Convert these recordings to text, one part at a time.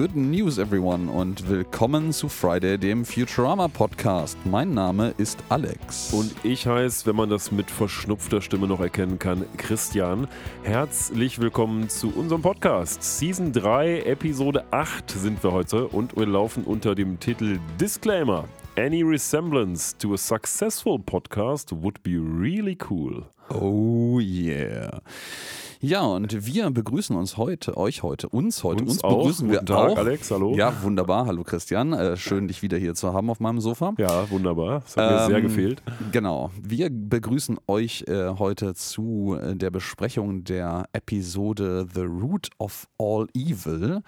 Good news, everyone, und willkommen zu Friday, dem Futurama Podcast. Mein Name ist Alex. Und ich heiße, wenn man das mit verschnupfter Stimme noch erkennen kann, Christian. Herzlich willkommen zu unserem Podcast. Season 3, Episode 8 sind wir heute und wir laufen unter dem Titel Disclaimer. Any resemblance to a successful podcast would be really cool. Oh yeah. Ja, und wir begrüßen uns heute, euch heute, uns heute, uns, uns auch. begrüßen Guten wir Tag, auch. Alex, hallo. Ja, wunderbar. Hallo Christian. Äh, schön, dich wieder hier zu haben auf meinem Sofa. Ja, wunderbar. Das hat mir sehr Ähm, gefehlt. Genau. Wir begrüßen euch äh, heute zu äh, der Besprechung der Episode The Root of All Evil,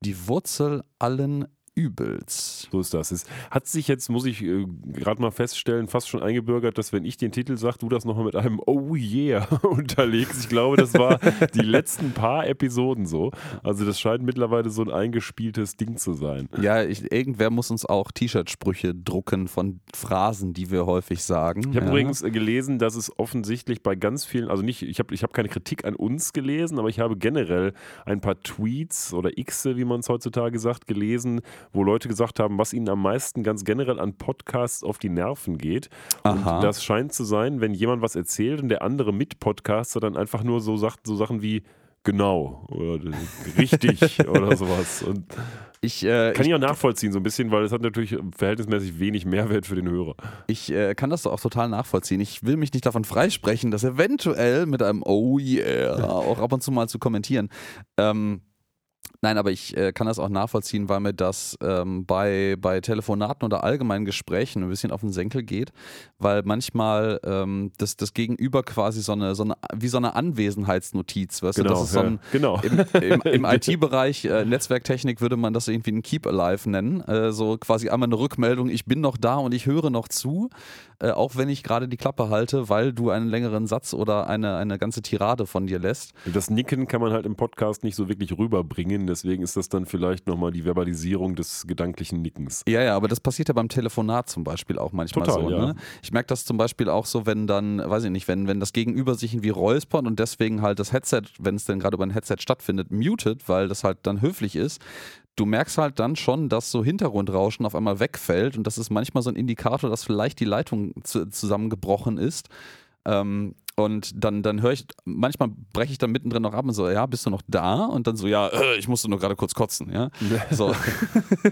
die Wurzel allen Übels. So ist das. Es hat sich jetzt, muss ich äh, gerade mal feststellen, fast schon eingebürgert, dass wenn ich den Titel sage, du das nochmal mit einem Oh yeah unterlegst. Ich glaube, das war die letzten paar Episoden so. Also das scheint mittlerweile so ein eingespieltes Ding zu sein. Ja, ich, irgendwer muss uns auch T-Shirt-Sprüche drucken von Phrasen, die wir häufig sagen. Ich habe ja. übrigens äh, gelesen, dass es offensichtlich bei ganz vielen, also nicht, ich habe ich hab keine Kritik an uns gelesen, aber ich habe generell ein paar Tweets oder Xe, wie man es heutzutage sagt, gelesen, wo Leute gesagt haben, was ihnen am meisten ganz generell an Podcasts auf die Nerven geht. Aha. Und das scheint zu sein, wenn jemand was erzählt und der andere Mitpodcaster dann einfach nur so sagt, so Sachen wie genau oder richtig oder sowas. Und Ich, äh, kann ich, ich auch nachvollziehen so ein bisschen, weil es hat natürlich verhältnismäßig wenig Mehrwert für den Hörer. ich äh, kann das auch total nachvollziehen. Ich will mich nicht davon freisprechen, das eventuell mit einem Oh yeah auch ab und zu mal zu kommentieren. Ähm, Nein, aber ich äh, kann das auch nachvollziehen, weil mir das ähm, bei, bei Telefonaten oder allgemeinen Gesprächen ein bisschen auf den Senkel geht, weil manchmal ähm, das, das Gegenüber quasi so eine, so eine, wie so eine Anwesenheitsnotiz, weißt du, das ist so ein, ja, genau. im, im, im IT-Bereich, äh, Netzwerktechnik würde man das irgendwie ein Keep Alive nennen. Äh, so quasi einmal eine Rückmeldung, ich bin noch da und ich höre noch zu, äh, auch wenn ich gerade die Klappe halte, weil du einen längeren Satz oder eine, eine ganze Tirade von dir lässt. Das Nicken kann man halt im Podcast nicht so wirklich rüberbringen, deswegen ist das dann vielleicht nochmal die Verbalisierung des gedanklichen Nickens. Ja, ja, aber das passiert ja beim Telefonat zum Beispiel auch manchmal Total, so. ja. Ne? Ich merke das zum Beispiel auch so, wenn dann, weiß ich nicht, wenn, wenn das Gegenüber sich irgendwie räuspert und deswegen halt das Headset, wenn es denn gerade über ein Headset stattfindet, mutet, weil das halt dann höflich ist. Du merkst halt dann schon, dass so Hintergrundrauschen auf einmal wegfällt und das ist manchmal so ein Indikator, dass vielleicht die Leitung zu, zusammengebrochen ist. Ähm, und dann, dann höre ich, manchmal breche ich dann mittendrin noch ab und so, ja, bist du noch da? Und dann so, ja, äh, ich musste nur gerade kurz kotzen, ja. So.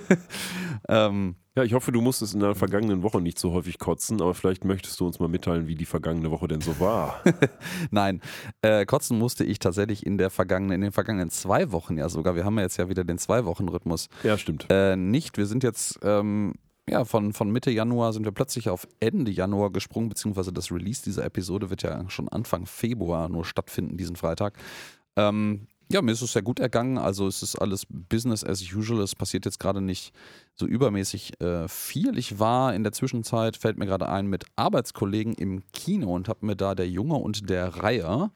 ähm, Ja, ich hoffe, du musstest in der vergangenen Woche nicht so häufig kotzen, aber vielleicht möchtest du uns mal mitteilen, wie die vergangene Woche denn so war. Nein, äh, kotzen musste ich tatsächlich in der vergangenen, in den vergangenen zwei Wochen ja sogar. Wir haben ja jetzt ja wieder den Zwei-Wochen-Rhythmus. ja, stimmt. Äh, nicht, wir sind jetzt ähm, ja von, von Mitte Januar sind wir plötzlich auf Ende Januar gesprungen, beziehungsweise das Release dieser Episode wird ja schon Anfang Februar nur stattfinden, diesen Freitag. Ähm, ja, mir ist es sehr gut ergangen. Also es ist alles Business as usual. Es passiert jetzt gerade nicht so übermäßig äh, viel. Ich war in der Zwischenzeit, fällt mir gerade ein, mit Arbeitskollegen im Kino und habe mir da der Junge und der Reiher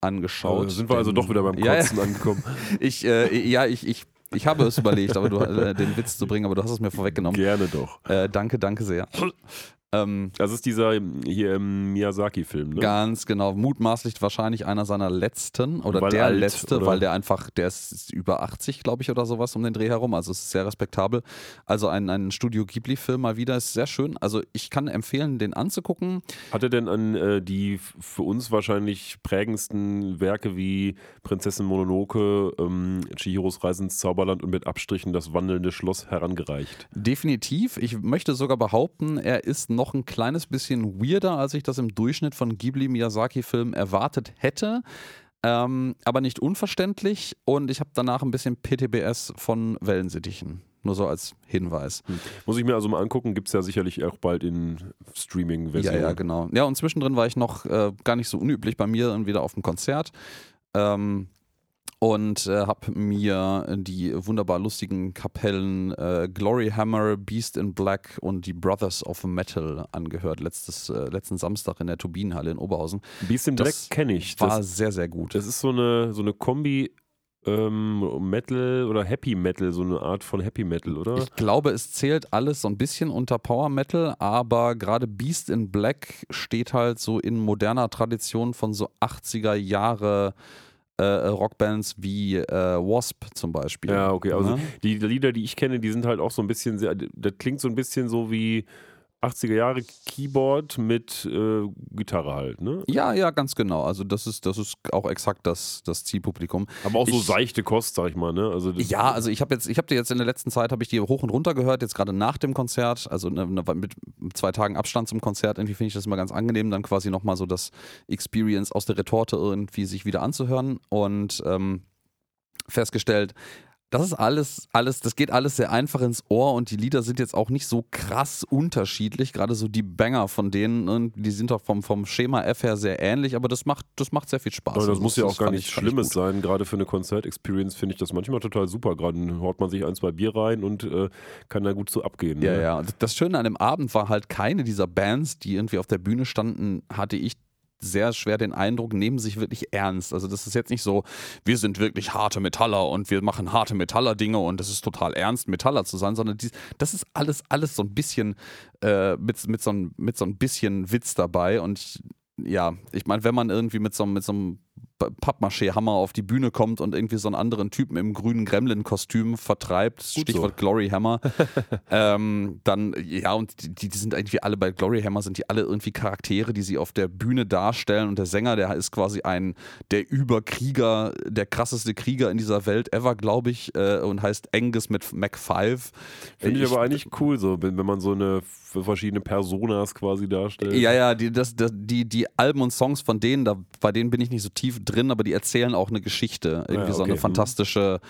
angeschaut. Äh, sind wir also doch wieder beim Ja, ja. Kotzen angekommen. Ich, äh, ja, ich, ich, ich habe es überlegt, aber du, äh, den Witz zu bringen, aber du hast es mir vorweggenommen. Gerne doch. Äh, danke, danke sehr. Ähm, Das ist dieser ähm, hier im Miyazaki-Film, ne? Ganz genau, mutmaßlich wahrscheinlich einer seiner letzten oder Weil der alt, letzte, oder? weil der einfach, der ist über 80, glaube ich, oder sowas um den Dreh herum, also es ist sehr respektabel. Also ein, ein Studio Ghibli-Film mal wieder, ist sehr schön. Also ich kann empfehlen, den anzugucken. Hat er denn an äh, die für uns wahrscheinlich prägendsten Werke wie Prinzessin Mononoke, ähm, Chihiros Reise ins Zauberland und mit Abstrichen das wandelnde Schloss herangereicht? Definitiv. Ich möchte sogar behaupten, er ist noch ein kleines bisschen weirder, als ich das im Durchschnitt von Ghibli-Miyazaki-Filmen erwartet hätte. Ähm, aber nicht unverständlich. Und ich habe danach ein bisschen PTBS von Wellensittichen. Nur so als Hinweis. Muss ich mir also mal angucken, gibt es ja sicherlich auch bald in Ja, Streaming-Version. ja, genau. Ja, und zwischendrin war ich noch äh, gar nicht so unüblich bei mir und wieder auf dem Konzert. Ähm, und äh, habe mir die wunderbar lustigen Kapellen äh, Glory Hammer, Beast in Black und die Brothers of Metal angehört, letztes, äh, letzten Samstag in der Turbinenhalle in Oberhausen. Beast in Black kenne ich. War Das, sehr, sehr gut. das ist so eine, so eine Kombi ähm, Metal oder Happy Metal, so eine Art von Happy Metal, oder? Ich glaube, es zählt alles so ein bisschen unter Power Metal, aber gerade Beast in Black steht halt so in moderner Tradition von so 80er Jahre äh, Rockbands wie äh, Wasp zum Beispiel. Ja, okay. Also Ne? die Lieder, die ich kenne, die sind halt auch so ein bisschen sehr, das klingt so ein bisschen so wie 80er Jahre Keyboard mit äh, Gitarre halt, ne? Ja, ja, ganz genau. Also das ist, das ist auch exakt das, das Zielpublikum. Aber auch so Ich- seichte Kost, sag ich mal, ne? Also Ja, also ich habe jetzt, ich habe dir jetzt in der letzten Zeit habe ich die hoch und runter gehört, jetzt gerade nach dem Konzert, also ne, ne, mit zwei Tagen Abstand zum Konzert, irgendwie finde ich das immer ganz angenehm, dann quasi nochmal so das Experience aus der Retorte irgendwie sich wieder anzuhören und ähm, festgestellt, das ist alles, alles, das geht alles sehr einfach ins Ohr und die Lieder sind jetzt auch nicht so krass unterschiedlich. Gerade so die Banger von denen, ne, die sind doch vom, vom Schema F her sehr ähnlich, aber das macht, das macht sehr viel Spaß. Aber das Also muss ja auch gar ich Schlimmes sein. Gerade für eine Konzertexperience finde ich das manchmal total super. Gerade haut man sich ein, zwei Bier rein und äh, kann da gut so abgehen. Ja, ne? ja. Das Schöne an dem Abend war halt keine dieser Bands, die irgendwie auf der Bühne standen, hatte ich sehr schwer den Eindruck, nehmen sich wirklich ernst. Also das ist jetzt nicht so, wir sind wirklich harte Metaller und wir machen harte Metaller-Dinge und es ist total ernst, Metaller zu sein, sondern dies, das ist alles, alles so ein bisschen äh, mit, mit, so ein, mit so ein bisschen Witz dabei und ich, ja, ich meine, wenn man irgendwie mit so, mit so einem Pappmaché-Hammer auf die Bühne kommt und irgendwie so einen anderen Typen im grünen Gremlin-Kostüm vertreibt, Gut Stichwort Glory Hammer, ähm, dann, ja, und die, die sind irgendwie alle bei Glory Hammer, sind die alle irgendwie Charaktere, die sie auf der Bühne darstellen. Und der Sänger, der ist quasi ein, der Überkrieger, der krasseste Krieger in dieser Welt ever, glaube ich, äh, und heißt Angus mit Mac 5. Finde ich, aber eigentlich cool, so, wenn, wenn man so eine verschiedene Personas quasi darstellt. Ja, ja, die, das, das, die, die Alben und Songs von denen, da, bei denen bin ich nicht so tief drin, aber die erzählen auch eine Geschichte. Irgendwie Ja, so eine okay. fantastische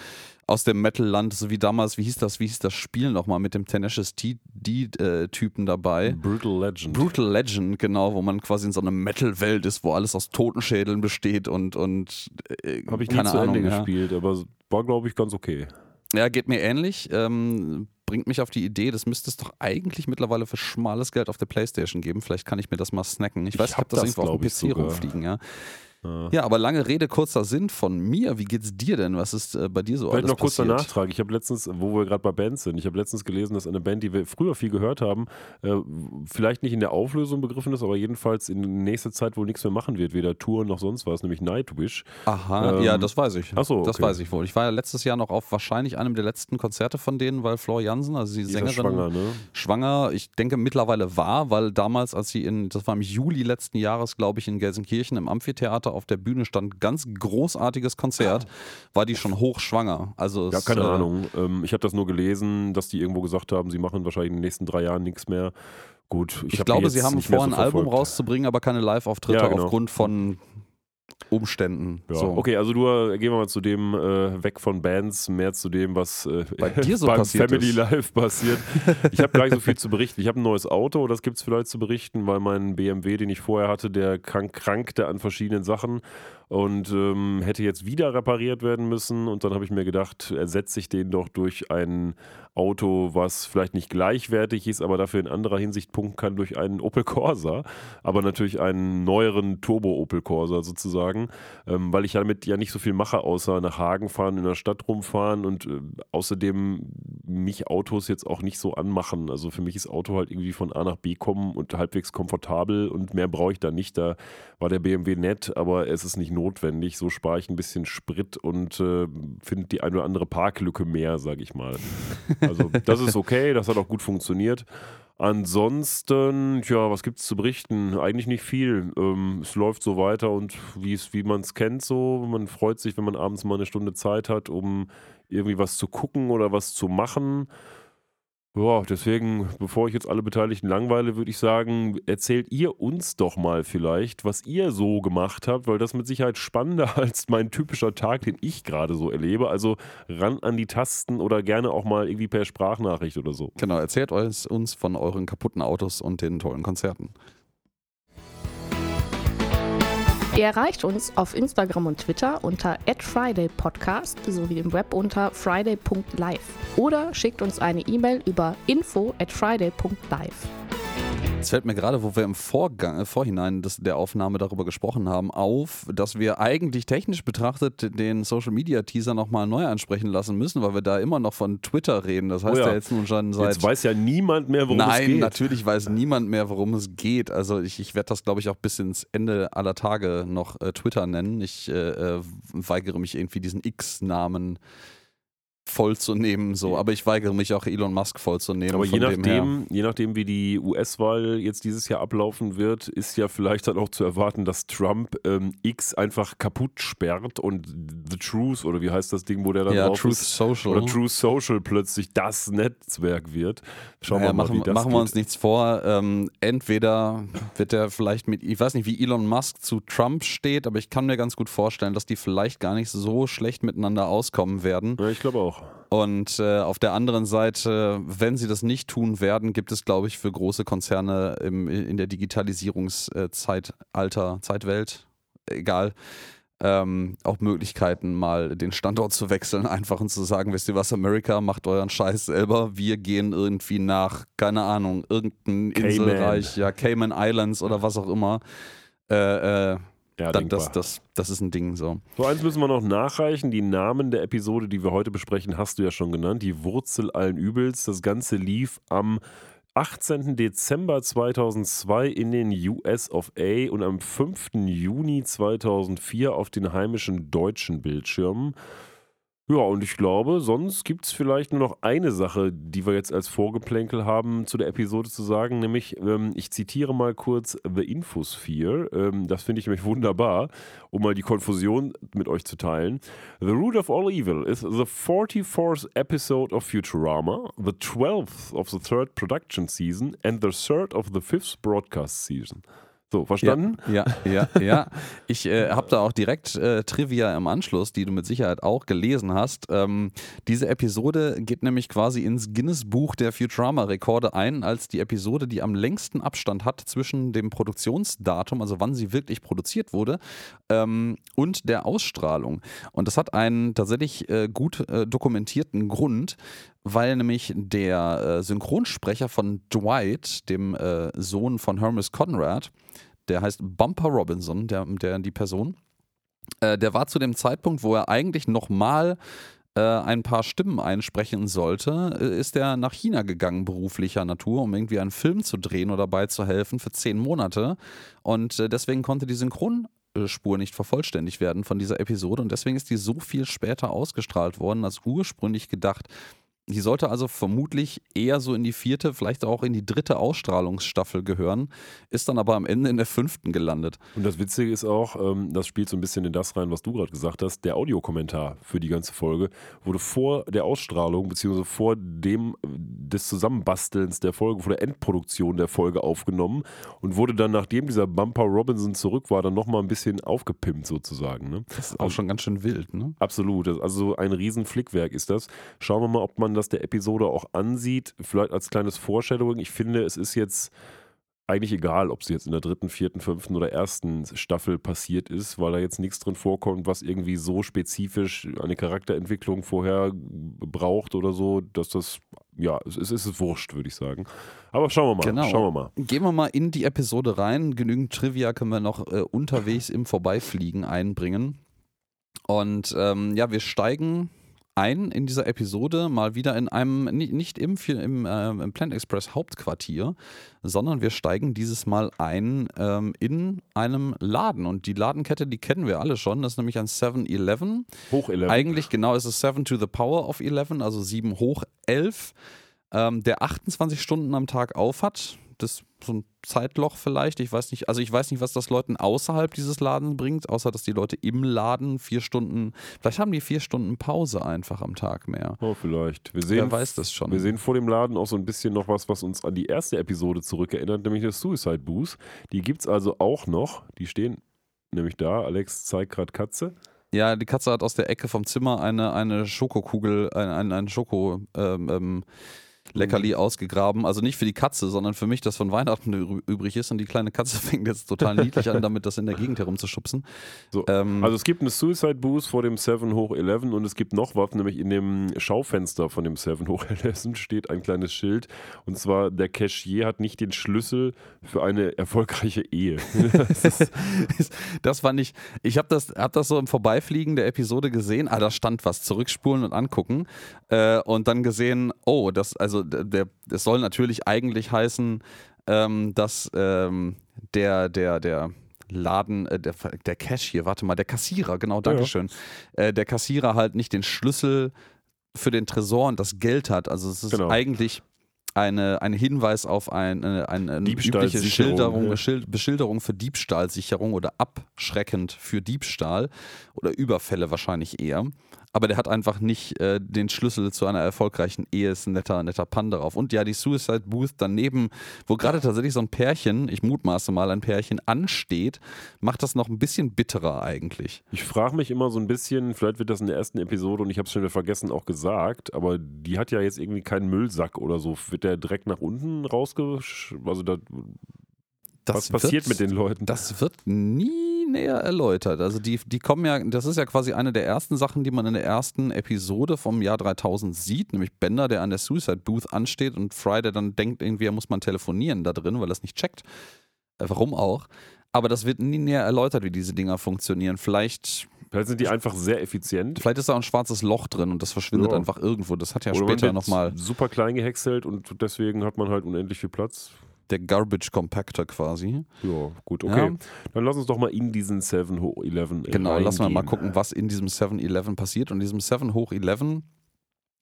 aus dem Metal-Land, so wie damals, wie hieß das, wie hieß das Spiel nochmal mit dem Tenacious D-Typen dabei? Brutal Legend. Brutal Legend, genau, wo man quasi in so einer Metal-Welt ist, wo alles aus Totenschädeln besteht und, und äh, Habe ich nie keine zu Ahnung. Ende ja. gespielt, aber war, glaube ich, ganz okay. ja, geht mir ähnlich. Ähm, bringt mich auf die Idee, das müsste es doch eigentlich mittlerweile für schmales Geld auf der Playstation geben. Vielleicht kann ich mir das mal snacken. Ich Ich weiß, ich hab habe das, das, irgendwo auf dem ich, PC sogar. rumfliegen, ja. Ja. Ja, aber lange Rede, kurzer Sinn von mir. Wie geht's dir denn? Was ist äh, bei dir so Vielleicht alles noch kurz der passiert? Nachtrag. Ich habe letztens, wo wir gerade bei Bands sind, ich habe letztens gelesen, dass eine Band, die wir früher viel gehört haben, äh, vielleicht nicht in der Auflösung begriffen ist, aber jedenfalls in nächster Zeit wohl nichts mehr machen wird, weder Touren noch sonst was, nämlich Nightwish. Aha, Ähm, ja, das weiß ich. ach so, Das okay. weiß ich wohl. Ich war ja letztes Jahr noch auf wahrscheinlich einem der letzten Konzerte von denen, weil Flor Jansen, also die Sängerin, schwanger, ne? schwanger, ich denke mittlerweile war, weil damals, als sie in, das war im Juli letzten Jahres, glaube ich, in Gelsenkirchen im Amphitheater auf der Bühne stand, ganz großartiges Konzert, war die schon hochschwanger. Also Ja, keine äh, Ahnung. Ähm, ich habe das nur gelesen, dass die irgendwo gesagt haben, sie machen wahrscheinlich in den nächsten drei Jahren nichts mehr. Gut, ich, Ich glaube, sie haben vor, so ein Album rauszubringen, aber keine Live-Auftritte Ja, genau. aufgrund von Umständen. Ja, so. Okay, also du äh, gehen wir mal zu dem äh, weg von Bands, mehr zu dem, was äh, Bei dir so beim passiert Family ist. Life passiert. Ich habe gar nicht so viel zu berichten. Ich habe ein neues Auto, das gibt es vielleicht zu berichten, weil mein BMW, den ich vorher hatte, der krank, krankte an verschiedenen Sachen und ähm, hätte jetzt wieder repariert werden müssen. Und dann habe ich mir gedacht, ersetze ich den doch durch ein Auto, was vielleicht nicht gleichwertig ist, aber dafür in anderer Hinsicht punkten kann durch einen Opel Corsa, aber natürlich einen neueren Turbo Opel Corsa sozusagen, ähm, weil ich damit ja nicht so viel mache, außer nach Hagen fahren, in der Stadt rumfahren und äh, außerdem mich Autos jetzt auch nicht so anmachen. Also für mich ist Auto halt irgendwie von A nach B kommen und halbwegs komfortabel und mehr brauche ich da nicht. Da war der BMW nett, aber es ist nicht notwendig. So spare ich ein bisschen Sprit und äh, finde die eine oder andere Parklücke mehr, sage ich mal. Also das ist okay, das hat auch gut funktioniert. Ansonsten, ja, was gibt es zu berichten? Eigentlich nicht viel. Ähm, es läuft so weiter und wie man es kennt, so. Man freut sich, wenn man abends mal eine Stunde Zeit hat, um irgendwie was zu gucken oder was zu machen. Ja, deswegen, bevor ich jetzt alle Beteiligten langweile, würde ich sagen, erzählt ihr uns doch mal vielleicht, was ihr so gemacht habt, weil das mit Sicherheit spannender als mein typischer Tag, den ich gerade so erlebe. Also ran an die Tasten oder gerne auch mal irgendwie per Sprachnachricht oder so. Genau, erzählt uns, uns von euren kaputten Autos und den tollen Konzerten. Ihr erreicht uns auf Instagram und Twitter unter @fridaypodcast sowie im Web unter friday.live oder schickt uns eine E-Mail über info@friday.live. Es fällt mir gerade, wo wir im Vorgang, äh, Vorhinein des, der Aufnahme darüber gesprochen haben, auf, dass wir eigentlich technisch betrachtet den Social Media Teaser nochmal neu ansprechen lassen müssen, weil wir da immer noch von Twitter reden. Das heißt Oh ja. ja. jetzt nun schon seit. Jetzt weiß ja niemand mehr, worum Nein, es geht. natürlich weiß niemand mehr, worum es geht. Also ich, ich werde das, glaube ich, auch bis ins Ende aller Tage noch äh, Twitter nennen. Ich äh, äh, weigere mich irgendwie diesen X-Namen vollzunehmen, so. Aber ich weigere mich auch Elon Musk vollzunehmen. Aber je von dem her. nachdem, je nachdem, wie die US-Wahl jetzt dieses Jahr ablaufen wird, ist ja vielleicht dann auch zu erwarten, dass Trump ähm, X einfach kaputt sperrt und The Truth, oder wie heißt das Ding, wo der dann Ja, drauf Truth ist, Social. oder Truth Social plötzlich das Netzwerk wird. Schauen Naja, wir mal, machen, wie das machen wir uns nichts vor. Ähm, entweder wird er vielleicht mit, ich weiß nicht, wie Elon Musk zu Trump steht, aber ich kann mir ganz gut vorstellen, dass die vielleicht gar nicht so schlecht miteinander auskommen werden. Ja, ich glaube auch. Und äh, auf der anderen Seite, wenn sie das nicht tun werden, gibt es, glaube ich, für große Konzerne im, in der Digitalisierungszeitalter, Zeitwelt, egal, ähm, auch Möglichkeiten, mal den Standort zu wechseln, einfach und zu sagen, wisst ihr was, Amerika, macht euren Scheiß selber, wir gehen irgendwie nach, keine Ahnung, irgendein. Inselreich, ja, Cayman Islands oder was auch immer. Äh, äh, Ja, da, denkbar. das, das, das ist ein Ding so. So, eins müssen wir noch nachreichen. Die Namen der Episode, die wir heute besprechen, hast du ja schon genannt. Die Wurzel allen Übels. Das Ganze lief am 18. Dezember 2002 in den US of A und am 5. Juni 2004 auf den heimischen deutschen Bildschirmen. Ja, und ich glaube, sonst gibt es vielleicht nur noch eine Sache, die wir jetzt als Vorgeplänkel haben, zu der Episode zu sagen, nämlich, ähm, ich zitiere mal kurz The Infosphere, ähm, das finde ich nämlich wunderbar, um mal die Konfusion mit euch zu teilen. The root of all evil is the 44th episode of Futurama, the 12th of the third production season and the third of the fifth broadcast season. So, verstanden? Ja, ja, ja. ja. Ich äh, habe da auch direkt äh, Trivia im Anschluss, die du mit Sicherheit auch gelesen hast. Ähm, diese Episode geht nämlich quasi ins Guinness-Buch der Futurama-Rekorde ein, als die Episode, die am längsten Abstand hat zwischen dem Produktionsdatum, also wann sie wirklich produziert wurde, ähm, und der Ausstrahlung. Und das hat einen tatsächlich äh, gut äh, dokumentierten Grund, weil nämlich der äh, Synchronsprecher von Dwight, dem äh, Sohn von Hermes Conrad, der heißt Bumper Robinson, der, der die Person, äh, der war zu dem Zeitpunkt, wo er eigentlich nochmal äh, ein paar Stimmen einsprechen sollte, äh, ist er nach China gegangen, beruflicher Natur, um irgendwie einen Film zu drehen oder beizuhelfen für zehn Monate. Und äh, deswegen konnte die Synchronspur nicht vervollständigt werden von dieser Episode und deswegen ist die so viel später ausgestrahlt worden als ursprünglich gedacht. Die sollte also vermutlich eher so in die vierte, vielleicht auch in die dritte Ausstrahlungsstaffel gehören, ist dann aber am Ende in der fünften gelandet. Und das Witzige ist auch, ähm, das spielt so ein bisschen in das rein, was du gerade gesagt hast, der Audiokommentar für die ganze Folge wurde vor der Ausstrahlung, beziehungsweise vor dem äh, des Zusammenbastelns der Folge, vor der Endproduktion der Folge aufgenommen und wurde dann, nachdem dieser Bumper Robinson zurück war, dann nochmal ein bisschen aufgepimpt sozusagen. Ne? Das ist auch schon ganz schön wild, ne? Absolut, also ein riesen Flickwerk ist das. Schauen wir mal, ob man das der Episode auch ansieht. Vielleicht als kleines Foreshadowing. Ich finde, es ist jetzt eigentlich egal, ob es jetzt in der dritten, vierten, fünften oder ersten Staffel passiert ist, weil da jetzt nichts drin vorkommt, was irgendwie so spezifisch eine Charakterentwicklung vorher braucht oder so, dass das, ja, es ist, es ist wurscht, würde ich sagen. Aber schauen wir mal, Genau. schauen wir mal. Gehen wir mal in die Episode rein. Genügend Trivia können wir noch äh, unterwegs im Vorbeifliegen einbringen. Und ähm, ja, wir steigen ein in dieser Episode mal wieder in einem, ni- nicht im, im, äh, im Planet Express Hauptquartier, sondern wir steigen dieses Mal ein ähm, in einem Laden. Und die Ladenkette, die kennen wir alle schon. Das ist nämlich ein 7-Eleven. Hoch 11. Eigentlich genau ist es 7 to the power of 11, also 7 hoch 11, ähm, der 28 Stunden am Tag auf hat. Das so ein Zeitloch vielleicht. Ich weiß nicht, also ich weiß nicht, was das Leuten außerhalb dieses Ladens bringt, außer dass die Leute im Laden vier Stunden, vielleicht haben die vier Stunden Pause einfach am Tag mehr. Oh, vielleicht. Wir sehen, Wer weiß das schon. Wir sehen vor dem Laden auch so ein bisschen noch was, was uns an die erste Episode zurückerinnert, nämlich das Suicide Booth. Die gibt es also auch noch. Die stehen nämlich da. Alex zeigt gerade Katze. Ja, die Katze hat aus der Ecke vom Zimmer eine, eine Schokokugel, ein, ein, ein Schoko, ähm, ähm, Leckerli ausgegraben. Also nicht für die Katze, sondern für mich, das von Weihnachten übrig ist. Und die kleine Katze fängt jetzt total niedlich an, damit das in der Gegend herumzuschubsen. So. Ähm, Also es gibt eine Suicide Booth vor dem 7 hoch 11 und es gibt noch was, nämlich in dem Schaufenster von dem 7 hoch 11 steht ein kleines Schild und zwar der Cashier hat nicht den Schlüssel für eine erfolgreiche Ehe. das ist, das fand ich, ich habe das, hab das so im Vorbeifliegen der Episode gesehen, ah, da stand was, zurückspulen und angucken äh, und dann gesehen, oh, das, also der, das soll natürlich eigentlich heißen, ähm, dass ähm, der, der, der Laden, äh, der, der Cashier, warte mal, der Kassierer, genau, Dankeschön, äh, der Kassierer halt nicht den Schlüssel für den Tresor und das Geld hat, also es ist Genau. eigentlich eine, ein Hinweis auf ein, eine, eine, eine übliche Schilderung, ja. Schild, Beschilderung für Diebstahlsicherung oder abschreckend für Diebstahl oder Überfälle wahrscheinlich eher. Aber der hat einfach nicht äh, den Schlüssel zu einer erfolgreichen Ehe, ist ein netter, netter Pan darauf. Und ja, die Suicide Booth daneben, wo gerade tatsächlich so ein Pärchen, ich mutmaße mal ein Pärchen, ansteht, macht das noch ein bisschen bitterer eigentlich. ich frage mich immer so ein bisschen, vielleicht wird das in der ersten Episode und ich habe es schon wieder vergessen auch gesagt, aber die hat ja jetzt irgendwie keinen Müllsack oder so. Wird der direkt nach unten rausgesch... Also da, was passiert wird, mit den Leuten? Das wird nie näher erläutert. Also die, die kommen ja, das ist ja quasi eine der ersten Sachen, die man in der ersten Episode vom Jahr 3000 sieht, nämlich Bender, der an der Suicide Booth ansteht und Fry, der dann denkt, irgendwie er muss man telefonieren da drin, weil er es nicht checkt. Äh, Warum auch? Aber das wird nie näher erläutert, wie diese Dinger funktionieren. Vielleicht, Vielleicht sind die einfach sehr effizient. vielleicht ist da ein schwarzes Loch drin und das verschwindet Ja. einfach irgendwo. Das hat ja Oder später nochmal super klein gehäckselt und deswegen hat man halt unendlich viel Platz. Der Garbage Compactor quasi. Ja, gut, okay. Ja. Dann lass uns doch mal in diesen 7 hoch 11 Genau, lassen wir mal gucken, was in diesem 7-Eleven passiert. Und in diesem 7 hoch 11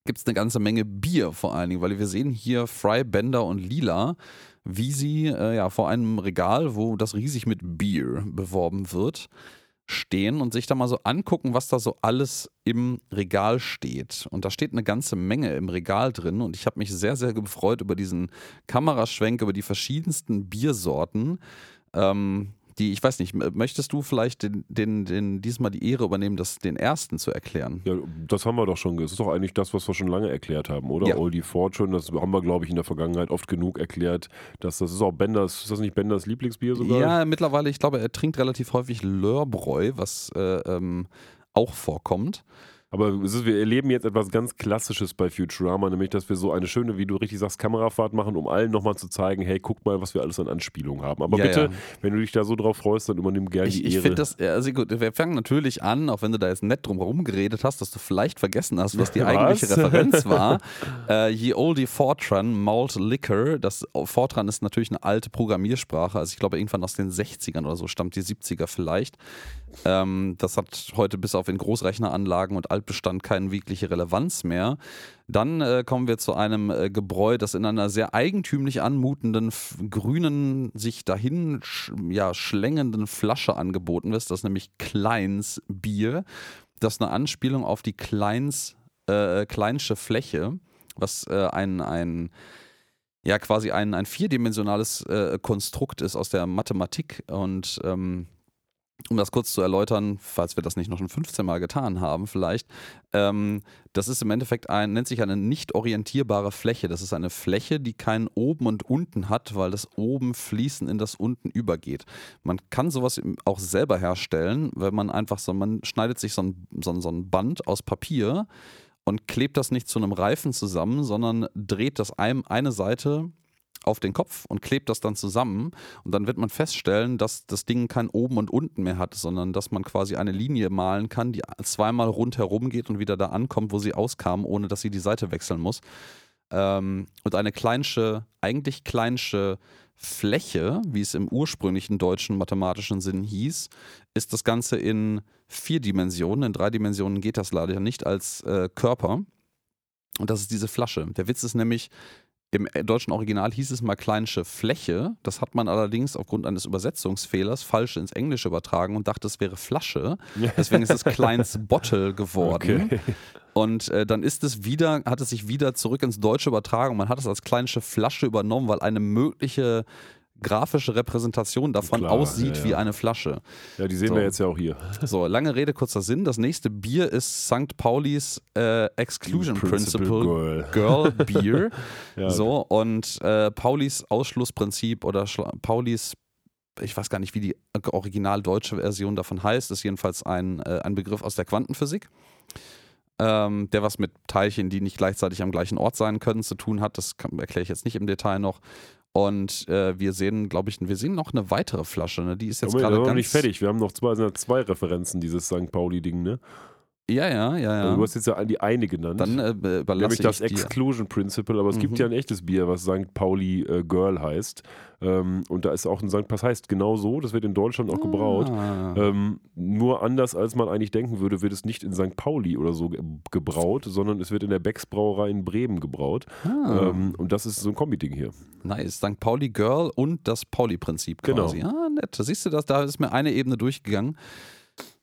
gibt es eine ganze Menge Bier vor allen Dingen, weil wir sehen hier Fry, Bender und Lila, wie sie äh, ja, vor einem Regal, wo das riesig mit Bier beworben wird, stehen und sich da mal so angucken, was da so alles im Regal steht. Und da steht eine ganze Menge im Regal drin und ich habe mich sehr, sehr gefreut über diesen Kameraschwenk, über die verschiedensten Biersorten. Ähm, die, ich weiß nicht, möchtest du vielleicht den, den, den, diesmal die Ehre übernehmen, das, den ersten zu erklären? Ja, das haben wir doch schon. Das ist doch eigentlich das, was wir schon lange erklärt haben, oder? Ja. Oldie Fortune, das haben wir, glaube ich, in der Vergangenheit oft genug erklärt. Dass das ist auch Benders, ist das nicht Benders Lieblingsbier sogar? Ja, mittlerweile, ich glaube, er trinkt relativ häufig Lörbräu, was äh, ähm, auch vorkommt. Aber ist, wir erleben jetzt etwas ganz Klassisches bei Futurama, nämlich, dass wir so eine schöne, wie du richtig sagst, Kamerafahrt machen, um allen nochmal zu zeigen, hey, guck mal, was wir alles an Anspielungen haben. Aber Ja, bitte, ja. wenn du dich da so drauf freust, dann übernimm gerne Ich, die ich Ehre. finde das, also gut, wir fangen natürlich an, auch wenn du da jetzt nett drum herum geredet hast, dass du vielleicht vergessen hast, was die Was? eigentliche Referenz war. äh, Ye Oldie Fortran, Malt Liquor. Das Fortran ist natürlich eine alte Programmiersprache, also ich glaube irgendwann aus den 60ern oder so, stammt die 70er vielleicht. Ähm, das hat heute bis auf in Großrechneranlagen und Altbestand keine wirkliche Relevanz mehr. Dann äh, kommen wir zu einem äh, Gebräu, das in einer sehr eigentümlich anmutenden, grünen, sich dahin sch ja, schlängenden Flasche angeboten wird. Das ist nämlich Kleins Bier. Das ist eine Anspielung auf die Kleins, äh, Kleinsche Fläche, was äh, ein, ein ja quasi ein, ein vierdimensionales äh, Konstrukt ist aus der Mathematik und ähm, um das kurz zu erläutern, falls wir das nicht noch schon 15 Mal getan haben, vielleicht, ähm, das ist im Endeffekt ein, nennt sich eine nicht orientierbare Fläche. Das ist eine Fläche, die kein Oben und Unten hat, weil das Oben fließend in das Unten übergeht. Man kann sowas auch selber herstellen, wenn man einfach so, man schneidet sich so ein, so ein, so ein Band aus Papier und klebt das nicht zu einem Reifen zusammen, sondern dreht das einem eine Seite auf den Kopf und klebt das dann zusammen und dann wird man feststellen, dass das Ding kein oben und unten mehr hat, sondern dass man quasi eine Linie malen kann, die zweimal rundherum geht und wieder da ankommt, wo sie auskam, ohne dass sie die Seite wechseln muss. Ähm, und eine kleinsche, eigentlich kleinsche Fläche, wie es im ursprünglichen deutschen mathematischen Sinn hieß, ist das Ganze in vier Dimensionen. In drei Dimensionen geht das leider nicht als äh, Körper. Und das ist diese Flasche. Der Witz ist nämlich, im äh, deutschen Original hieß es mal kleinsche Fläche. Das hat man allerdings aufgrund eines Übersetzungsfehlers falsch ins Englische übertragen und dachte, es wäre Flasche. Deswegen ist es Kleins Bottle geworden. Okay. Und äh, dann ist es wieder, hat es sich wieder zurück ins Deutsche übertragen. Man hat es als kleinsche Flasche übernommen, weil eine mögliche grafische Repräsentation davon Klar, aussieht ja, wie ja. eine Flasche. Ja, die sehen So. wir jetzt ja auch hier. So, lange Rede, kurzer Sinn. Das nächste Bier ist St. Paulis äh, Exclusion Principle Principle, Girl. Girl Beer. Ja. So, und äh, Paulis Ausschlussprinzip oder Schla Paulis, ich weiß gar nicht, wie die original deutsche Version davon heißt, ist jedenfalls ein, äh, ein Begriff aus der Quantenphysik. Ähm, der was mit Teilchen, die nicht gleichzeitig am gleichen Ort sein können, zu tun hat. Das erkläre ich jetzt nicht im Detail noch. Und äh, wir sehen, glaube ich, wir sehen noch eine weitere Flasche. Ne? Die ist jetzt Aber wir gerade sind noch ganz nicht fertig. Wir haben noch zwei, zwei Referenzen, dieses St. Pauli-Ding, ne? Ja, ja, ja, Also ja. du hast jetzt ja die eine genannt. Dann äh, überlasse Nämlich das ich dir. Exclusion Principle, aber es gibt Mhm. ja ein echtes Bier, was St. Pauli äh, Girl heißt. Ähm, und da ist auch ein St. Pass heißt genau so, das wird in Deutschland auch gebraut. Ah. Ähm, nur anders, als man eigentlich denken würde, wird es nicht in St. Pauli oder so ge gebraut, sondern es wird in der Becks Brauerei in Bremen gebraut. Ah. Ähm, und das ist so ein Kombi-Ding hier. Nice. St. Pauli Girl und das Pauli-Prinzip Genau. quasi. Ah, nett. Da siehst du das, da ist mir eine Ebene durchgegangen.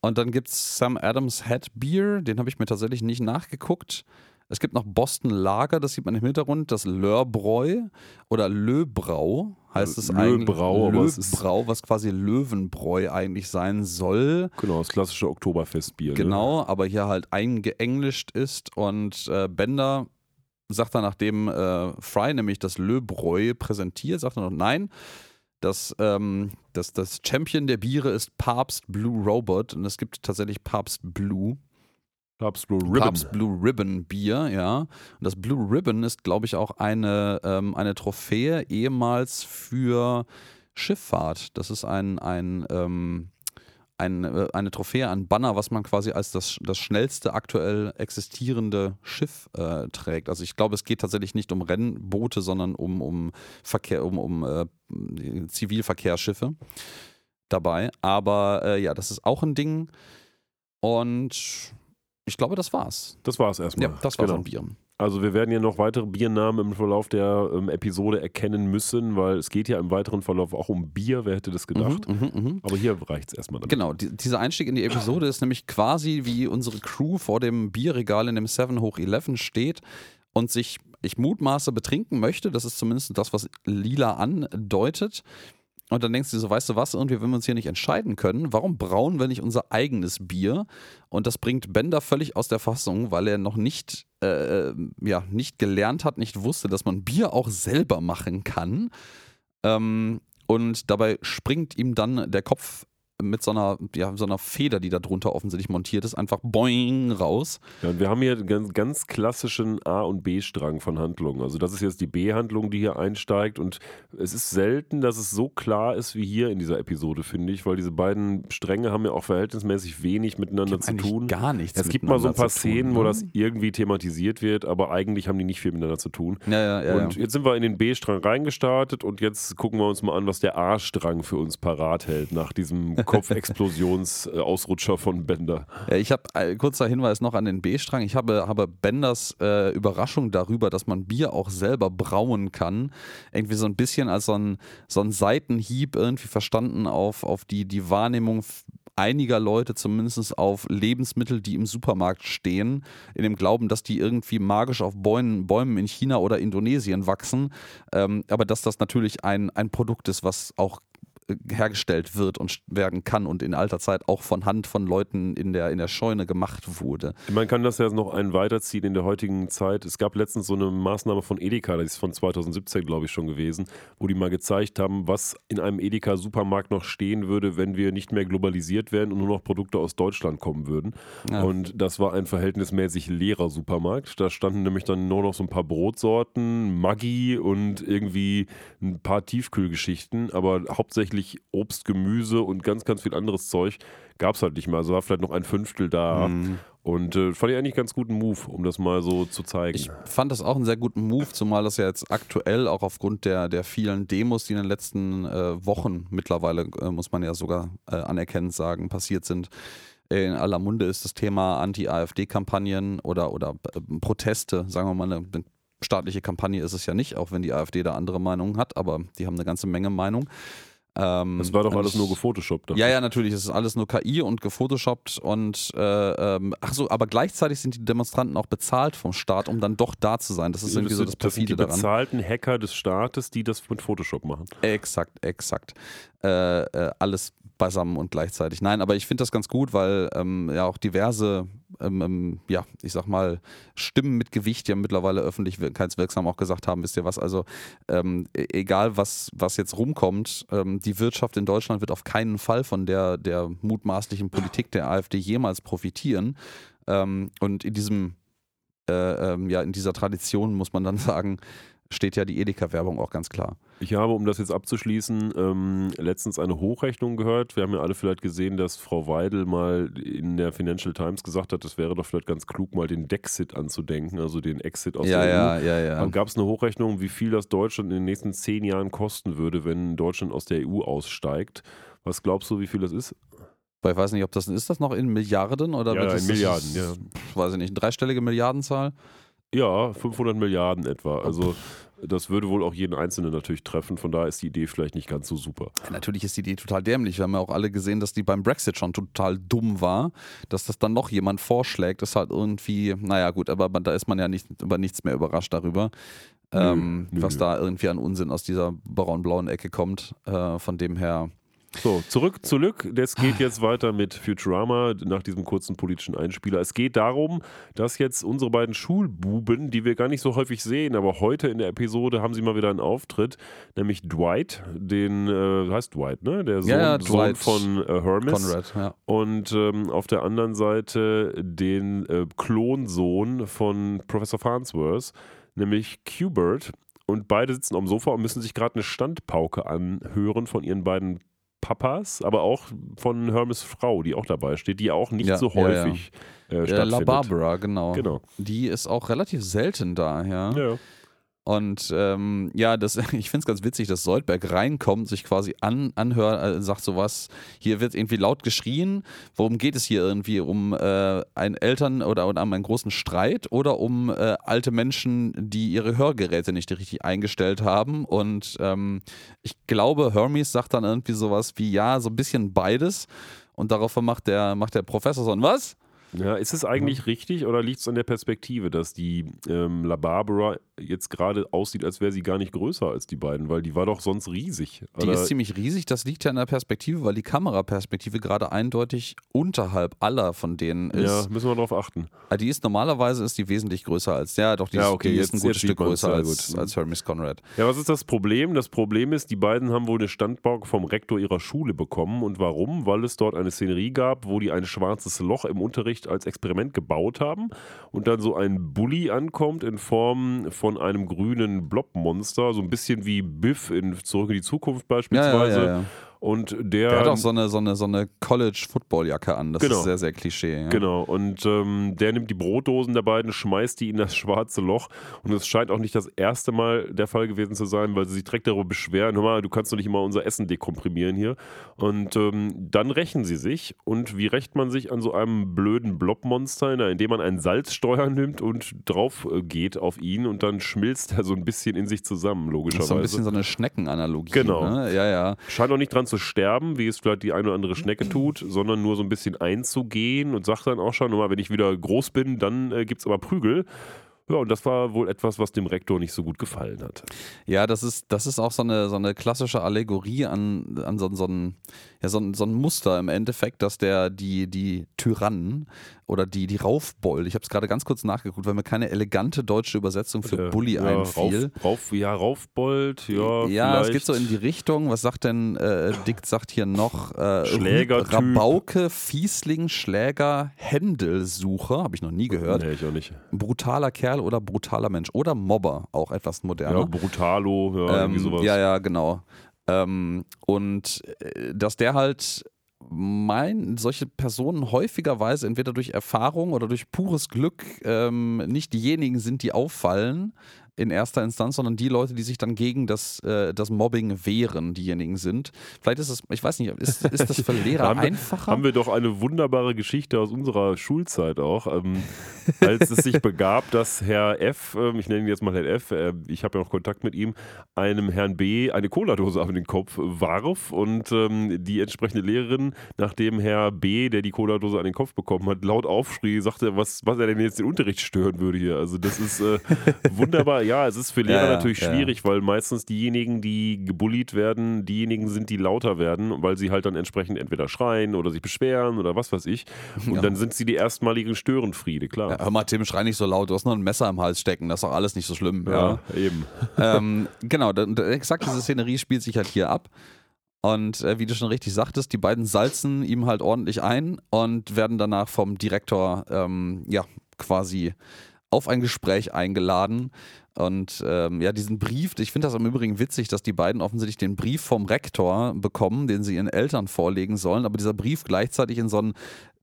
Und dann gibt es Sam Adams Head Beer, den habe ich mir tatsächlich nicht nachgeguckt. Es gibt noch Boston Lager, das sieht man im Hintergrund, das Lörbräu oder Löbrau heißt es eigentlich. Löbrau, es ist- Löbrau, was quasi Löwenbräu eigentlich sein soll. Genau, das klassische Oktoberfestbier. Ne? Genau, aber hier halt eingeenglischt ist und äh, Bender sagt dann, nachdem äh, Fry nämlich das Le Breu präsentiert, sagt er noch, nein, das, ähm, das, das Champion der Biere ist Papst Blue Robot und es gibt tatsächlich Papst Blue. Papst Blue Ribbon. Papst Blue Ribbon Bier, ja. Und das Blue Ribbon ist, glaube ich, auch eine, ähm, eine Trophäe ehemals für Schifffahrt. Das ist ein, ein, ähm, ein, äh, eine Trophäe, ein Banner, was man quasi als das, das schnellste aktuell existierende Schiff äh, trägt. Also ich glaube, es geht tatsächlich nicht um Rennboote, sondern um, um Verkehr, um, um äh, Zivilverkehrsschiffe dabei. Aber äh, ja, das ist auch ein Ding. Und ich glaube, das war's. Das war's erstmal. Ja, das war genau. so ein Bier. Also wir werden ja noch weitere Biernamen im Verlauf der ähm, Episode erkennen müssen, weil es geht ja im weiteren Verlauf auch um Bier. Wer hätte das gedacht? Mhm, mhm, mhm. Aber hier reicht es erstmal damit. Genau, die, dieser Einstieg in die Episode ist nämlich quasi wie unsere Crew vor dem Bierregal in dem 7 hoch 11 steht und sich, ich mutmaße, betrinken möchte. Das ist zumindest das, was Lila andeutet. Und dann denkst du so, weißt du was, irgendwie, wenn wir uns hier nicht entscheiden können, warum brauen wir nicht unser eigenes Bier? Und das bringt Bender völlig aus der Fassung, weil er noch nicht, äh, ja, nicht gelernt hat, nicht wusste, dass man Bier auch selber machen kann. Ähm, und dabei springt ihm dann der Kopf mit so einer, ja, so einer Feder, die da drunter offensichtlich montiert ist, einfach boing raus. Ja, und wir haben hier einen ganz, ganz klassischen A- und B-Strang von Handlungen. Also das ist jetzt die B-Handlung, die hier einsteigt. Und es ist selten, dass es so klar ist wie hier in dieser Episode, finde ich, weil diese beiden Stränge haben ja auch verhältnismäßig wenig miteinander zu tun. gar nichts. Es gibt mal so ein paar tun, Szenen, ne? wo das irgendwie thematisiert wird, aber eigentlich haben die nicht viel miteinander zu tun. Ja, ja, ja. und jetzt sind wir in den B-Strang reingestartet und jetzt gucken wir uns mal an, was der A-Strang für uns parat hält nach diesem Kopfexplosions-Ausrutscher von Bender. Ich habe äh, kurzer Hinweis noch an den B-Strang. Ich habe, habe Benders äh, Überraschung darüber, dass man Bier auch selber brauen kann, irgendwie so ein bisschen als so ein, so ein Seitenhieb irgendwie verstanden auf, auf die, die Wahrnehmung einiger Leute, zumindest auf Lebensmittel, die im Supermarkt stehen, in dem Glauben, dass die irgendwie magisch auf Bäumen, Bäumen in China oder Indonesien wachsen. Ähm, aber dass das natürlich ein, ein Produkt ist, was auch hergestellt wird und werden kann und in alter Zeit auch von Hand von Leuten in der, in der Scheune gemacht wurde. Man kann das ja noch einen weiterziehen in der heutigen Zeit. Es gab letztens so eine Maßnahme von Edeka, das ist von 2017, glaube ich, schon gewesen, wo die mal gezeigt haben, was in einem Edeka-Supermarkt noch stehen würde, wenn wir nicht mehr globalisiert wären und nur noch Produkte aus Deutschland kommen würden. Ja. Und das war ein verhältnismäßig leerer Supermarkt. Da standen nämlich dann nur noch so ein paar Brotsorten, Maggi und irgendwie ein paar Tiefkühlgeschichten, aber hauptsächlich Obst, Gemüse und ganz, ganz viel anderes Zeug gab es halt nicht mehr. Also war vielleicht noch ein Fünftel da. Mhm. Und äh, fand ich eigentlich ganz guten Move, um das mal so zu zeigen. Ich fand das auch einen sehr guten Move, zumal das ja jetzt aktuell auch aufgrund der, der vielen Demos, die in den letzten äh, Wochen mittlerweile, äh, muss man ja sogar äh, anerkennend sagen, passiert sind. In aller Munde ist das Thema Anti-AfD-Kampagnen oder, oder äh, Proteste, sagen wir mal, eine, eine staatliche Kampagne ist es ja nicht, auch wenn die AfD da andere Meinungen hat, aber die haben eine ganze Menge Meinung. Ähm, Das war doch alles nur gefotoshoppt. dachte Ja, ja, natürlich. Es ist alles nur KI und gefotoshoppt und äh, ähm, ach so, aber gleichzeitig sind die Demonstranten auch bezahlt vom Staat, um dann doch da zu sein. Das ist irgendwie so das sind- das sind die perfide daran. bezahlten Hacker des Staates, die das mit Photoshop machen. Exakt, exakt. Äh, äh, alles beisammen und gleichzeitig. Nein, aber ich finde das ganz gut, weil ähm, ja auch diverse, ähm, ähm, ja, ich sag mal, Stimmen mit Gewicht ja mittlerweile öffentlichkeitswirksam auch gesagt haben, wisst ihr was, also ähm, e- egal was, was jetzt rumkommt, ähm, die Wirtschaft in Deutschland wird auf keinen Fall von der, der mutmaßlichen Politik der AfD jemals profitieren. Ähm, und in diesem, äh, ähm, ja, in dieser Tradition muss man dann sagen, steht ja die Edeka-Werbung auch ganz klar. Ich habe, um das jetzt abzuschließen, ähm, letztens eine Hochrechnung gehört. Wir haben ja alle vielleicht gesehen, dass Frau Weidel mal in der Financial Times gesagt hat, es wäre doch vielleicht ganz klug, mal den Dexit anzudenken, also den Exit aus ja, der ja, EU. ja, ja, Dann gab es eine Hochrechnung, wie viel das Deutschland in den nächsten zehn Jahren kosten würde, wenn Deutschland aus der EU aussteigt. Was glaubst du, wie viel das ist? Weil ich weiß nicht, ob das ist das noch in Milliarden oder Ja, in Milliarden, das, ja. Weiß ich nicht, eine dreistellige Milliardenzahl? Ja, 500 Milliarden etwa. Also das würde wohl auch jeden Einzelnen natürlich treffen. Von daher ist die Idee vielleicht nicht ganz so super. Ja, natürlich ist die Idee total dämlich. Wir haben ja auch alle gesehen, dass die beim Brexit schon total dumm war. Dass das dann noch jemand vorschlägt, ist halt irgendwie, naja gut, aber da ist man ja nicht über nichts mehr überrascht darüber. Nö, ähm, nö, was nö. da irgendwie an Unsinn aus dieser braun-blauen Ecke kommt. Äh, von dem her, So, zurück, zurück. Es geht jetzt weiter mit Futurama nach diesem kurzen politischen Einspieler. Es geht darum, dass jetzt unsere beiden Schulbuben, die wir gar nicht so häufig sehen, aber heute in der Episode haben sie mal wieder einen Auftritt, nämlich Dwight, den, äh, heißt Dwight, ne? Der Sohn, Ja, Sohn von äh, Hermes. Conrad, ja. Und ähm, auf der anderen Seite den äh, Klonsohn von Professor Farnsworth, nämlich Qbert. Und beide sitzen am Sofa und müssen sich gerade eine Standpauke anhören von ihren beiden Papas, aber auch von Hermes Frau, die auch dabei steht, die auch nicht Ja, so ja, ja. häufig Äh, Äh, La stattfindet. Barbara, genau. Genau. Die ist auch relativ selten da, ja. Ja. Und ähm, ja, das, ich finde es ganz witzig, dass Soldberg reinkommt, sich quasi an, anhört, äh, sagt sowas, hier wird irgendwie laut geschrien. Worum geht es hier irgendwie? Um äh, einen Eltern oder, um einen großen Streit oder um äh, alte Menschen, die ihre Hörgeräte nicht richtig eingestellt haben? Und ähm, ich glaube, Hermes sagt dann irgendwie sowas wie, ja, so ein bisschen beides. Und daraufhin macht der, macht der Professor so ein Was? Ja, ist es eigentlich richtig oder liegt es an der Perspektive, dass die ähm, La Barbara jetzt gerade aussieht, als wäre sie gar nicht größer als die beiden, weil die war doch sonst riesig. Die Oder- ist ziemlich riesig, das liegt ja in der Perspektive, weil die Kameraperspektive gerade eindeutig unterhalb aller von denen ja, ist. müssen wir darauf achten. Ah, Die ist normalerweise ist die wesentlich größer als, ja doch, die, Ja, ist, okay, die jetzt- ist ein gutes Stück größer ja, als, gut. als Hermes Conrad. Ja, was ist das Problem? Das Problem ist, die beiden haben wohl eine Standbank vom Rektor ihrer Schule bekommen. Und warum? Weil es dort eine Szenerie gab, wo die ein schwarzes Loch im Unterricht als Experiment gebaut haben und dann so ein Bully ankommt in Form von einem grünen Blobmonster, so ein bisschen wie Biff in Zurück in die Zukunft Ja, ja, beispielsweise. ja, ja. Und der, Der hat auch so eine, so eine, so eine College-Football-Jacke an. Das Genau. ist sehr, sehr Klischee. Ja. Genau, und ähm, der nimmt die Brotdosen der beiden, schmeißt die in das schwarze Loch. Und es scheint auch nicht das erste Mal der Fall gewesen zu sein, weil sie sich direkt darüber beschweren: Hör mal, du kannst doch nicht immer unser Essen dekomprimieren hier. Und ähm, dann rächen sie sich. Und wie rächt man sich an so einem blöden Blobmonster, indem man einen Salzsteuer nimmt und drauf äh, geht auf ihn und dann schmilzt er so ein bisschen in sich zusammen, Das ist logischerweise. so ein bisschen so eine Schneckenanalogie. Genau. Ne? Ja, ja. Scheint auch nicht dran zu sterben, wie es vielleicht die eine oder andere Schnecke tut, sondern nur so ein bisschen einzugehen und sagt dann auch schon, wenn ich wieder groß bin, dann äh, gibt es aber Prügel. Ja, und das war wohl etwas, was dem Rektor nicht so gut gefallen hat. Ja, das ist, das ist auch so eine, so eine klassische Allegorie an, an so, so, ein, ja, so, ein, so ein Muster im Endeffekt, dass der die, die Tyrannen oder die, die Raufbold, ich habe es gerade ganz kurz nachgeguckt, weil mir keine elegante deutsche Übersetzung für Äh, Bully ja, einfiel. Rauf, Rauf, ja, Raufbold, ja. Ja, es geht so in die Richtung. Was sagt denn äh, Dick? Sagt hier noch äh, Schlägertyp. Rabauke, Fiesling, Schläger, Händelsucher. Habe ich noch nie gehört. Nee, ich auch nicht. Brutaler Kerl oder brutaler Mensch oder Mobber, auch etwas moderner. Ja, Brutalo, ja, irgendwie Ähm, sowas. ja, ja, genau. Ähm, und äh, dass der halt mein, solche Personen häufigerweise entweder durch Erfahrung oder durch pures Glück ähm, nicht diejenigen sind, die auffallen, in erster Instanz, sondern die Leute, die sich dann gegen das, äh, das Mobbing wehren, diejenigen sind. Vielleicht ist es, ich weiß nicht, ist, ist das für Lehrer haben einfacher? Wir, haben wir doch eine wunderbare Geschichte aus unserer Schulzeit auch, ähm, als es sich begab, dass Herr F., äh, ich nenne ihn jetzt mal Herr F., äh, ich habe ja noch Kontakt mit ihm, einem Herrn B. eine Cola-Dose auf den Kopf warf und ähm, die entsprechende Lehrerin, nachdem Herr B., der die Cola-Dose an den Kopf bekommen hat, laut aufschrie, sagte, was, was er denn jetzt den Unterricht stören würde hier. Also das ist äh, wunderbar ja, es ist für Lehrer Ja, ja, natürlich schwierig, weil meistens diejenigen, die gebullied werden, diejenigen sind, die lauter werden, weil sie halt dann entsprechend entweder schreien oder sich beschweren oder was weiß ich. Und dann sind sie die erstmaligen Störenfriede, klar. Hör mal, Tim, schrei nicht so laut, du hast noch ein Messer im Hals stecken, das ist doch alles nicht so schlimm. Ja, eben. ähm, genau, da, da, exakt diese Szenerie spielt sich halt hier ab. Und äh, wie du schon richtig sagtest, die beiden salzen ihm halt ordentlich ein und werden danach vom Direktor ähm, ja quasi auf ein Gespräch eingeladen. Und ähm, ja, diesen Brief, ich finde das im Übrigen witzig, dass die beiden offensichtlich den Brief vom Rektor bekommen, den sie ihren Eltern vorlegen sollen, aber dieser Brief gleichzeitig in so ein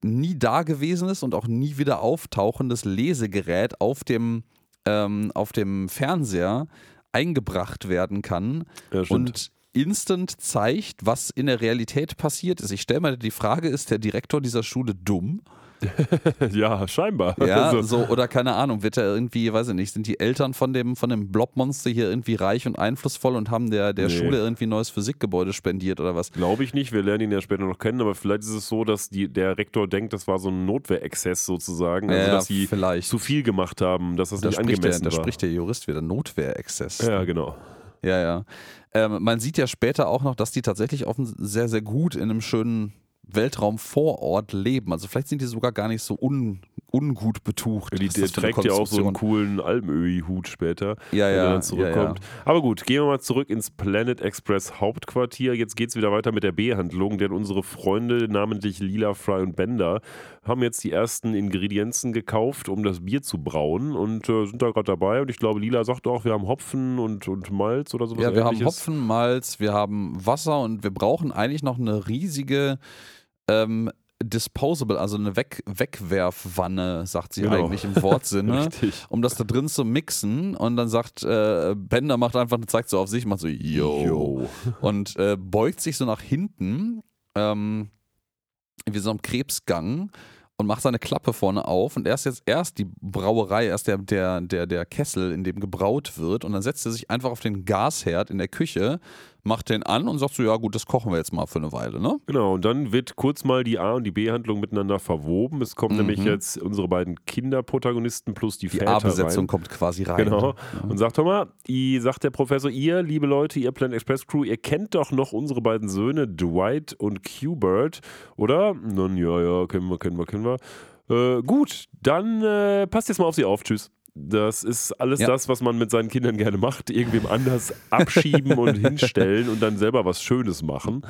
nie dagewesenes und auch nie wieder auftauchendes Lesegerät auf dem, ähm, auf dem Fernseher eingebracht werden kann Ja, und instant zeigt, was in der Realität passiert ist. Ich stelle mir die Frage, ist der Direktor dieser Schule dumm? ja, scheinbar. Ja, Also, so, oder keine Ahnung, wird er irgendwie, weiß ich nicht, sind die Eltern von dem, von dem Blobmonster hier irgendwie reich und einflussvoll und haben der, der Nee. Schule irgendwie ein neues Physikgebäude spendiert oder was? Glaube ich nicht, wir lernen ihn ja später noch kennen, aber vielleicht ist es so, dass die, der Rektor denkt, das war so ein Notwehrexzess sozusagen, also Ja, dass sie vielleicht. zu viel gemacht haben, dass das Da nicht spricht, der, angemessen da war. spricht der Jurist wieder, Notwehrexzess. ja, genau. Ja, ja. Ähm, man sieht ja später auch noch, dass die tatsächlich offen sehr, sehr gut in einem schönen Weltraum vor Ort leben. Also vielleicht sind die sogar gar nicht so un, ungut betucht. Die, der trägt ja auch so einen coolen Almöhi-Hut später, Ja, wenn ja, er dann zurückkommt. ja, Aber gut, gehen wir mal zurück ins Planet Express Hauptquartier. Jetzt geht es wieder weiter mit der B-Handlung, denn unsere Freunde, namentlich Lila, Fry und Bender, haben jetzt die ersten Ingredienzen gekauft, um das Bier zu brauen und äh, sind da gerade dabei. Und ich glaube, Lila sagt auch, wir haben Hopfen und, und Malz oder sowas Ja, wir haben ähnliches. Hopfen, Malz, wir haben Wasser und wir brauchen eigentlich noch eine riesige ähm, Disposable, also eine Weg Wegwerfwanne, sagt sie Genau. eigentlich im Wortsinne. Richtig. um das da drin zu mixen und dann sagt äh, Bender macht einfach, zeigt so auf sich, macht so yo, Yo. und äh, beugt sich so nach hinten ähm, wie so einem Krebsgang und macht seine Klappe vorne auf und erst jetzt erst die Brauerei, erst der, der, der, der Kessel, in dem gebraut wird und dann setzt er sich einfach auf den Gasherd in der Küche, macht den an und sagt so, ja gut, das kochen wir jetzt mal für eine Weile, ne? Genau, und dann wird kurz mal die A- und die B-Handlung miteinander verwoben. Es kommen Mhm. nämlich jetzt unsere beiden Kinderprotagonisten plus die, Die Väter A-Besetzung rein. kommt quasi rein. Genau. Und sagt, hör mal, ihr, sagt der Professor, ihr, liebe Leute, ihr Planet Express Crew, ihr kennt doch noch unsere beiden Söhne, Dwight und Q-Bert, oder? Nun, ja, ja, kennen wir, kennen wir, kennen wir. Äh, gut, dann äh, passt jetzt mal auf sie auf. Tschüss. Das ist alles Ja. das, was man mit seinen Kindern gerne macht. Irgendwem anders abschieben und hinstellen und dann selber was Schönes machen.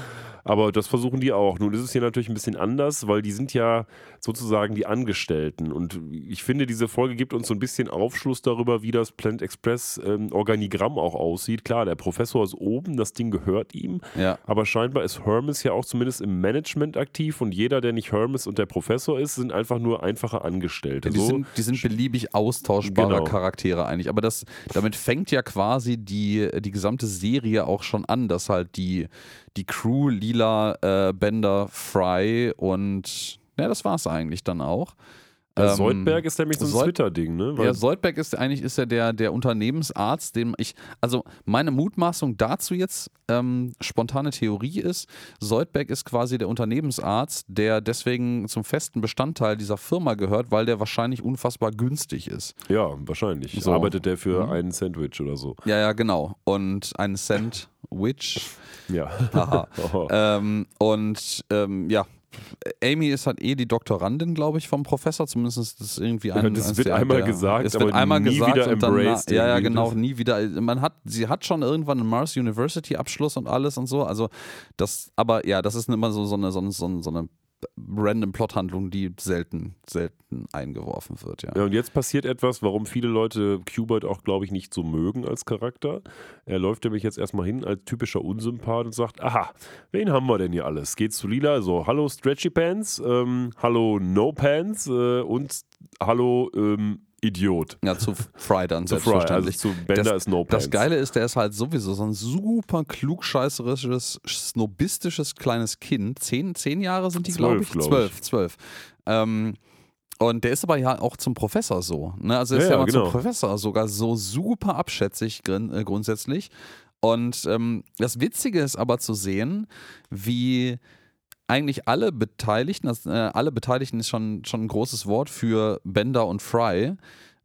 Aber das versuchen die auch. Nun ist es hier natürlich ein bisschen anders, weil die sind ja sozusagen die Angestellten. Und ich finde, diese Folge gibt uns so ein bisschen Aufschluss darüber, wie das Planet Express ähm, Organigramm auch aussieht. Klar, der Professor ist oben, das Ding gehört ihm. Ja. Aber scheinbar ist Hermes ja auch zumindest im Management aktiv und jeder, der nicht Hermes und der Professor ist, sind einfach nur einfache Angestellte. Die, so, sind, die sind beliebig austauschbare Genau. Charaktere eigentlich. Aber das, damit fängt ja quasi die, die gesamte Serie auch schon an, dass halt die, die Crew, Lila, äh, Bender, Fry und ja, das war's eigentlich dann auch. äh, Ähm, Soldberg ist nämlich so ein Sold- Twitter-Ding, ne? Weil Ja, Soldberg ist eigentlich ist ja der, der Unternehmensarzt, den ich, also meine Mutmaßung dazu jetzt, ähm, spontane Theorie ist, Soldberg ist quasi der Unternehmensarzt, der deswegen zum festen Bestandteil dieser Firma gehört, weil der wahrscheinlich unfassbar günstig ist. ja, wahrscheinlich. So. Arbeitet der für Mhm. einen Sandwich oder so. Ja, ja, genau. Und ein Sandwich. Ja. Haha. Oh. ähm, und ähm, ja. Amy ist halt eh die Doktorandin, glaube ich, vom Professor. Zumindest ist das irgendwie ein. das eins wird der, einmal der, gesagt, es aber wird einmal nie gesagt wieder und dann, embraced Ja, ja, genau, Das- nie wieder. Man hat, sie hat schon irgendwann einen Mars University Abschluss und alles und so. Also das, aber ja, das ist immer so, so eine, so eine, so eine, so eine random Plothandlung, die selten, selten eingeworfen wird, ja. Ja, und jetzt passiert etwas, warum viele Leute Qbert auch, glaube ich, nicht so mögen als Charakter. Er läuft nämlich jetzt erstmal hin als typischer Unsympath und sagt, aha, wen haben wir denn hier alles? Geht zu Lila, so, hallo Stretchy Pants, ähm, hallo No Pants äh, und hallo ähm, Idiot. Ja, zu Fry dann Zu Fry, also zu Bender das, ist No Pants. Das Geile ist, der ist halt sowieso so ein super klugscheißerisches, snobistisches kleines Kind. Zehn, zehn Jahre sind die, glaube ich. glaub ich. zwölf, zwölf. Ähm, und der ist aber ja auch zum Professor so. Ne? Also er ist Ja, ja, ja, mal genau. zum Professor sogar so super abschätzig grin- äh, grundsätzlich. Und ähm, das Witzige ist aber zu sehen, wie eigentlich alle Beteiligten, das, äh, alle Beteiligten ist schon, schon ein großes Wort für Bender und Fry,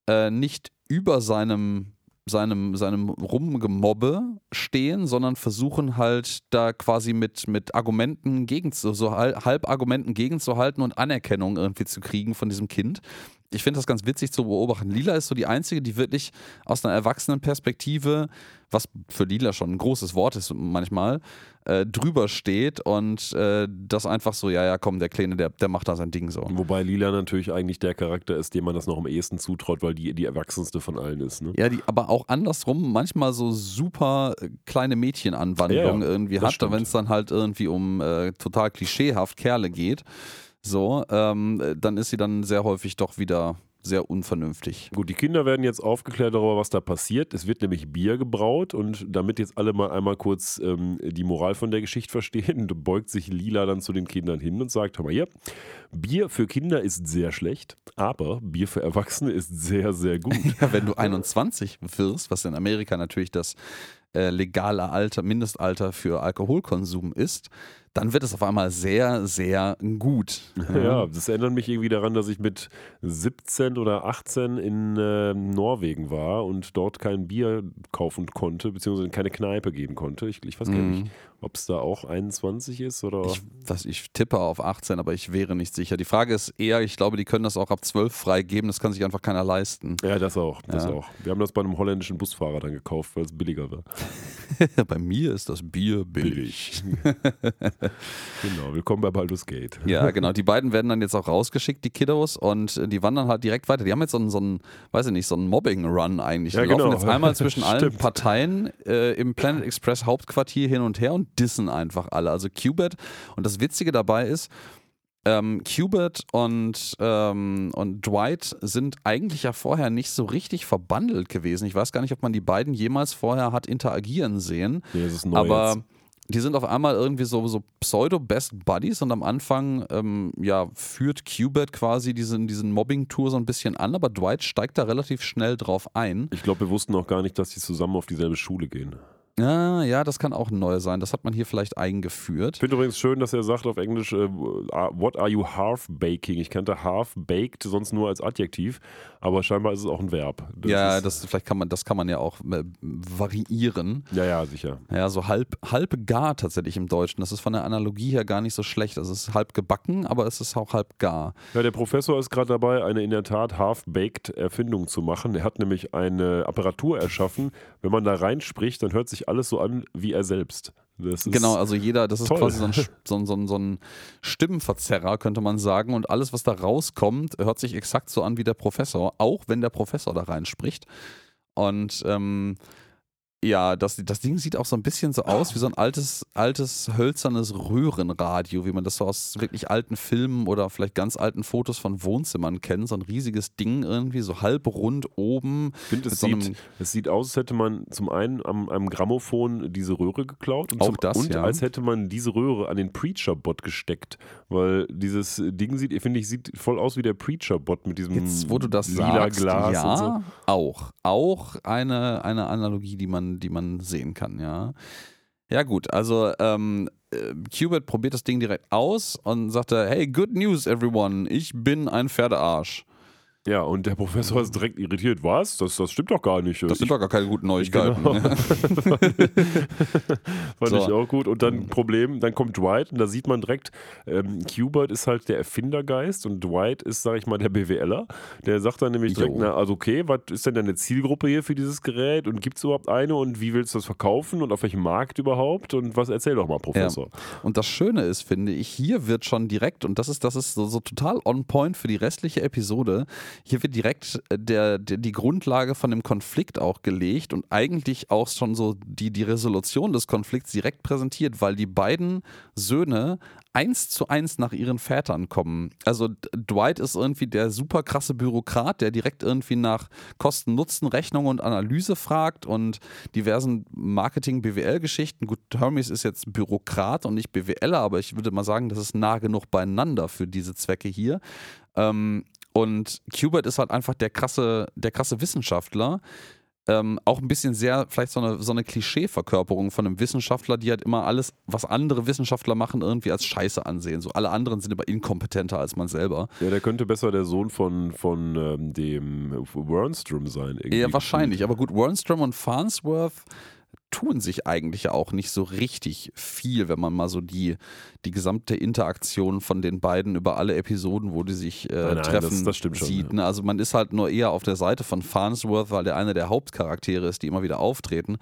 äh, nicht über seinem, seinem, seinem Rumgemobbe stehen, sondern versuchen halt da quasi mit, mit Argumenten gegen so hal- Halbargumenten gegenzuhalten und Anerkennung irgendwie zu kriegen von diesem Kind. Ich finde das ganz witzig zu beobachten. Lila ist so die einzige, die wirklich aus einer Erwachsenenperspektive, was für Lila schon ein großes Wort ist manchmal, äh, drüber steht und äh, das einfach so, ja, ja, komm, der Kleine, der, der macht da sein Ding so. Wobei Lila natürlich eigentlich der Charakter ist, dem man das noch am ehesten zutraut, weil die die erwachsenste von allen ist. Ne? Ja, die aber auch andersrum manchmal so super äh, kleine Mädchenanwandlungen Ja, ja, irgendwie hat, wenn es dann halt irgendwie um äh, total klischeehaft Kerle geht. So, ähm, äh, dann ist sie dann sehr häufig doch wieder sehr unvernünftig. Gut, die Kinder werden jetzt aufgeklärt darüber, was da passiert. Es wird nämlich Bier gebraut und damit jetzt alle mal einmal kurz ähm, die Moral von der Geschichte verstehen, beugt sich Lila dann zu den Kindern hin und sagt, hör mal hier, Bier für Kinder ist sehr schlecht, aber Bier für Erwachsene ist sehr, sehr gut. Ja, wenn du 21 wirst, was in Amerika natürlich das äh, legale Alter, Mindestalter für Alkoholkonsum ist, dann wird es auf einmal sehr, sehr gut. Ja, das erinnert mich irgendwie daran, dass ich mit 17 oder 18 in äh, Norwegen war und dort kein Bier kaufen konnte, beziehungsweise in keine Kneipe gehen konnte. Ich, ich weiß gar nicht, ob es da auch 21 ist oder. Ich, was, ich tippe auf 18, aber ich wäre nicht sicher. Die Frage ist eher, ich glaube, die können das auch ab 12 freigeben, das kann sich einfach keiner leisten. ja, das auch, das Ja. auch. Wir haben das bei einem holländischen Busfahrer dann gekauft, weil es billiger war. Bei mir ist das Bier billig. Genau, willkommen bei Baldur's Gate. Ja, genau. Die beiden werden dann jetzt auch rausgeschickt, die Kiddos, und äh, die wandern halt direkt weiter. Die haben jetzt so einen, so einen weiß ich nicht, so einen Mobbing-Run eigentlich. Die Ja, laufen genau. jetzt einmal zwischen allen. Parteien äh, im Planet Express Hauptquartier hin und her und dissen einfach alle. Also Qbert. Und das Witzige dabei ist, ähm, Qbert und, ähm, und Dwight sind eigentlich ja vorher nicht so richtig verbandelt gewesen. Ich weiß gar nicht, ob man die beiden jemals vorher hat interagieren sehen. Nee, das ist neu Aber jetzt. Die sind auf einmal irgendwie so, so Pseudo-Best Buddies und am Anfang ähm, ja, führt Qbert quasi diesen, diesen Mobbing-Tour so ein bisschen an, aber Dwight steigt da relativ schnell drauf ein. Ich glaube, wir wussten auch gar nicht, dass die zusammen auf dieselbe Schule gehen. Ja, ja, das kann auch neu sein. Das hat man hier vielleicht eingeführt. Ich finde übrigens schön, dass er sagt auf Englisch, äh, what are you half baking? Ich kannte half baked sonst nur als Adjektiv, aber scheinbar ist es auch ein Verb. Das ja, das, vielleicht kann man, das kann man ja auch äh, variieren. ja, ja, sicher. Ja, so halb, halb gar tatsächlich im Deutschen. Das ist von der Analogie her gar nicht so schlecht. Also es ist halb gebacken, aber es ist auch halb gar. Ja, der Professor ist gerade dabei, eine in der Tat half-baked Erfindung zu machen. Er hat nämlich eine Apparatur erschaffen. Wenn man da reinspricht, dann hört sich alles so an wie er selbst. Genau, also jeder, das ist toll. quasi so ein, so, ein, so, ein, so ein Stimmenverzerrer, könnte man sagen. Und alles, was da rauskommt, hört sich exakt so an wie der Professor, auch wenn der Professor da reinspricht. Und ähm, ja, das, das Ding sieht auch so ein bisschen so aus wie so ein altes, altes hölzernes Röhrenradio, wie man das so aus wirklich alten Filmen oder vielleicht ganz alten Fotos von Wohnzimmern kennt. So ein riesiges Ding irgendwie, so halb rund oben. Ich finde, es, so sieht, es sieht aus, als hätte man zum einen am, am Grammophon diese Röhre geklaut und, Auch zum, das, und ja. als hätte man diese Röhre an den Preacher-Bot gesteckt. Weil dieses Ding sieht, finde ich, sieht voll aus wie der Preacher-Bot mit diesem Jetzt, wo du das lila sagst, Glas ja, und so. auch. Auch eine, eine Analogie, die man, die man sehen kann, ja. Ja gut, also ähm, äh, Qbert probiert das Ding direkt aus und sagt, er, hey, good news everyone, ich bin ein Pferdearsch. Ja, und der Professor ist direkt irritiert. Was? Das, das stimmt doch gar nicht. Das sind doch gar keine guten Neuigkeiten. Genau. Fand So. ich auch gut. Und dann Problem, dann kommt Dwight und da sieht man direkt, ähm, Qbert ist halt der Erfindergeist und Dwight ist, sag ich mal, der BWLer. Der sagt dann nämlich direkt, Jo. na, also okay, was ist denn deine Zielgruppe hier für dieses Gerät und gibt es überhaupt eine und wie willst du das verkaufen und auf welchem Markt überhaupt und was, erzähl doch mal, Professor. Und das Schöne ist, finde ich, hier wird schon direkt, und das ist, das ist so, so total on point für die restliche Episode, hier wird direkt äh, der, der, die Grundlage von dem Konflikt auch gelegt und eigentlich auch schon so die, die Resolution des Konflikts direkt präsentiert, weil die beiden Söhne eins zu eins nach ihren Vätern kommen. Also Dwight ist irgendwie der super krasse Bürokrat, der direkt irgendwie nach Kosten-Nutzen-Rechnung und Analyse fragt und diversen Marketing-BWL-Geschichten. Gut, Hermes ist jetzt Bürokrat und nicht BWLer, aber ich würde mal sagen, das ist nah genug beieinander für diese Zwecke hier. Ähm, und Qbert ist halt einfach der krasse, der krasse Wissenschaftler, ähm, auch ein bisschen sehr, vielleicht so eine, so eine Klischee-Verkörperung von einem Wissenschaftler, die halt immer alles, was andere Wissenschaftler machen, irgendwie als Scheiße ansehen. So alle anderen sind aber inkompetenter als man selber. Ja, der könnte besser der Sohn von, von ähm, dem Wernstrom sein. Irgendwie. Ja, wahrscheinlich. Aber gut, Wernstrom und Farnsworth tun sich eigentlich auch nicht so richtig viel, wenn man mal so die, die gesamte Interaktion von den beiden über alle Episoden, wo die sich äh, nein, nein, treffen, das, das sieht. Schon, ja. Also man ist halt nur eher auf der Seite von Farnsworth, weil der einer der Hauptcharaktere ist, die immer wieder auftreten.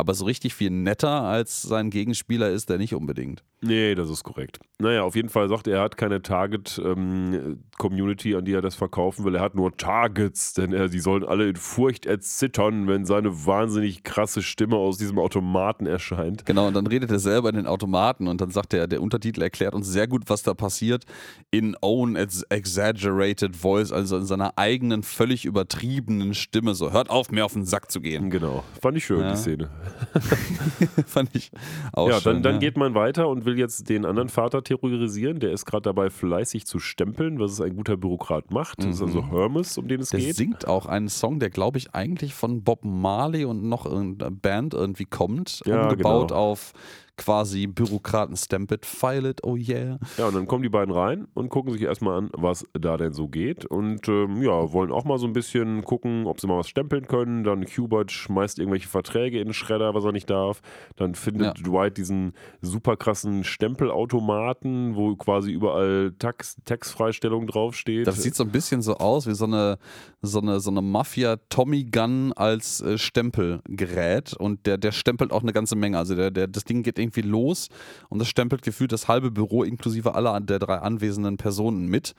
Aber so richtig viel netter als sein Gegenspieler ist der nicht unbedingt. Nee, das ist korrekt. Naja, auf jeden Fall sagt er, er hat keine Target-Community, ähm, an die er das verkaufen will. Er hat nur Targets, denn er, die sollen alle in Furcht erzittern, wenn seine wahnsinnig krasse Stimme aus diesem Automaten erscheint. Genau, und dann redet er selber in den Automaten und dann sagt er, der Untertitel erklärt uns sehr gut, was da passiert. In own exaggerated voice, also in seiner eigenen, völlig übertriebenen Stimme. So, hört auf, mir auf den Sack zu gehen. Genau. Fand ich schön, ja. die Szene. Fand ich auch ja, schön. Dann, dann ja. geht man weiter und will jetzt den anderen Vater terrorisieren. Der ist gerade dabei, fleißig zu stempeln, was es ein guter Bürokrat macht. Das ist also mhm. Hermes, um den es der geht. Der singt auch einen Song, der, glaube ich, eigentlich von Bob Marley und noch irgendeiner Band irgendwie kommt. Ja, umgebaut genau. auf quasi Bürokraten stamp it, file it, oh yeah. Ja, und dann kommen die beiden rein und gucken sich erstmal an, was da denn so geht. Und ähm, ja, wollen auch mal so ein bisschen gucken, ob sie mal was stempeln können. Dann Hubert schmeißt irgendwelche Verträge in den Schredder, was er nicht darf. Dann findet ja. Dwight diesen super krassen Stempelautomaten, wo quasi überall Tax, Tax-Freistellung draufsteht. Das sieht so ein bisschen so aus wie so eine, so eine, so eine Mafia-Tommy-Gun als äh, Stempelgerät. Und der, der stempelt auch eine ganze Menge. Also der, der, das Ding geht irgendwie irgendwie los und das stempelt gefühlt das halbe Büro inklusive aller der drei anwesenden Personen mit.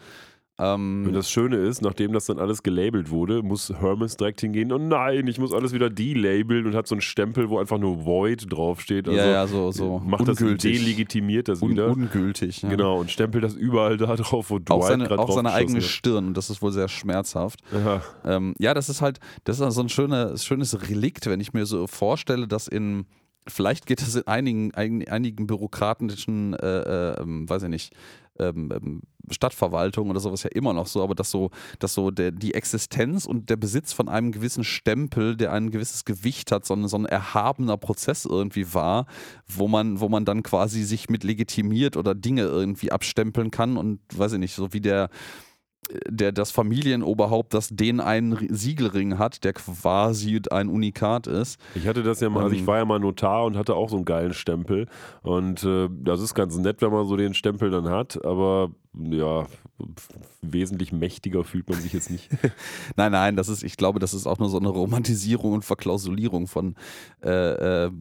Ähm, und das Schöne ist, nachdem das dann alles gelabelt wurde, muss Hermes direkt hingehen, oh nein, ich muss alles wieder delabeln und hat so einen Stempel, wo einfach nur Void draufsteht. Also ja, ja, so, so. Macht ungültig. das, delegitimiert das wieder. Un ungültig. Ja. Genau, und stempelt das überall da drauf, wo Dwight Auf seine, auf seine eigene Stirn und das ist wohl sehr schmerzhaft. Ja, ähm, ja das ist halt, das ist so ein schönes, schönes Relikt, wenn ich mir so vorstelle, dass in Vielleicht geht das in einigen, einigen bürokratischen, äh, äh, ähm, weiß ich nicht, ähm, ähm, Stadtverwaltung oder sowas ja immer noch so, aber dass so, dass so der, die Existenz und der Besitz von einem gewissen Stempel, der ein gewisses Gewicht hat, so ein, so ein erhabener Prozess irgendwie war, wo man, wo man dann quasi sich mit legitimiert oder Dinge irgendwie abstempeln kann und weiß ich nicht, so wie der der das Familienoberhaupt, das den einen Siegelring hat, der quasi ein Unikat ist. Ich hatte das ja mal, also ich ähm, war ja mal Notar und hatte auch so einen geilen Stempel. Und äh, das ist ganz nett, wenn man so den Stempel dann hat, aber ja, wesentlich mächtiger fühlt man sich jetzt nicht. nein, nein, das ist, ich glaube, das ist auch nur so eine Romantisierung und Verklausulierung von äh, äh,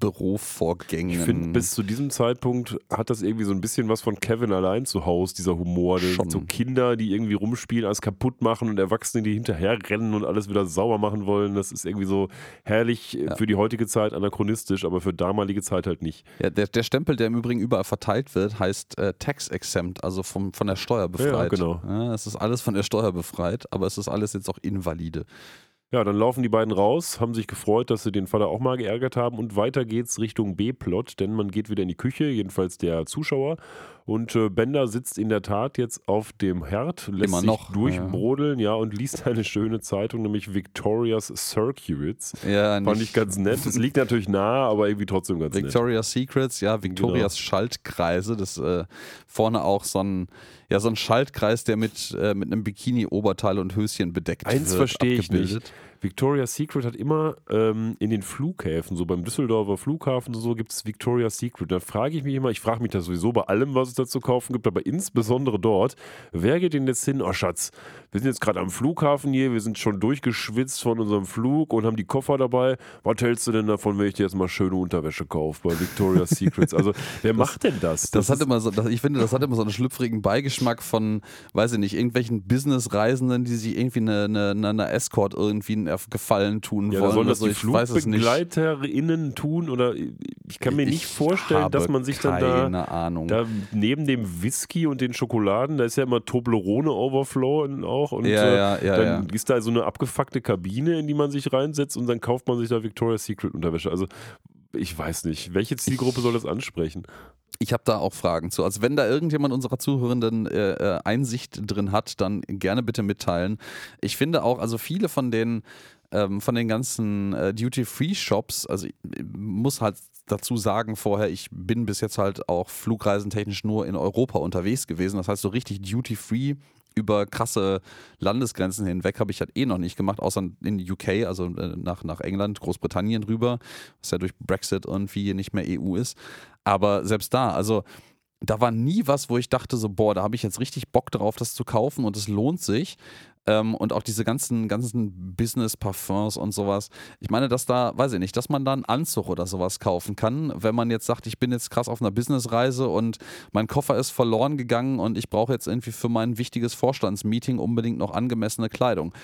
Bürovorgängen. Ich finde, bis zu diesem Zeitpunkt hat das irgendwie so ein bisschen was von Kevin allein zu Hause, dieser Humor. So Kinder, die irgendwie rumspielen, alles kaputt machen und Erwachsene, die hinterher rennen und alles wieder sauber machen wollen. Das ist irgendwie so herrlich ja. für die heutige Zeit anachronistisch, aber für damalige Zeit halt nicht. Ja, der, der Stempel, der im Übrigen überall verteilt wird, heißt äh, Tax Exempt, also vom, von der Steuer befreit. Ja, genau. Ja, es ist alles von der Steuer befreit, aber es ist alles jetzt auch invalide. Ja, dann laufen die beiden raus, haben sich gefreut, dass sie den Vater auch mal geärgert haben und weiter geht's Richtung B-Plot, denn man geht wieder in die Küche, jedenfalls der Zuschauer und äh, Bender sitzt in der Tat jetzt auf dem Herd, lässt Immer noch, sich durchbrodeln, ja. ja. und liest eine schöne Zeitung, nämlich Victoria's Circuits. Ja, Fand ich ganz nett. Es liegt natürlich nah, aber irgendwie trotzdem ganz Victoria's nett. Secrets, ja, Victoria's genau. Schaltkreise. Das äh, vorne auch so ein, ja, so ein Schaltkreis, der mit, äh, mit einem Bikini-Oberteil und Höschen bedeckt Eins wird. verstehe ich nicht Victoria's Secret hat immer ähm, in den Flughäfen, so beim Düsseldorfer Flughafen und so, gibt es Victoria's Secret. Da frage ich mich immer, ich frage mich das sowieso bei allem, was es da zu kaufen gibt, aber insbesondere dort, wer geht denn jetzt hin? Oh Schatz, wir sind jetzt gerade am Flughafen hier, wir sind schon durchgeschwitzt von unserem Flug und haben die Koffer dabei. Was hältst du denn davon, wenn ich dir jetzt mal schöne Unterwäsche kaufe bei Victoria's Secrets? Also, wer macht denn das? Das, das hat immer so, das, ich finde, das hat immer so einen schlüpfrigen Beigeschmack von, weiß ich nicht, irgendwelchen Business-Reisenden, die sich irgendwie eine, eine, eine Escort irgendwie einen Gefallen tun ja, wollen. Sollen das also, die FlugbegleiterInnen tun? Oder ich kann mir nicht vorstellen, dass man sich dann da, Ahnung. da neben dem Whisky und den Schokoladen, da ist ja immer Toblerone-Overflow auch. Und ja, ja, ja, dann ist da so eine abgefuckte Kabine, in die man sich reinsetzt und dann kauft man sich da Victoria's Secret Unterwäsche. Also ich weiß nicht, welche Zielgruppe soll das ansprechen? Ich habe da auch Fragen zu. Also wenn da irgendjemand unserer Zuhörenden äh, äh, Einsicht drin hat, dann gerne bitte mitteilen. Ich finde auch, also viele von den ähm, von den ganzen äh, Duty-Free-Shops, also ich, ich muss halt dazu sagen vorher, ich bin bis jetzt halt auch flugreisentechnisch nur in Europa unterwegs gewesen. Das heißt, so richtig Duty-Free über krasse Landesgrenzen hinweg habe ich halt eh noch nicht gemacht, außer in UK, also äh, nach, nach England, Großbritannien rüber, was ja durch Brexit irgendwie nicht mehr EU ist. Aber selbst da, also da war nie was, wo ich dachte so, boah, da habe ich jetzt richtig Bock drauf, das zu kaufen und es lohnt sich. Ähm, und auch diese ganzen, ganzen Business-Parfums und sowas. Ich meine, dass da, weiß ich nicht, dass man da einen Anzug oder sowas kaufen kann, wenn man jetzt sagt, ich bin jetzt krass auf einer Businessreise und mein Koffer ist verloren gegangen und ich brauche jetzt irgendwie für mein wichtiges Vorstandsmeeting unbedingt noch angemessene Kleidung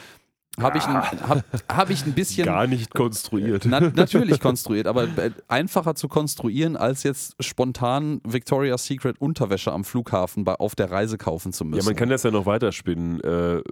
habe ich, ein, hab, hab ich ein bisschen. Gar nicht konstruiert. Na, natürlich konstruiert, aber äh, einfacher zu konstruieren, als jetzt spontan Victoria's Secret Unterwäsche am Flughafen bei, auf der Reise kaufen zu müssen. Ja, man kann das ja noch weiterspinnen. Äh,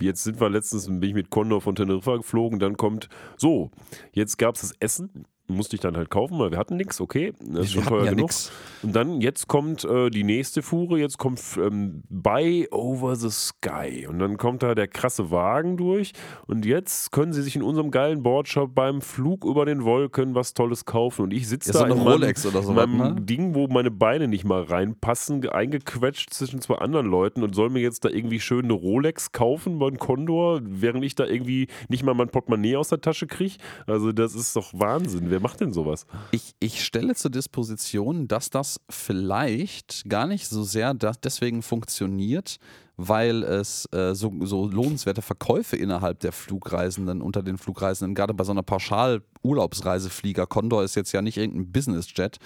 jetzt sind wir letztens, bin ich mit Condor von Teneriffa geflogen, dann kommt, so, jetzt gab es das Essen musste ich dann halt kaufen, weil wir hatten nichts, okay, das ist schon teuer ja genug. Nix. Und dann, jetzt kommt äh, die nächste Fuhre, jetzt kommt ähm, Buy Over the Sky. Und dann kommt da der krasse Wagen durch. Und jetzt können sie sich in unserem geilen Boardshop beim Flug über den Wolken was Tolles kaufen. Und ich sitze da so in meinem, oder so meinem ne? Ding, wo meine Beine nicht mal reinpassen, eingequetscht zwischen zwei anderen Leuten und soll mir jetzt da irgendwie schön eine Rolex kaufen beim Condor, während ich da irgendwie nicht mal mein Portemonnaie aus der Tasche kriege. Also das ist doch Wahnsinn. Wer Wer macht denn sowas? Ich, ich stelle zur Disposition, dass das vielleicht gar nicht so sehr deswegen funktioniert, weil es äh, so, so, lohnenswerte Verkäufe innerhalb der Flugreisenden, unter den Flugreisenden, gerade bei so einer Pauschal-Urlaubsreiseflieger, Condor ist jetzt ja nicht irgendein Business-Jet,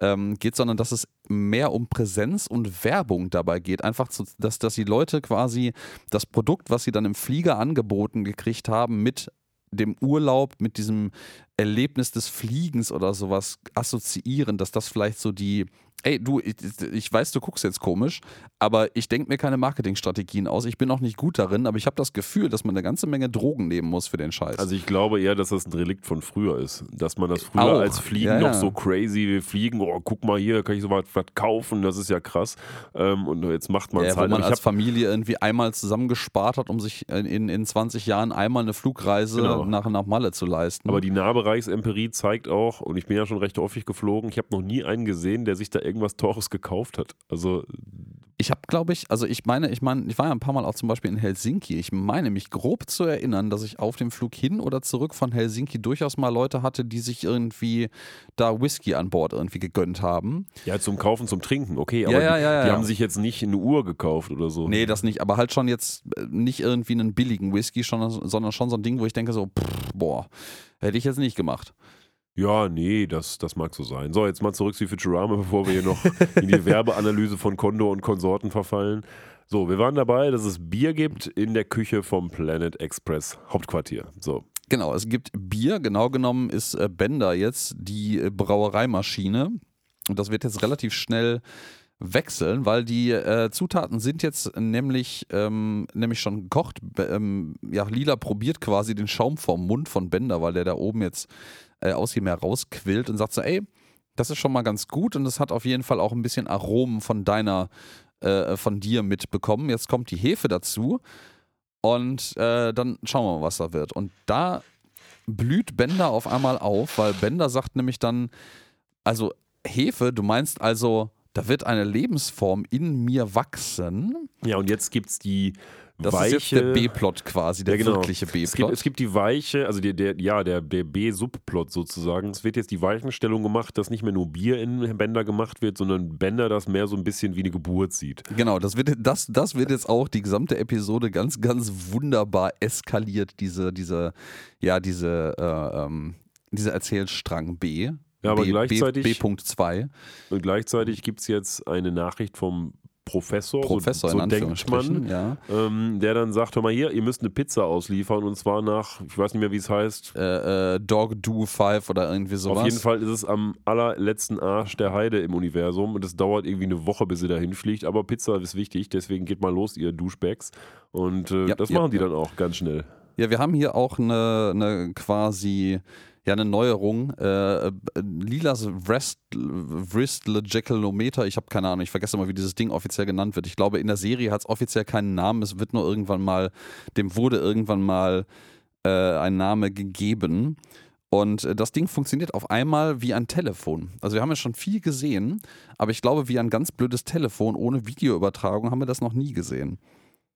ähm, geht, sondern dass es mehr um Präsenz und Werbung dabei geht. Einfach, zu, dass, dass die Leute quasi das Produkt, was sie dann im Flieger angeboten gekriegt haben, mit dem Urlaub, mit diesem Erlebnis des Fliegens oder sowas assoziieren, dass das vielleicht so die ey, du, ich, ich, weiß, du guckst jetzt komisch, aber ich denke mir keine Marketingstrategien aus. Ich bin auch nicht gut darin, aber ich habe das Gefühl, dass man eine ganze Menge Drogen nehmen muss für den Scheiß. Also ich glaube eher, dass das ein Relikt von früher ist. Dass man das früher auch. als Fliegen ja, noch so crazy, wir fliegen, oh, guck mal hier, kann ich so was kaufen, das ist ja krass. Ähm, und jetzt macht man es ja, halt. Wo man als Familie irgendwie einmal zusammengespart hat, um sich in, in 20 Jahren einmal eine Flugreise genau. nach, nach Malle zu leisten. Aber die Nahbereichsempirie zeigt auch, und ich bin ja schon recht häufig geflogen, ich habe noch nie einen gesehen, der sich da irgendwas Teures gekauft hat. Also ich habe, glaube ich, also ich meine, ich meine, ich war ja ein paar Mal auch zum Beispiel in Helsinki. Ich meine mich grob zu erinnern, dass ich auf dem Flug hin oder zurück von Helsinki durchaus mal Leute hatte, die sich irgendwie da Whisky an Bord irgendwie gegönnt haben. Ja, zum Kaufen, zum Trinken, okay, aber ja, ja, ja, die, die haben sich jetzt nicht eine Uhr gekauft oder so. Nee, das nicht, aber halt schon jetzt äh, nicht irgendwie einen billigen Whisky, sondern schon so ein Ding, wo ich denke so, pff, boah, hätte ich jetzt nicht gemacht. Ja, nee, das, das mag so sein. So, jetzt mal zurück zu Futurama, bevor wir hier noch in die Werbeanalyse von Condor und Konsorten verfallen. So, wir waren dabei, dass es Bier gibt in der Küche vom Planet Express Hauptquartier. So. Genau, es gibt Bier. Genau genommen ist äh, Bender jetzt die äh, Brauereimaschine. Und das wird jetzt relativ schnell wechseln, weil die äh, Zutaten sind jetzt nämlich, ähm, nämlich schon gekocht. Ähm, ja, Lila probiert quasi den Schaum vom Mund von Bender, weil der da oben jetzt äh, aus ihm herausquillt und sagt so, ey, das ist schon mal ganz gut und es hat auf jeden Fall auch ein bisschen Aromen von deiner, äh, von dir mitbekommen. Jetzt kommt die Hefe dazu und äh, dann schauen wir mal, was da wird. Und da blüht Bender auf einmal auf, weil Bender sagt nämlich dann, also Hefe, du meinst also, da wird eine Lebensform in mir wachsen. Ja, und jetzt gibt es die Das weiche. ist jetzt der B-Plot quasi, der Ja, genau. wirkliche Es B-Plot. es gibt die weiche, also der, der, ja, der, der B-Subplot sozusagen. Es wird jetzt die Weichenstellung gemacht, dass nicht mehr nur Bier in Bender gemacht wird, sondern Bender das mehr so ein bisschen wie eine Geburt sieht. Genau, das wird, das, das wird jetzt auch die gesamte Episode ganz, ganz wunderbar eskaliert, diese, diese, ja, diese, äh, ähm, dieser Erzählstrang B. Ja, aber B, gleichzeitig- B, B.2. Und gleichzeitig gibt es jetzt eine Nachricht vom Professor, Professor so, so denkt man, ja. ähm, der dann sagt, hör mal hier, ihr müsst eine Pizza ausliefern und zwar nach, ich weiß nicht mehr, wie es heißt. Äh, äh, Dog Do 5 oder irgendwie sowas. Auf jeden Fall ist es am allerletzten Arsch der Heide im Universum und es dauert irgendwie eine Woche, bis sie dahin fliegt. Aber Pizza ist wichtig, deswegen geht mal los, ihr Duschbags. Und äh, Ja, das ja, machen die dann auch ganz schnell. Ja, wir haben hier auch eine, eine quasi ja eine Neuerung. Äh, Lilas Wrist, Wristlogical-Meter, ich habe keine Ahnung, ich vergesse immer, wie dieses Ding offiziell genannt wird. Ich glaube, in der Serie hat es offiziell keinen Namen, es wird nur irgendwann mal, dem wurde irgendwann mal äh, ein Name gegeben. Und äh, das Ding funktioniert auf einmal wie ein Telefon. Also wir haben ja schon viel gesehen, aber ich glaube, wie ein ganz blödes Telefon ohne Videoübertragung haben wir das noch nie gesehen.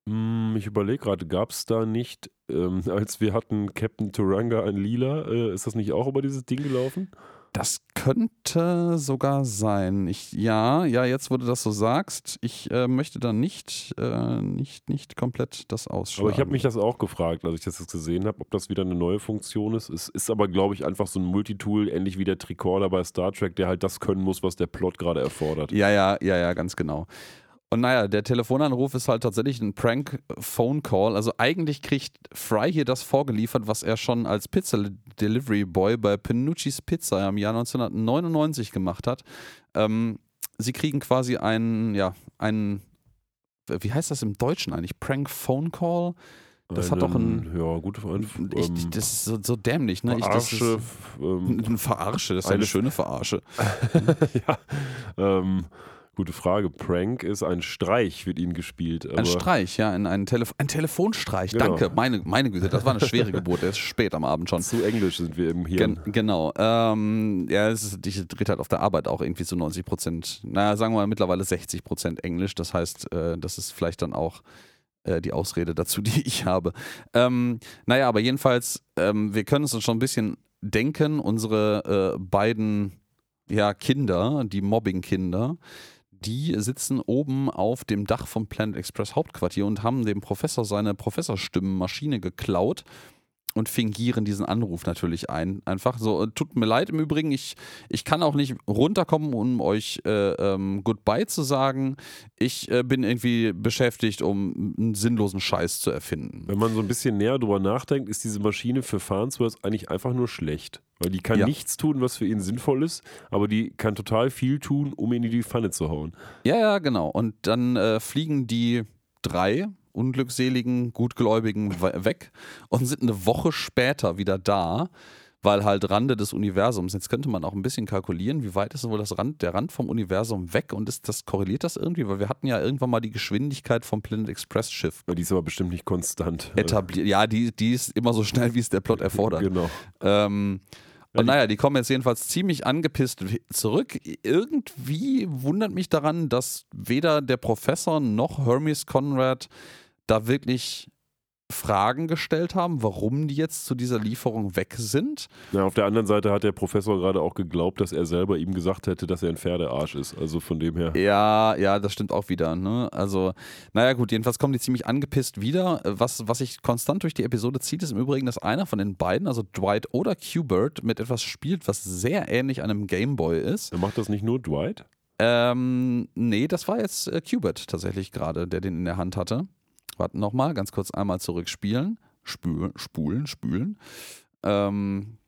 Hm, ich überlege gerade, gab es da nicht, ähm, als wir hatten Captain Turanga ein Lila, äh, ist das nicht auch über dieses Ding gelaufen? Das könnte sogar sein. Ich, ja, ja, jetzt, wo du das so sagst, ich äh, möchte da nicht, äh, nicht, nicht komplett das ausschlagen. Aber ich habe mich das auch gefragt, als ich das jetzt gesehen habe, ob das wieder eine neue Funktion ist. Es ist aber, glaube ich, einfach so ein Multitool, ähnlich wie der Tricorder bei Star Trek, der halt das können muss, was der Plot gerade erfordert. Ja, ja, ja, ja, ganz genau. Und naja, der Telefonanruf ist halt tatsächlich ein Prank-Phone-Call. Also eigentlich kriegt Fry hier das vorgeliefert, was er schon als Pizza-Delivery-Boy bei Pinucci's Pizza im Jahr 1999 gemacht hat. Ähm, sie kriegen quasi einen, ja, einen, wie heißt das im Deutschen eigentlich? Prank-Phone-Call? Das hat doch ein- Ja, gute Frage. Ich, das ist so, so dämlich, ne? Ich, das ist, Verarsche. ähm, eine Verarsche, das ist eine Eine- schöne Verarsche. ja, ähm, gute Frage. Prank ist ein Streich, wird ihnen gespielt. Ein Streich, ja, ein, ein, Telef ein Telefonstreich. Genau. Danke, meine, meine Güte, das war eine schwere Geburt. Der ist spät am Abend schon. Zu englisch sind wir im Hirn. Gen genau. Ähm, ja, es ist, ich dreht halt auf der Arbeit auch irgendwie so 90 Prozent, naja, sagen wir mal mittlerweile 60 Prozent Englisch. Das heißt, äh, das ist vielleicht dann auch äh, die Ausrede dazu, die ich habe. Ähm, naja, aber jedenfalls, ähm, wir können es uns schon ein bisschen denken, unsere äh, beiden ja, Kinder, die Mobbing-Kinder, die sitzen oben auf dem Dach vom Planet Express Hauptquartier und haben dem Professor seine Professorstimmenmaschine geklaut und fingieren diesen Anruf natürlich ein. Einfach so, äh, tut mir leid im Übrigen, ich, ich kann auch nicht runterkommen, um euch äh, ähm, Goodbye zu sagen. Ich äh, bin irgendwie beschäftigt, um einen sinnlosen Scheiß zu erfinden. Wenn man so ein bisschen näher drüber nachdenkt, ist diese Maschine für Farnsworth eigentlich einfach nur schlecht. Weil die kann Ja. nichts tun, was für ihn sinnvoll ist, aber die kann total viel tun, um ihn in die Pfanne zu hauen. Ja, ja, genau. Und dann äh, fliegen die drei unglückseligen, gutgläubigen we- weg und sind eine Woche später wieder da, weil halt Rande des Universums. Jetzt könnte man auch ein bisschen kalkulieren, wie weit ist wohl das Rand, der Rand vom Universum weg und ist das korreliert das irgendwie? Weil wir hatten ja irgendwann mal die Geschwindigkeit vom Planet Express Schiff Die ist aber bestimmt nicht konstant. etabliert. Ja, die, die ist immer so schnell, wie es der Plot erfordert. Genau. Ähm, und naja, die kommen jetzt jedenfalls ziemlich angepisst zurück. Irgendwie wundert mich daran, dass weder der Professor noch Hermes Conrad da wirklich Fragen gestellt haben, warum die jetzt zu dieser Lieferung weg sind. Ja, auf der anderen Seite hat der Professor gerade auch geglaubt, dass er selber ihm gesagt hätte, dass er ein Pferdearsch ist. Also von dem her. Ja, ja, das stimmt auch wieder. Ne? Also, naja, gut, jedenfalls kommen die ziemlich angepisst wieder. Was, was sich konstant durch die Episode zieht, ist im Übrigen, dass einer von den beiden, also Dwight oder Q-Bert, mit etwas spielt, was sehr ähnlich einem Gameboy ist. Er macht das nicht nur Dwight? Ähm, nee, das war jetzt äh, Qbert tatsächlich gerade, der den in der Hand hatte. Warten nochmal, ganz kurz einmal zurückspielen. Spülen, spulen, spülen. Ähm,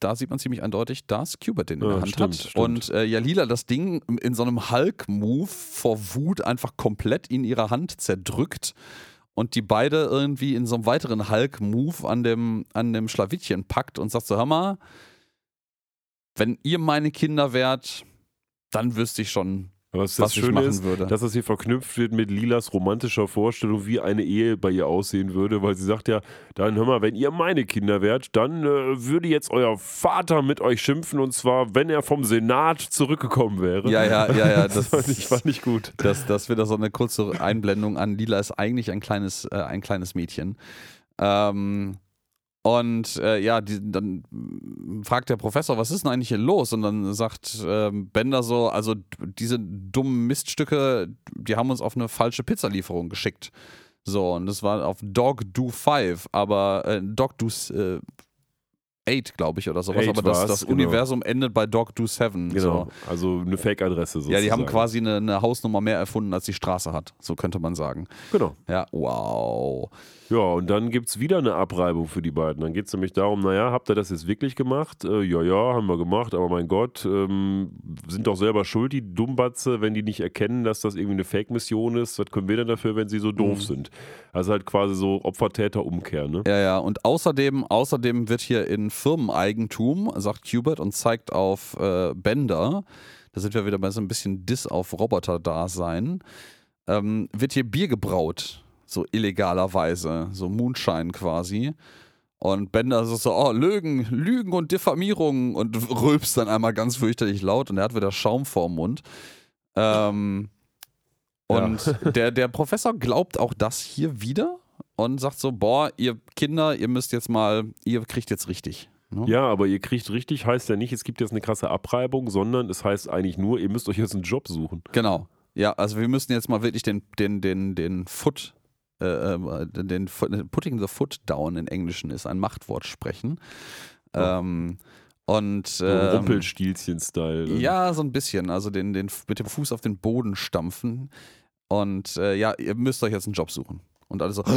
da sieht man ziemlich eindeutig, dass Qbert den in Ja, der Hand stimmt, hat. stimmt. Und äh, ja, Lila das Ding in so einem Hulk-Move vor Wut einfach komplett in ihrer Hand zerdrückt. Und die beide irgendwie in so einem weiteren Hulk-Move an dem, an dem Schlawittchen packt und sagt so, hör mal, wenn ihr meine Kinder wärt, dann wüsste ich schon, was das was Schöne machen ist, würde. dass das hier verknüpft wird mit Lilas romantischer Vorstellung, wie eine Ehe bei ihr aussehen würde, weil sie sagt ja, dann hör mal, wenn ihr meine Kinder wärt, dann äh, würde jetzt euer Vater mit euch schimpfen und zwar, wenn er vom Senat zurückgekommen wäre. Ja, ja, ja, ja. Das, fand, ich, fand ich gut. Das, das wird da so eine kurze Einblendung an. Lila ist eigentlich ein kleines, äh, ein kleines Mädchen. Ähm, und äh, ja, die, dann fragt der Professor, was ist denn eigentlich hier los? Und dann sagt ähm, Bender so, also diese dummen Miststücke, die haben uns auf eine falsche Pizzalieferung geschickt. So, und das war auf Dog Do 5, aber äh, Dog Do äh, 8, glaube ich, oder sowas. Eight aber das, das genau. Universum endet bei Dog Do 7. Genau. So. Also eine Fake-Adresse sozusagen. Ja, die haben quasi eine, eine Hausnummer mehr erfunden, als die Straße hat. So könnte man sagen. Genau. Ja, wow. Ja, und dann gibt es wieder eine Abreibung für die beiden. Dann geht es nämlich darum, naja, habt ihr das jetzt wirklich gemacht? Äh, ja, ja, haben wir gemacht, aber mein Gott, ähm, sind doch selber schuld, die Dummbatze, wenn die nicht erkennen, dass das irgendwie eine Fake-Mission ist. Was können wir denn dafür, wenn sie so doof Mhm. sind? Also halt quasi so Opfer-Täter-Umkehr, ne? Ja, ja. Und außerdem, außerdem wird hier in Firmeneigentum, sagt Hubert und zeigt auf äh, Bender, da sind wir wieder bei so ein bisschen Diss auf Roboter-Dasein, ähm, wird hier Bier gebraut. So illegalerweise. So Moonshine quasi. Und Bender ist so, oh, Lügen, Lügen und Diffamierung und rülpst dann einmal ganz fürchterlich laut und er hat wieder Schaum vorm Mund. Ähm, Ja. und der, der Professor glaubt auch das hier wieder und sagt so, boah, ihr Kinder, ihr müsst jetzt mal, ihr kriegt jetzt richtig. Ne? Ja, aber ihr kriegt richtig, heißt ja nicht, es gibt jetzt eine krasse Abreibung, sondern es heißt eigentlich nur, ihr müsst euch jetzt einen Job suchen. Genau. Ja, also wir müssen jetzt mal wirklich den, den, den, den Foot, äh, äh, den Foot- Putting the Foot down in Englischen ist ein Machtwort sprechen. Ähm, und ähm, Rumpelstilzchen-Style. Ja, so ein bisschen. Also den, den mit dem Fuß auf den Boden stampfen. Und äh, ja, ihr müsst euch jetzt einen Job suchen. Und alle so.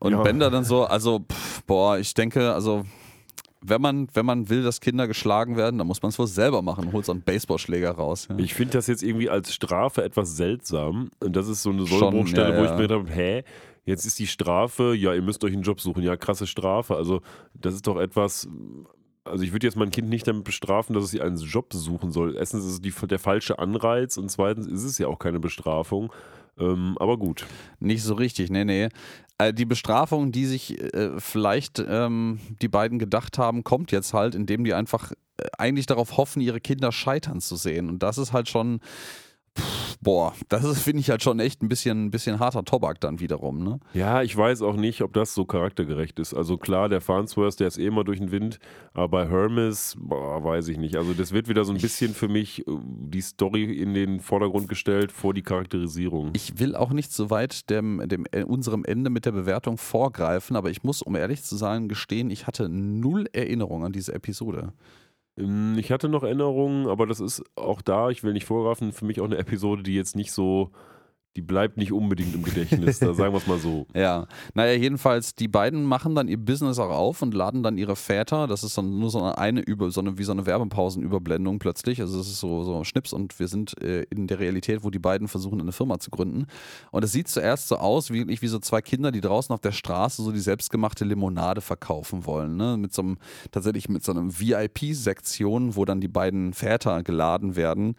Und Ja. Bender dann so, also, pff, boah, ich denke, also, wenn man, wenn man will, dass Kinder geschlagen werden, dann muss man es wohl selber machen. Holt so einen Baseballschläger raus. Ja. Ich finde das jetzt irgendwie als Strafe etwas seltsam. Und das ist so eine Sollbruchstelle, ja, wo ich mir gedacht habe, hä? Jetzt ist die Strafe, ja, ihr müsst euch einen Job suchen. Ja, krasse Strafe. Also, das ist doch etwas. Also, ich würde jetzt mein Kind nicht damit bestrafen, dass es sich einen Job suchen soll. Erstens ist es die, der falsche Anreiz und zweitens ist es ja auch keine Bestrafung. Ähm, aber gut. Nicht so richtig, nee, nee. Äh, die Bestrafung, die sich äh, vielleicht ähm, die beiden gedacht haben, kommt jetzt halt, indem die einfach äh, eigentlich darauf hoffen, ihre Kinder scheitern zu sehen. Und das ist halt schon, pff, boah, das finde ich halt schon echt ein bisschen, ein bisschen harter Tobak dann wiederum, ne? Ja, ich weiß auch nicht, ob das so charaktergerecht ist. Also klar, der Farnsworth, der ist eh immer durch den Wind, aber bei Hermes, boah, weiß ich nicht. Also das wird wieder so ein bisschen für mich äh, die Story in den Vordergrund gestellt vor die Charakterisierung. Ich will auch nicht so weit dem, dem, äh, unserem Ende mit der Bewertung vorgreifen, aber ich muss, um ehrlich zu sein, gestehen, ich hatte null Erinnerung an diese Episode. Ähm, Ich hatte noch Erinnerungen, aber das ist auch da, ich will nicht vorgreifen, für mich auch eine Episode, die jetzt nicht so, die bleibt nicht unbedingt im Gedächtnis, da sagen wir es mal so. Ja, naja, jedenfalls, die beiden machen dann ihr Business auch auf und laden dann ihre Väter. Das ist dann nur so eine, über, so eine, wie so eine Werbepausenüberblendung plötzlich. Also es ist so, so Schnips und wir sind äh, in der Realität, wo die beiden versuchen, eine Firma zu gründen. Und es sieht zuerst so aus, wie, wie so zwei Kinder, die draußen auf der Straße so die selbstgemachte Limonade verkaufen wollen. Ne? Mit so einem, tatsächlich mit so einem VIP-Sektion, wo dann die beiden Väter geladen werden.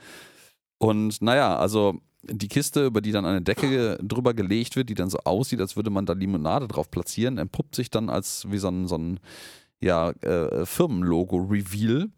Und naja, also die Kiste, über die dann eine Decke drüber gelegt wird, die dann so aussieht, als würde man da Limonade drauf platzieren, entpuppt sich dann als wie so ein, so ein ja, äh, Firmenlogo-Reveal.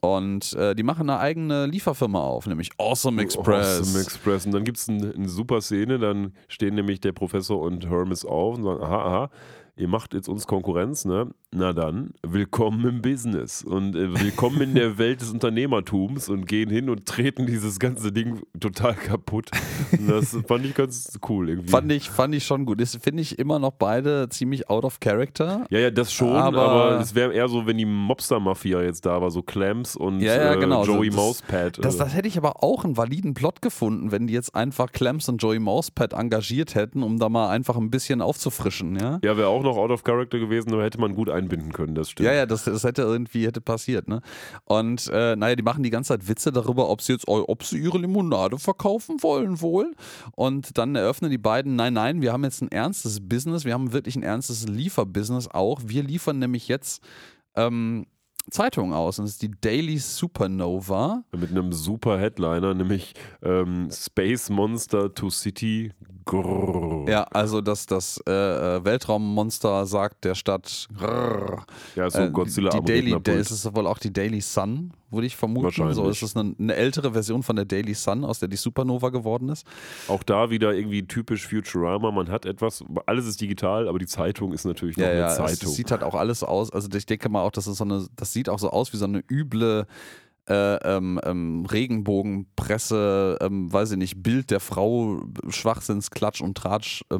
Und äh, die machen eine eigene Lieferfirma auf, nämlich Awesome Express. Awesome Express. Und dann gibt es ein, eine super Szene, dann stehen nämlich der Professor und Hermes auf und sagen, aha, aha, ihr macht jetzt uns Konkurrenz, ne? Na dann, willkommen im Business und äh, willkommen in der Welt des Unternehmertums und gehen hin und treten dieses ganze Ding total kaputt. Und das fand ich ganz cool irgendwie. Fand ich, fand ich schon gut. Das finde ich immer noch beide ziemlich out of character. ja, ja, das schon, aber, Aber- es wäre eher so, wenn die Mobster-Mafia jetzt da war, so Clams und Ja, ja, äh, genau. Joey Also das- Mousepad. Das, also. das hätte ich aber auch einen validen Plot gefunden, wenn die jetzt einfach Clemson und Joey Mousepad engagiert hätten, um da mal einfach ein bisschen aufzufrischen, ja? ja, wäre auch noch out of character gewesen, aber hätte man gut einbinden können, das stimmt. Ja, ja, das, das hätte irgendwie hätte passiert, ne? Und äh, naja, die machen die ganze Zeit Witze darüber, ob sie jetzt, ob sie ihre Limonade verkaufen wollen wohl. Und dann eröffnen die beiden, nein, nein, wir haben jetzt ein ernstes Business, wir haben wirklich ein ernstes Lieferbusiness auch. Wir liefern nämlich jetzt ähm, Zeitung aus und das ist die Daily Supernova. Mit einem super Headliner, nämlich ähm, Space Monster to City. Grrr. Ja, also dass das äh, äh, Weltraummonster sagt der Stadt. Grrr. Ja, so Äh, Godzilla die am Daily, Rednerpult. ist es wohl auch die Daily Sun, würde ich vermuten. So ist es eine, eine ältere Version von der Daily Sun, aus der die Supernova geworden ist. Auch da wieder irgendwie typisch Futurama. Man hat etwas, alles ist digital, aber die Zeitung ist natürlich noch Ja, eine ja, es, Zeitung. es sieht halt auch alles aus. Also ich denke mal auch, das ist so eine, das sieht auch so aus wie so eine üble äh, ähm, ähm, Regenbogenpresse, ähm, weiß ich nicht, Bild der Frau, Schwachsinns, Klatsch und Tratsch äh,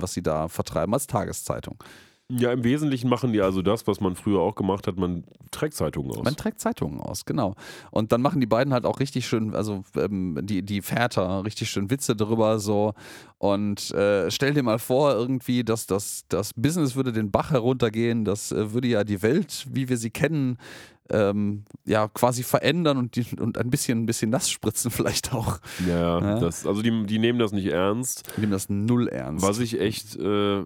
was sie da vertreiben als Tageszeitung. Ja, im Wesentlichen machen die also das, was man früher auch gemacht hat. Man trägt Zeitungen aus. Man trägt Zeitungen aus, genau. Und dann machen die beiden halt auch richtig schön, also ähm, die, die Väter, richtig schön Witze drüber so. Und äh, stell dir mal vor, irgendwie, dass das, das Business würde den Bach heruntergehen, das äh, würde ja die Welt, wie wir sie kennen, ähm, ja, quasi verändern und, die, und ein bisschen, ein bisschen nass spritzen vielleicht auch. ja, Ja. Das, also die, die nehmen das nicht ernst. Ich nehme das null ernst. Was ich echt äh,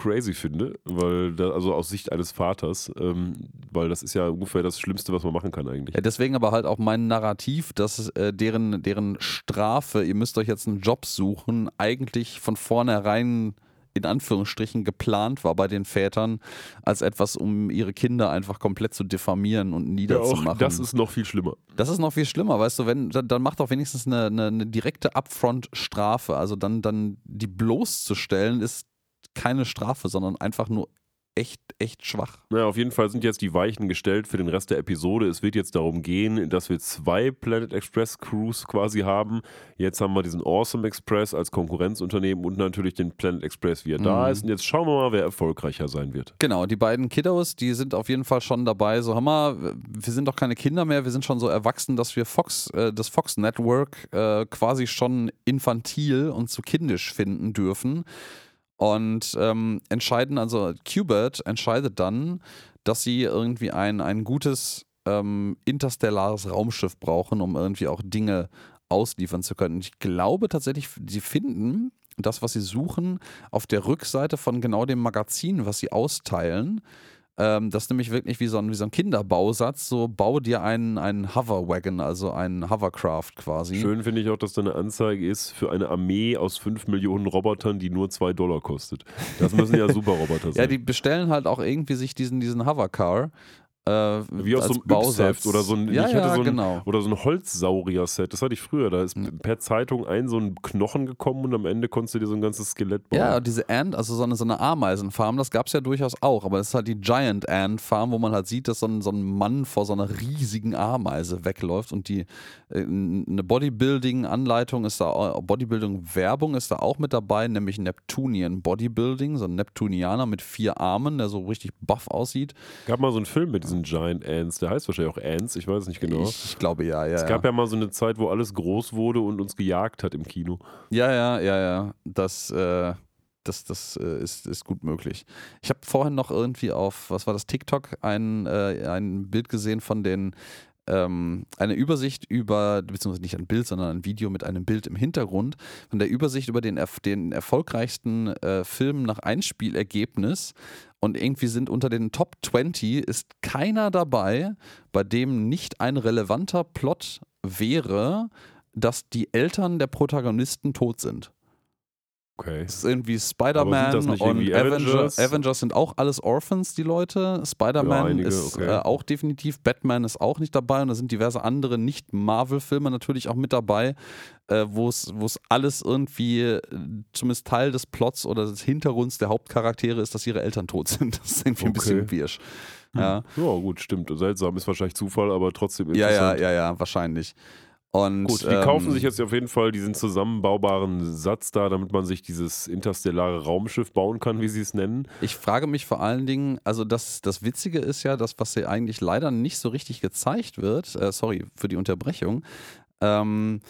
crazy finde, weil da, also aus Sicht eines Vaters, ähm, weil das ist ja ungefähr das Schlimmste, was man machen kann eigentlich. Ja, deswegen aber halt auch mein Narrativ, dass äh, deren, deren Strafe, ihr müsst euch jetzt einen Job suchen, eigentlich von vornherein in Anführungsstrichen geplant war bei den Vätern, als etwas, um ihre Kinder einfach komplett zu diffamieren und Ja, niederzumachen. auch das ist noch viel schlimmer. Das ist noch viel schlimmer, weißt du, wenn, dann, dann macht doch wenigstens eine, eine, eine direkte Upfront-Strafe. Also dann, dann die bloßzustellen, ist keine Strafe, sondern einfach nur echt, echt schwach. Naja, auf jeden Fall sind jetzt die Weichen gestellt für den Rest der Episode. Es wird jetzt darum gehen, dass wir zwei Planet Express Crews quasi haben. Jetzt haben wir diesen Awesome Express als Konkurrenzunternehmen und natürlich den Planet Express, wie er da Mhm. ist. Und jetzt schauen wir mal, wer erfolgreicher sein wird. Genau, die beiden Kiddos, die sind auf jeden Fall schon dabei. So, Hammer, wir sind doch keine Kinder mehr, wir sind schon so erwachsen, dass wir Fox, äh, das Fox Network äh, quasi schon infantil und zu kindisch finden dürfen. Und ähm, entscheiden, also Qbert entscheidet dann, dass sie irgendwie ein, ein gutes ähm, interstellares Raumschiff brauchen, um irgendwie auch Dinge ausliefern zu können. Ich glaube tatsächlich, sie finden das, was sie suchen, auf der Rückseite von genau dem Magazin, was sie austeilen. Ähm, das ist nämlich wirklich wie so ein, wie so ein Kinderbausatz. So, bau dir einen, einen Hoverwagon, also einen Hovercraft quasi. Schön finde ich auch, dass da eine Anzeige ist für eine Armee aus 5 Millionen Robotern, die nur 2 Dollar kostet. Das müssen ja super Roboter Ja, sein. die bestellen halt auch irgendwie sich diesen, diesen Hovercar. Äh, Wie aus so einem Bausatz. Oder so ein, ja, ich hatte ja, so ein, genau. oder so ein Holzsaurier-Set, das hatte ich früher. Da ist per Zeitung ein so ein Knochen gekommen und am Ende konntest du dir so ein ganzes Skelett bauen. Ja, diese Ant, also so eine, so eine Ameisenfarm, das gab es ja durchaus auch, aber das ist halt die Giant Ant Farm, wo man halt sieht, dass so ein, so ein Mann vor so einer riesigen Ameise wegläuft und die äh, eine Bodybuilding-Anleitung ist da, Bodybuilding-Werbung ist da auch mit dabei, nämlich Neptunian Bodybuilding, so ein Neptunianer mit vier Armen, der so richtig buff aussieht. gab mal so einen Film mit diesen Giant Ants, der heißt wahrscheinlich auch Ants, ich weiß es nicht genau. Ich, glaube ja, ja. es ja. gab ja mal so eine Zeit, wo alles groß wurde und uns gejagt hat im Kino. Ja, ja, ja, ja. Das, äh, das, das äh, ist, ist gut möglich. Ich habe vorhin noch irgendwie auf, was war das, TikTok, ein, äh, ein Bild gesehen von den, ähm, eine Übersicht über, beziehungsweise nicht ein Bild, sondern ein Video mit einem Bild im Hintergrund, von der Übersicht über den, den erfolgreichsten äh, Film nach Einspielergebnis. Und irgendwie sind unter den Top 20 ist keiner dabei, bei dem nicht ein relevanter Plot wäre, dass die Eltern der Protagonisten tot sind. Okay. Es ist irgendwie Spider-Man das und Avengers. Avengers? Sind auch alles Orphans, die Leute. Ja, Spider-Man einige, ist okay. äh, auch definitiv. Batman ist auch nicht dabei. Und da sind diverse andere Nicht-Marvel-Filme natürlich auch mit dabei, äh, wo es alles irgendwie, äh, zumindest Teil des Plots oder des Hintergrunds der Hauptcharaktere ist, dass ihre Eltern tot sind. Das ist irgendwie ein bisschen Okay. wirsch. Ja. Ja, gut, stimmt. Seltsam ist wahrscheinlich Zufall, aber trotzdem ja, ja, interessant. ja, ja, wahrscheinlich. Und, Gut, die ähm, kaufen sich jetzt auf jeden Fall diesen zusammenbaubaren Satz da, damit man sich dieses interstellare Raumschiff bauen kann, wie sie es nennen. Ich frage mich vor allen Dingen, also das, das Witzige ist ja, das, was hier eigentlich leider nicht so richtig gezeigt wird, äh, sorry für die Unterbrechung, ähm,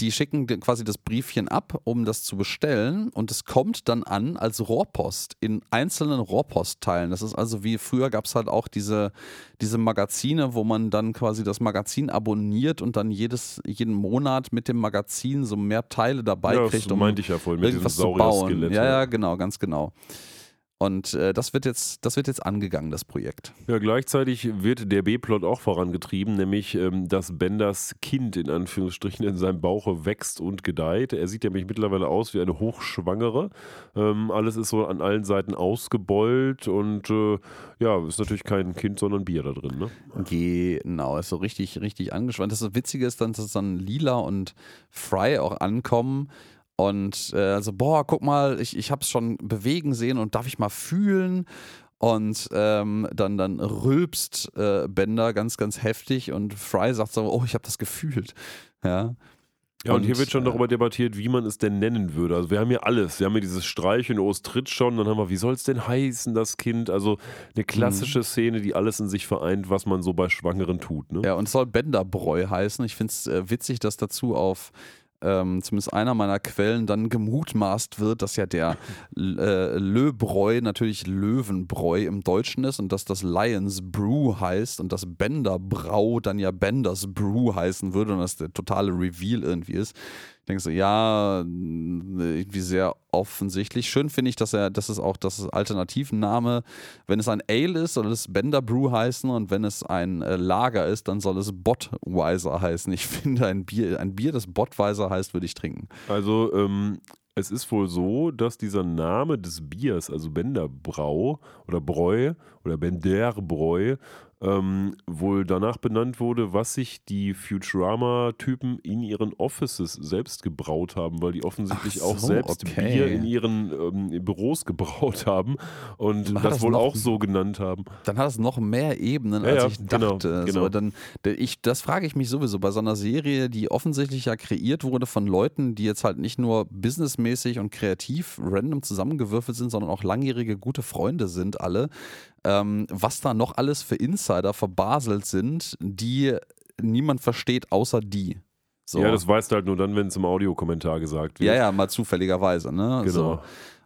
die schicken quasi das Briefchen ab, um das zu bestellen und es kommt dann an als Rohrpost in einzelnen Rohrpostteilen. Das ist also wie früher gab es halt auch diese, diese Magazine, wo man dann quasi das Magazin abonniert und dann jedes, jeden Monat mit dem Magazin so mehr Teile dabei ja, kriegt, das um meinte ich ja vorhin mit diesem. Saurier-Skelett. Ja, ja, genau, ganz genau. Und äh, das, wird jetzt, das wird jetzt angegangen, das Projekt. Ja, gleichzeitig wird der B-Plot auch vorangetrieben, nämlich, ähm, dass Benders Kind in Anführungsstrichen in seinem Bauche wächst und gedeiht. Er sieht nämlich mittlerweile aus wie eine Hochschwangere. Ähm, alles ist so an allen Seiten ausgebeult und äh, ja, ist natürlich kein Kind, sondern Bier da drin. Ne? Genau, ist so richtig, richtig angespannt. Das Witzige ist dann, dass dann Lila und Fry auch ankommen und äh, also, boah, guck mal, ich, ich habe es schon bewegen sehen und darf ich mal fühlen? Und ähm, dann, dann rülpst äh, Bender ganz, ganz heftig und Fry sagt so, oh, ich habe das gefühlt. Ja. Ja, und, und, hier wird schon äh, darüber debattiert, wie man es denn nennen würde. Also wir haben hier alles. Wir haben hier dieses Streichen, oh, es tritt schon. Dann haben wir, wie soll es denn heißen, das Kind? Also eine klassische mhm. Szene, die alles in sich vereint, was man so bei Schwangeren tut. Ne? Ja, und es soll Benderbräu heißen. Ich finde es äh, witzig, dass dazu auf ähm, zumindest einer meiner Quellen dann gemutmaßt wird, dass ja der äh, Löbräu natürlich Löwenbräu im Deutschen ist und dass das Lions Brew heißt und das Bender Brau dann ja Benders Brew heißen würde und das der totale Reveal irgendwie ist denke so, ja, irgendwie sehr offensichtlich. Schön finde ich, dass er, das ist auch das Alternativname. Wenn es ein Ale ist, soll es Bender Brew heißen und wenn es ein äh, Lager ist, dann soll es Botweiser heißen. Ich finde, ein Bier, ein Bier, das Botweiser heißt, würde ich trinken. Also, ähm, es ist wohl so, dass dieser Name des Biers, also Benderbrau oder Bräu oder Benderbräu, ähm, wohl danach benannt wurde, was sich die Futurama-Typen in ihren Offices selbst gebraut haben, weil die offensichtlich so, auch selbst okay. Bier in ihren ähm, Büros gebraut haben und das, das, wohl noch, auch so genannt haben. Dann hat es noch mehr Ebenen, als ja, ich genau, dachte. Genau, so, dann, ich, das frage ich mich sowieso bei so einer Serie, die offensichtlich ja kreiert wurde von Leuten, die jetzt halt nicht nur businessmäßig und kreativ random zusammengewürfelt sind, sondern auch langjährige gute Freunde sind alle ähm, was da noch alles für Insider verbaselt sind, die niemand versteht, außer die. So. Ja, das weißt du halt nur dann, wenn es im Audiokommentar gesagt wird. Ja, ja, mal zufälligerweise, ne? Genau. So.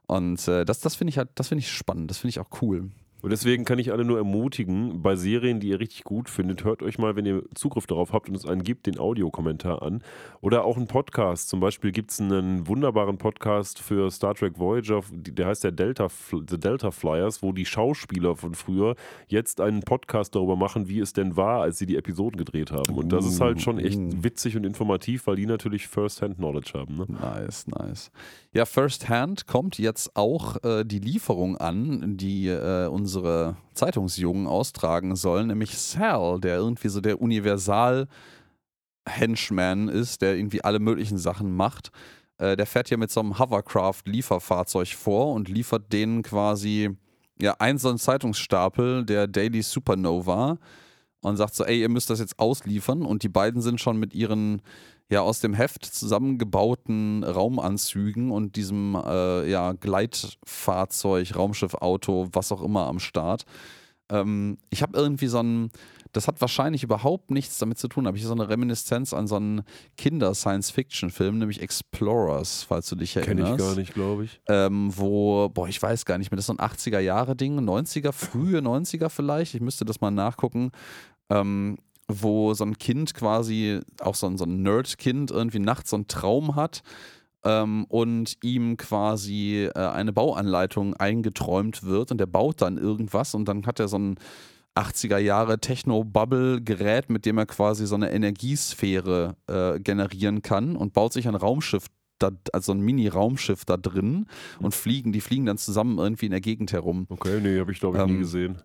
Und äh, das, das finde ich halt, das finde ich spannend, das finde ich auch cool. Und deswegen kann ich alle nur ermutigen, bei Serien, die ihr richtig gut findet, hört euch mal, wenn ihr Zugriff darauf habt und es einen gibt, den Audiokommentar an. Oder auch einen Podcast. Zum Beispiel gibt es einen wunderbaren Podcast für Star Trek Voyager, der heißt der Delta, The Delta Flyers, wo die Schauspieler von früher jetzt einen Podcast darüber machen, wie es denn war, als sie die Episoden gedreht haben. Und das ist halt schon echt mm. witzig und informativ, weil die natürlich First-Hand-Knowledge haben. Ne? Nice, nice. Ja, First-Hand kommt jetzt auch äh, die Lieferung an, die äh, uns unsere Zeitungsjungen austragen sollen, nämlich Sal, der irgendwie so der Universal- Henchman ist, der irgendwie alle möglichen Sachen macht. Äh, der fährt hier mit so einem Hovercraft-Lieferfahrzeug vor und liefert denen quasi ja einen so einen Zeitungsstapel der Daily Supernova und sagt so, ey, ihr müsst das jetzt ausliefern und die beiden sind schon mit ihren ja aus dem Heft zusammengebauten Raumanzügen und diesem äh, ja, Gleitfahrzeug, Raumschiff, Auto, was auch immer am Start. Ähm, ich habe irgendwie so ein, das hat wahrscheinlich überhaupt nichts damit zu tun, aber ich habe so eine Reminiszenz an so einen Kinder-Science-Fiction-Film, nämlich Explorers, falls du dich erinnerst. Kenn ich gar nicht, glaube ich. Ähm, wo, boah, ich weiß gar nicht mehr, das ist so ein 80er-Jahre-Ding, 90er, frühe 90er vielleicht, ich müsste das mal nachgucken. Ähm, wo so ein Kind quasi, auch so ein, so ein Nerd-Kind, irgendwie nachts so einen Traum hat ähm, und ihm quasi äh, eine Bauanleitung eingeträumt wird und der baut dann irgendwas und dann hat er so ein 80er Jahre Techno-Bubble-Gerät, mit dem er quasi so eine Energiesphäre äh, generieren kann und baut sich ein Raumschiff da, also ein Mini-Raumschiff da drin und fliegen, die fliegen dann zusammen irgendwie in der Gegend herum. Okay, nee, habe ich glaube ich ähm, nie gesehen.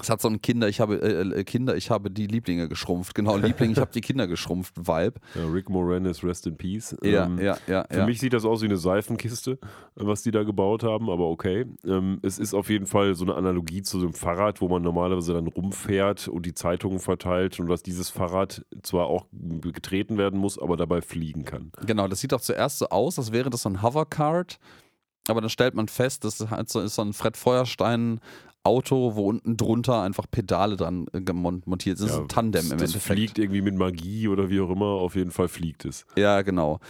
Es hat so ein Kinder, ich habe äh, äh, Kinder, ich habe die Lieblinge geschrumpft. Genau, Liebling, ich habe die Kinder geschrumpft Vibe. Ja, Rick Moranis, rest in peace. Ja, ähm, ja, ja. Für ja. mich sieht das aus wie eine Seifenkiste, was die da gebaut haben, aber okay. Ähm, es ist auf jeden Fall so eine Analogie zu so einem Fahrrad, wo man normalerweise dann rumfährt und die Zeitungen verteilt und dass dieses Fahrrad zwar auch getreten werden muss, aber dabei fliegen kann. Genau, das sieht auch zuerst so aus, als wäre das so ein Hovercard. Aber dann stellt man fest, das ist, halt so, ist so ein Fred Feuerstein Auto, wo unten drunter einfach Pedale dran äh, montiert sind. Ja, das ist ein Tandem im das Endeffekt. fliegt irgendwie mit Magie oder wie auch immer. Auf jeden Fall fliegt es. Ja, genau.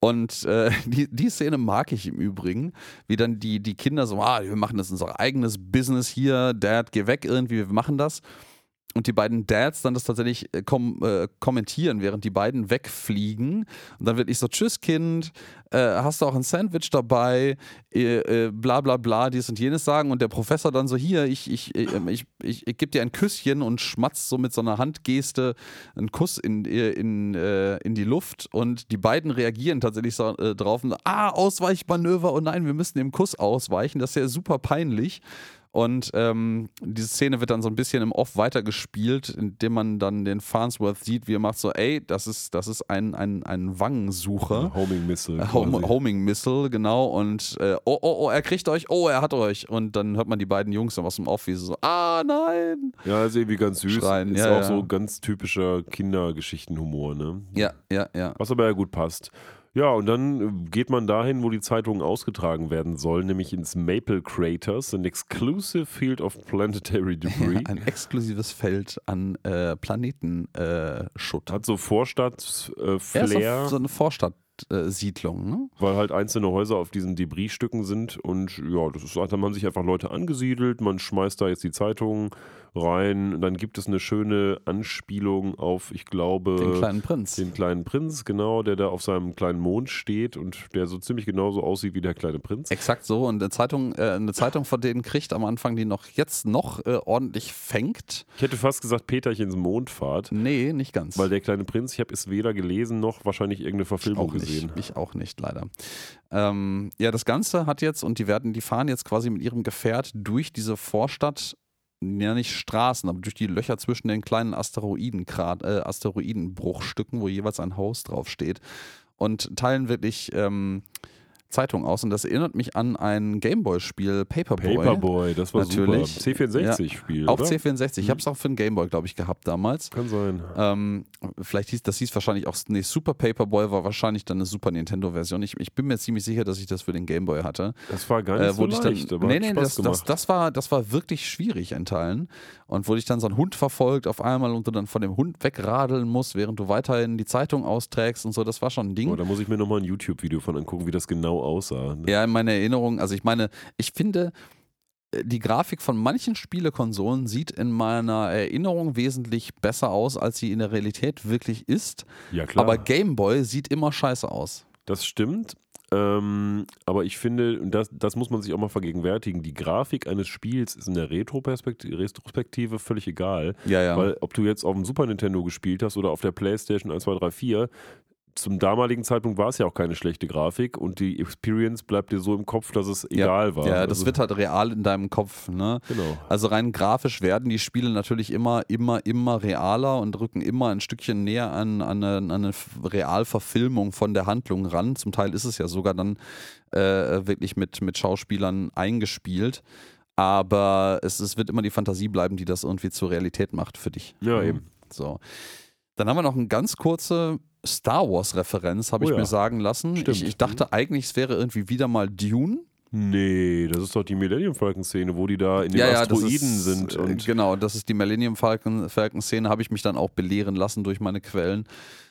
Und äh, die, die Szene mag ich im Übrigen, wie dann die, die Kinder so, ah, wir machen das unser eigenes Business hier, Dad, geh weg irgendwie, wir machen das. Und die beiden Dads dann das tatsächlich äh, kom äh, kommentieren, während die beiden wegfliegen. Und dann wird ich so, tschüss Kind, äh, hast du auch ein Sandwich dabei, äh, äh, bla bla bla, dies und jenes sagen. Und der Professor dann so, hier, ich, ich, ich, ähm, ich, ich, ich gebe dir ein Küsschen und schmatzt so mit so einer Handgeste einen Kuss in, in, äh, in die Luft. Und die beiden reagieren tatsächlich so, drauf, und, ah, Ausweichmanöver, oh nein, wir müssen dem Kuss ausweichen, das ist ja super peinlich. Und ähm, diese Szene wird dann so ein bisschen im Off weitergespielt, indem man dann den Farnsworth sieht, wie er macht so, ey, das ist, das ist ein, ein, ein Wangensucher. Ja, Homing Missile. Äh, Home, Homing Missile, genau. Und äh, oh, oh, oh, er kriegt euch, oh, er hat euch. Und dann hört man die beiden Jungs dann aus dem Off, wie sie so, ah, nein. Ja, ist irgendwie ganz süß. Schreien. Ist Ja, auch ja. so ganz typischer Kindergeschichtenhumor, ne? Ja, ja, ja. Was aber ja gut passt. Ja, und dann äh, geht man dahin, wo die Zeitungen ausgetragen werden sollen, nämlich ins Maple Craters, an exclusive field of planetary debris. Ein exklusives Feld an äh, Planetenschutt. Äh. Hat so ja, Vorstadt-Flair, so, so eine Vorstadtsiedlung, ne? weil halt einzelne Häuser auf diesen Debrisstücken sind. Und ja, das ist, hat man sich einfach Leute angesiedelt, man schmeißt da jetzt die Zeitungen rein. Dann gibt es eine schöne Anspielung auf, ich glaube, Den kleinen Prinz. den kleinen Prinz, genau, der da auf seinem kleinen Mond steht und der so ziemlich genauso aussieht wie der kleine Prinz. Exakt so. Und eine Zeitung, äh, eine Zeitung von denen kriegt am Anfang, die noch jetzt noch äh, ordentlich fängt. Ich hätte fast gesagt Peterchens Mondfahrt, Nee, nicht ganz. weil der kleine Prinz, ich habe es weder gelesen noch wahrscheinlich irgendeine Verfilmung nicht, gesehen. Ich auch nicht, leider. Ähm, ja, das Ganze hat jetzt, und die werden, die fahren jetzt quasi mit ihrem Gefährt durch diese Vorstadt, ja nicht Straßen, aber durch die Löcher zwischen den kleinen Asteroiden, äh, Asteroidenbruchstücken, wo jeweils ein Haus draufsteht. Und teilen wirklich ähm, Zeitungen aus. Und das erinnert mich an ein Gameboy-Spiel, Paperboy. Paperboy, das war Natürlich. super. C64-Spiel, Auch oder? C64. Ich habe es auch für einen Gameboy, glaube ich, gehabt damals. Kann sein. Ähm, vielleicht hieß das hieß wahrscheinlich auch, nee, Super Paperboy war wahrscheinlich dann eine Super Nintendo-Version. Ich, ich bin mir ziemlich sicher, dass ich das für den Gameboy hatte. Das war gar nicht Äh, so wo ich dann, leicht, aber nee, nee, das, das, das, war, das war wirklich schwierig in Teilen. Und wo dich dann so ein Hund verfolgt auf einmal und du dann von dem Hund wegradeln musst, während du weiterhin die Zeitung austrägst und so, das war schon ein Ding. oh, da muss ich mir nochmal ein YouTube-Video von angucken, wie das genau aussah. ne? Ja, in meiner Erinnerung, also ich meine, ich finde, äh, die Grafik von manchen Spielekonsolen sieht in meiner Erinnerung wesentlich besser aus, als sie in der Realität wirklich ist. Ja, klar. Aber Game Boy sieht immer scheiße aus. Das stimmt. Ähm, aber ich finde, und das, das muss man sich auch mal vergegenwärtigen, die Grafik eines Spiels ist in der Retroperspektive Retrospektive völlig egal. Ja, ja. Weil ob du jetzt auf dem Super Nintendo gespielt hast oder auf der Playstation 1, 2, 3, 4, zum damaligen Zeitpunkt war es ja auch keine schlechte Grafik und die Experience bleibt dir so im Kopf, dass es egal war. Ja, das Also, wird halt real in deinem Kopf. Ne? Genau. Also rein grafisch werden die Spiele natürlich immer, immer, immer realer und rücken immer ein Stückchen näher an, an, eine, an eine Realverfilmung von der Handlung ran. Zum Teil ist es ja sogar dann äh, wirklich mit, mit Schauspielern eingespielt. Aber es, es wird immer die Fantasie bleiben, die das irgendwie zur Realität macht für dich. Ja, eben. So. Dann haben wir noch eine ganz kurze Star Wars-Referenz, habe Oh ich ja. mir sagen lassen. Stimmt. Ich, ich dachte eigentlich, es wäre irgendwie wieder mal Dune. Nee, das ist doch die Millennium Falcon Szene, wo die da in den das Asteroiden ist, sind. äh, Und genau, das ist die Millennium Falcon, Falcon Szene, habe ich mich dann auch belehren lassen durch meine Quellen.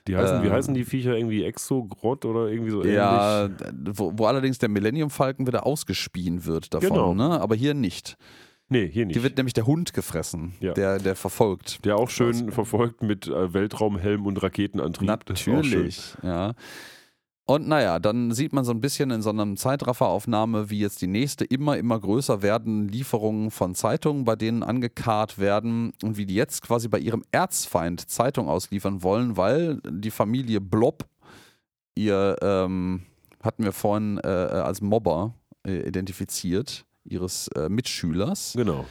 die heißen, wie äh, heißen die Viecher irgendwie Exogrott oder irgendwie so Ja, ähnlich? d- wo, wo allerdings der Millennium Falcon wieder ausgespien wird davon, Genau. ne? aber hier nicht. Nee, hier nicht. Hier wird nämlich der Hund gefressen, Ja. der, der verfolgt. Der auch schön verfolgt mit äh, Weltraumhelm und Raketenantrieb. Natürlich, ja. Und naja, dann sieht man so ein bisschen in so einer Zeitrafferaufnahme, wie jetzt die nächste immer, immer größer werden Lieferungen von Zeitungen, bei denen angekarrt werden und wie die jetzt quasi bei ihrem Erzfeind Zeitung ausliefern wollen, weil die Familie Blob, ihr ähm, hatten wir vorhin äh, als Mobber äh, identifiziert, ihres äh, Mitschülers. Genau.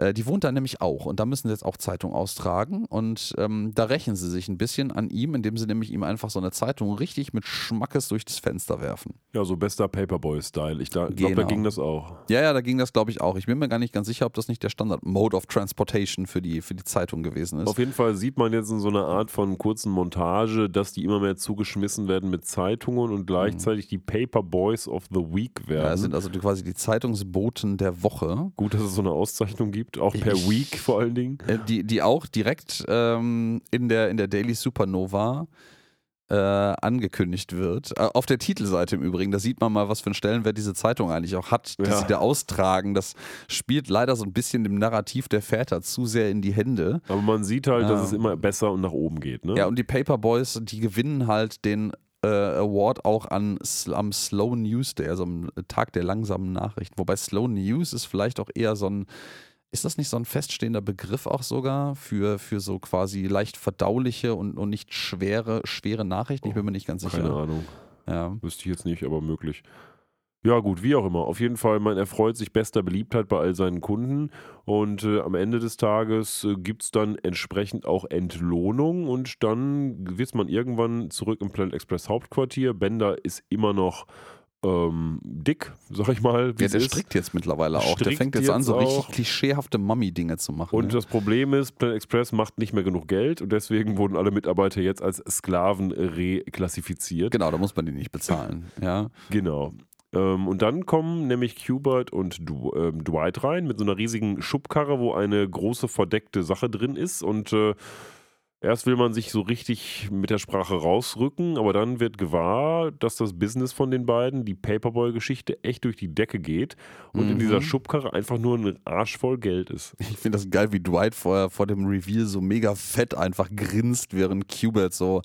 Äh, die wohnt da nämlich auch und da müssen sie jetzt auch Zeitung austragen und ähm, da rächen sie sich ein bisschen an ihm, indem sie nämlich ihm einfach so eine Zeitung richtig mit Schmackes durch das Fenster werfen. Ja, so bester Paperboy-Style. Ich da, glaube, da Genau. ging das auch. Ja, ja, da ging das glaube ich auch. Ich bin mir gar nicht ganz sicher, ob das nicht der Standard-Mode of Transportation für die, für die Zeitung gewesen ist. Auf jeden Fall sieht man jetzt in so einer Art von kurzen Montage, dass die immer mehr zugeschmissen werden mit Zeitungen und gleichzeitig die Paperboys of the Week werden. ja, sind also quasi die Zeitungsboten der Woche. Gut, dass es so eine Auszeichnung gibt, auch per Ich- Week vor allen Dingen. Äh, die, die auch direkt ähm, in, der, in der Daily Supernova äh, angekündigt wird. Äh, auf der Titelseite im Übrigen, da sieht man mal, was für einen Stellenwert diese Zeitung eigentlich auch hat, die Ja. sie da austragen. Das spielt leider so ein bisschen dem Narrativ der Väter zu sehr in die Hände. Aber man sieht halt, dass es immer besser und nach oben geht. Ne? Ja, und die Paperboys, die gewinnen halt den äh, Award auch an, am Slow News Day, also am Tag der langsamen Nachrichten. Wobei Slow News ist vielleicht auch eher so ein, ist das nicht so ein feststehender Begriff auch sogar für, für so quasi leicht verdauliche und, und nicht schwere, schwere Nachrichten? Ich bin mir nicht ganz sicher. Keine Ahnung. Ja. Wüsste ich jetzt nicht, aber möglich. Ja, gut, wie auch immer. Auf jeden Fall, man erfreut sich bester Beliebtheit bei all seinen Kunden und äh, am Ende des Tages äh, gibt es dann entsprechend auch Entlohnung und dann wird man irgendwann zurück im Planet Express Hauptquartier. Bender ist immer noch ähm, dick, sag ich mal. Ja, der ist. strickt jetzt mittlerweile auch. Der Strickt fängt jetzt an, so jetzt richtig auch. klischeehafte Mummy-Dinge zu machen. Und ja. das Problem ist, Planet Express macht nicht mehr genug Geld und deswegen wurden alle Mitarbeiter jetzt als Sklaven reklassifiziert. Genau, da muss man die nicht bezahlen. Ja. Genau. Ähm, und dann kommen nämlich Qbert und du, ähm, Dwight rein mit so einer riesigen Schubkarre, wo eine große verdeckte Sache drin ist. Und äh, erst will man sich so richtig mit der Sprache rausrücken, aber dann wird gewahr, dass das Business von den beiden, die Paperboy-Geschichte, echt durch die Decke geht und in Mhm. dieser Schubkarre einfach nur ein Arsch voll Geld ist. Ich finde das geil, wie Dwight vor, vor dem Reveal so mega fett einfach grinst, während Qbert so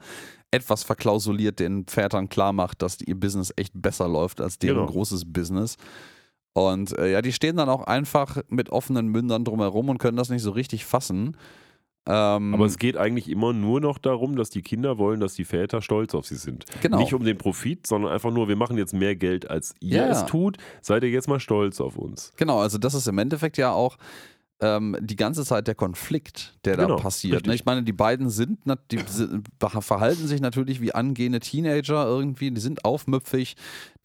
etwas verklausuliert den Vätern klar macht, dass ihr Business echt besser läuft als deren Genau. großes Business. Und äh, ja, die stehen dann auch einfach mit offenen Mündern drumherum und können das nicht so richtig fassen. Ähm, Aber es geht eigentlich immer nur noch darum, dass die Kinder wollen, dass die Väter stolz auf sie sind. genau. Nicht um den Profit, sondern einfach nur, wir machen jetzt mehr Geld, als ihr Ja. es tut. Seid ihr jetzt mal stolz auf uns. Genau, also das ist im Endeffekt ja auch ähm, die ganze Zeit der Konflikt, der Genau, da passiert. Ne? richtig. Ich meine, die beiden sind, die verhalten sich natürlich wie angehende Teenager irgendwie, die sind aufmüpfig,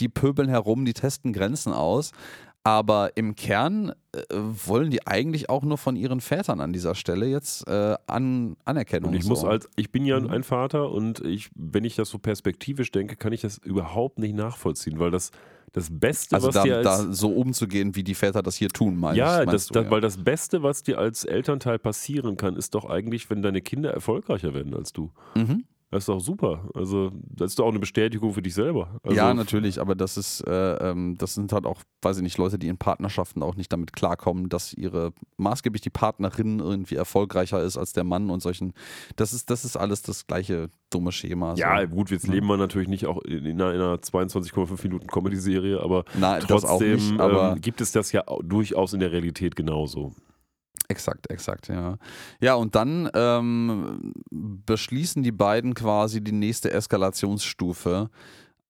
die pöbeln herum, die testen Grenzen aus. Aber im Kern äh, wollen die eigentlich auch nur von ihren Vätern an dieser Stelle jetzt äh, an Anerkennung. Und ich so. muss als, ich bin ja Mhm. ein Vater und ich, wenn ich das so perspektivisch denke, kann ich das überhaupt nicht nachvollziehen, weil das, das Beste, also was da, dir als da so umzugehen, wie die Väter das hier tun, meinst, ja, meinst das, du, das, ja. weil das Beste, was dir als Elternteil passieren kann, ist doch eigentlich, wenn deine Kinder erfolgreicher werden als du. Mhm. Das ist doch super. Also, das ist doch auch eine Bestätigung für dich selber. Also, ja, natürlich, aber das ist, äh, ähm, das sind halt auch, weiß ich nicht, Leute, die in Partnerschaften auch nicht damit klarkommen, dass ihre maßgeblich die Partnerin irgendwie erfolgreicher ist als der Mann und solchen. Das ist, das ist alles das gleiche dumme Schema. Ja, so. gut, jetzt Ja. leben wir natürlich nicht auch in in einer, in einer 22,5 Minuten Comedy-Serie, aber Nein, trotzdem nicht, aber ähm, gibt es das ja au- durchaus in der Realität genauso. Exakt, exakt, ja. Ja, und dann ähm, beschließen die beiden quasi die nächste Eskalationsstufe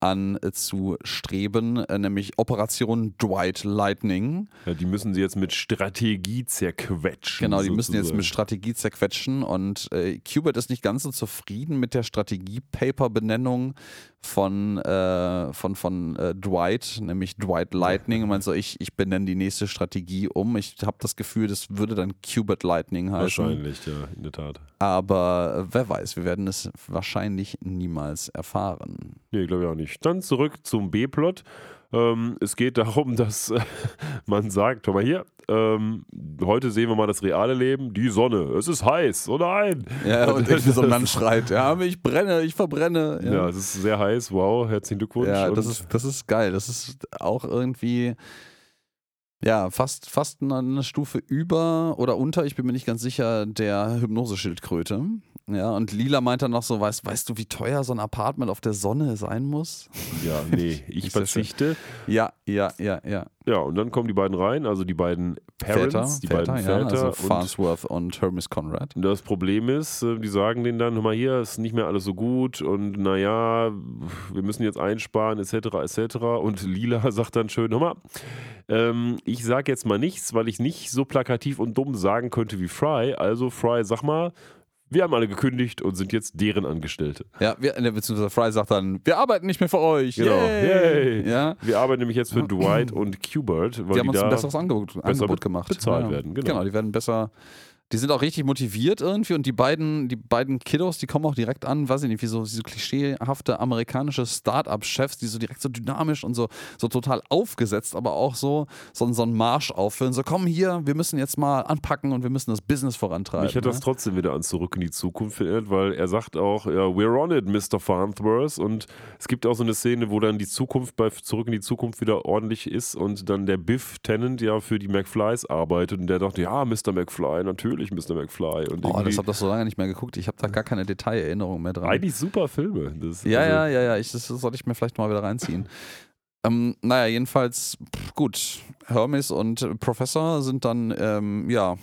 an äh, äh, nämlich Operation Dwight Lightning. Ja, die müssen sie jetzt mit Strategie zerquetschen. Genau, die müssen jetzt sozusagen. mit Strategie zerquetschen und äh, Qbert ist nicht ganz so zufrieden mit der Strategie-Paper-Benennung von, äh, von, von äh, Dwight, nämlich Dwight Lightning. Und meint so, ich, ich benenne die nächste Strategie um. Ich habe das Gefühl, das würde dann Qbert Lightning heißen. Wahrscheinlich, ja, in der Tat. Aber äh, wer weiß, wir werden es wahrscheinlich niemals erfahren. Nee, glaube ich auch nicht. Dann zurück zum B-Plot. Ähm, es geht darum, dass äh, man sagt, schau mal hier, ähm, heute sehen wir mal das reale Leben, die Sonne, es ist heiß, oh nein. Ja, und irgendwie so ein Mann schreit, ja, ich brenne, ich verbrenne. Ja, es ist sehr heiß, wow, herzlichen Glückwunsch. Ja, das ist, das ist geil. Das ist auch irgendwie, ja, fast, fast eine- eine Stufe über oder unter, ich bin mir nicht ganz sicher, der Hypnoseschildkröte. Ja, und Lila meint dann noch so, weißt, weißt du, wie teuer so ein Apartment auf der Sonne sein muss? ja, nee, ich ja verzichte. Ja, ja, ja, ja. Ja, und dann kommen die beiden rein, also die beiden Parents, Väter, die Väter, beiden ja, Väter. also und Farnsworth und Hermes Conrad. Das Problem ist, äh, die sagen denen dann, hör mal hier, ist nicht mehr alles so gut und naja, wir müssen jetzt einsparen, etc., etc. Und Lila sagt dann schön, hör mal, ähm, ich sag jetzt mal nichts, weil ich nicht so plakativ und dumm sagen könnte wie Fry. Also Fry, sag mal, wir haben alle gekündigt und sind jetzt deren Angestellte. Ja, wir, äh, beziehungsweise Fry sagt dann, wir arbeiten nicht mehr für euch. Genau. Yay. Yay. Ja, Wir arbeiten nämlich jetzt für Dwight und Qbert, weil die haben uns da ein besseres Angebot, besser Angebot gemacht. bezahlt ja. werden, genau. Genau, die werden besser, Die sind auch richtig motiviert irgendwie und die beiden, die beiden Kiddos, die kommen auch direkt an, weiß ich nicht, wie so, so klischeehafte amerikanische Start-up-Chefs, die so direkt so dynamisch und so, so total aufgesetzt, aber auch so, so, so einen Marsch aufführen. So, komm hier, wir müssen jetzt mal anpacken und wir müssen das Business vorantreiben. Mich hat das ne? trotzdem wieder an Zurück in die Zukunft erinnert, weil er sagt auch, ja, we're on it, Mr. Farnsworth. Und es gibt auch so eine Szene, wo dann die Zukunft bei Zurück in die Zukunft wieder ordentlich ist und dann der Biff Tennant ja für die McFlys arbeitet und der dachte, ja, Mr. McFly, natürlich Mr. McFly. Und Oh, das habe ich so lange nicht mehr geguckt. Ich habe da gar keine Detailerinnerung mehr dran. eigentlich super Filme. Das, Ja, also, ja, ja, ja. Ich, das sollte ich mir vielleicht mal wieder reinziehen. ähm, naja, jedenfalls, pff, gut. Hermes und Professor sind dann, ähm, ja,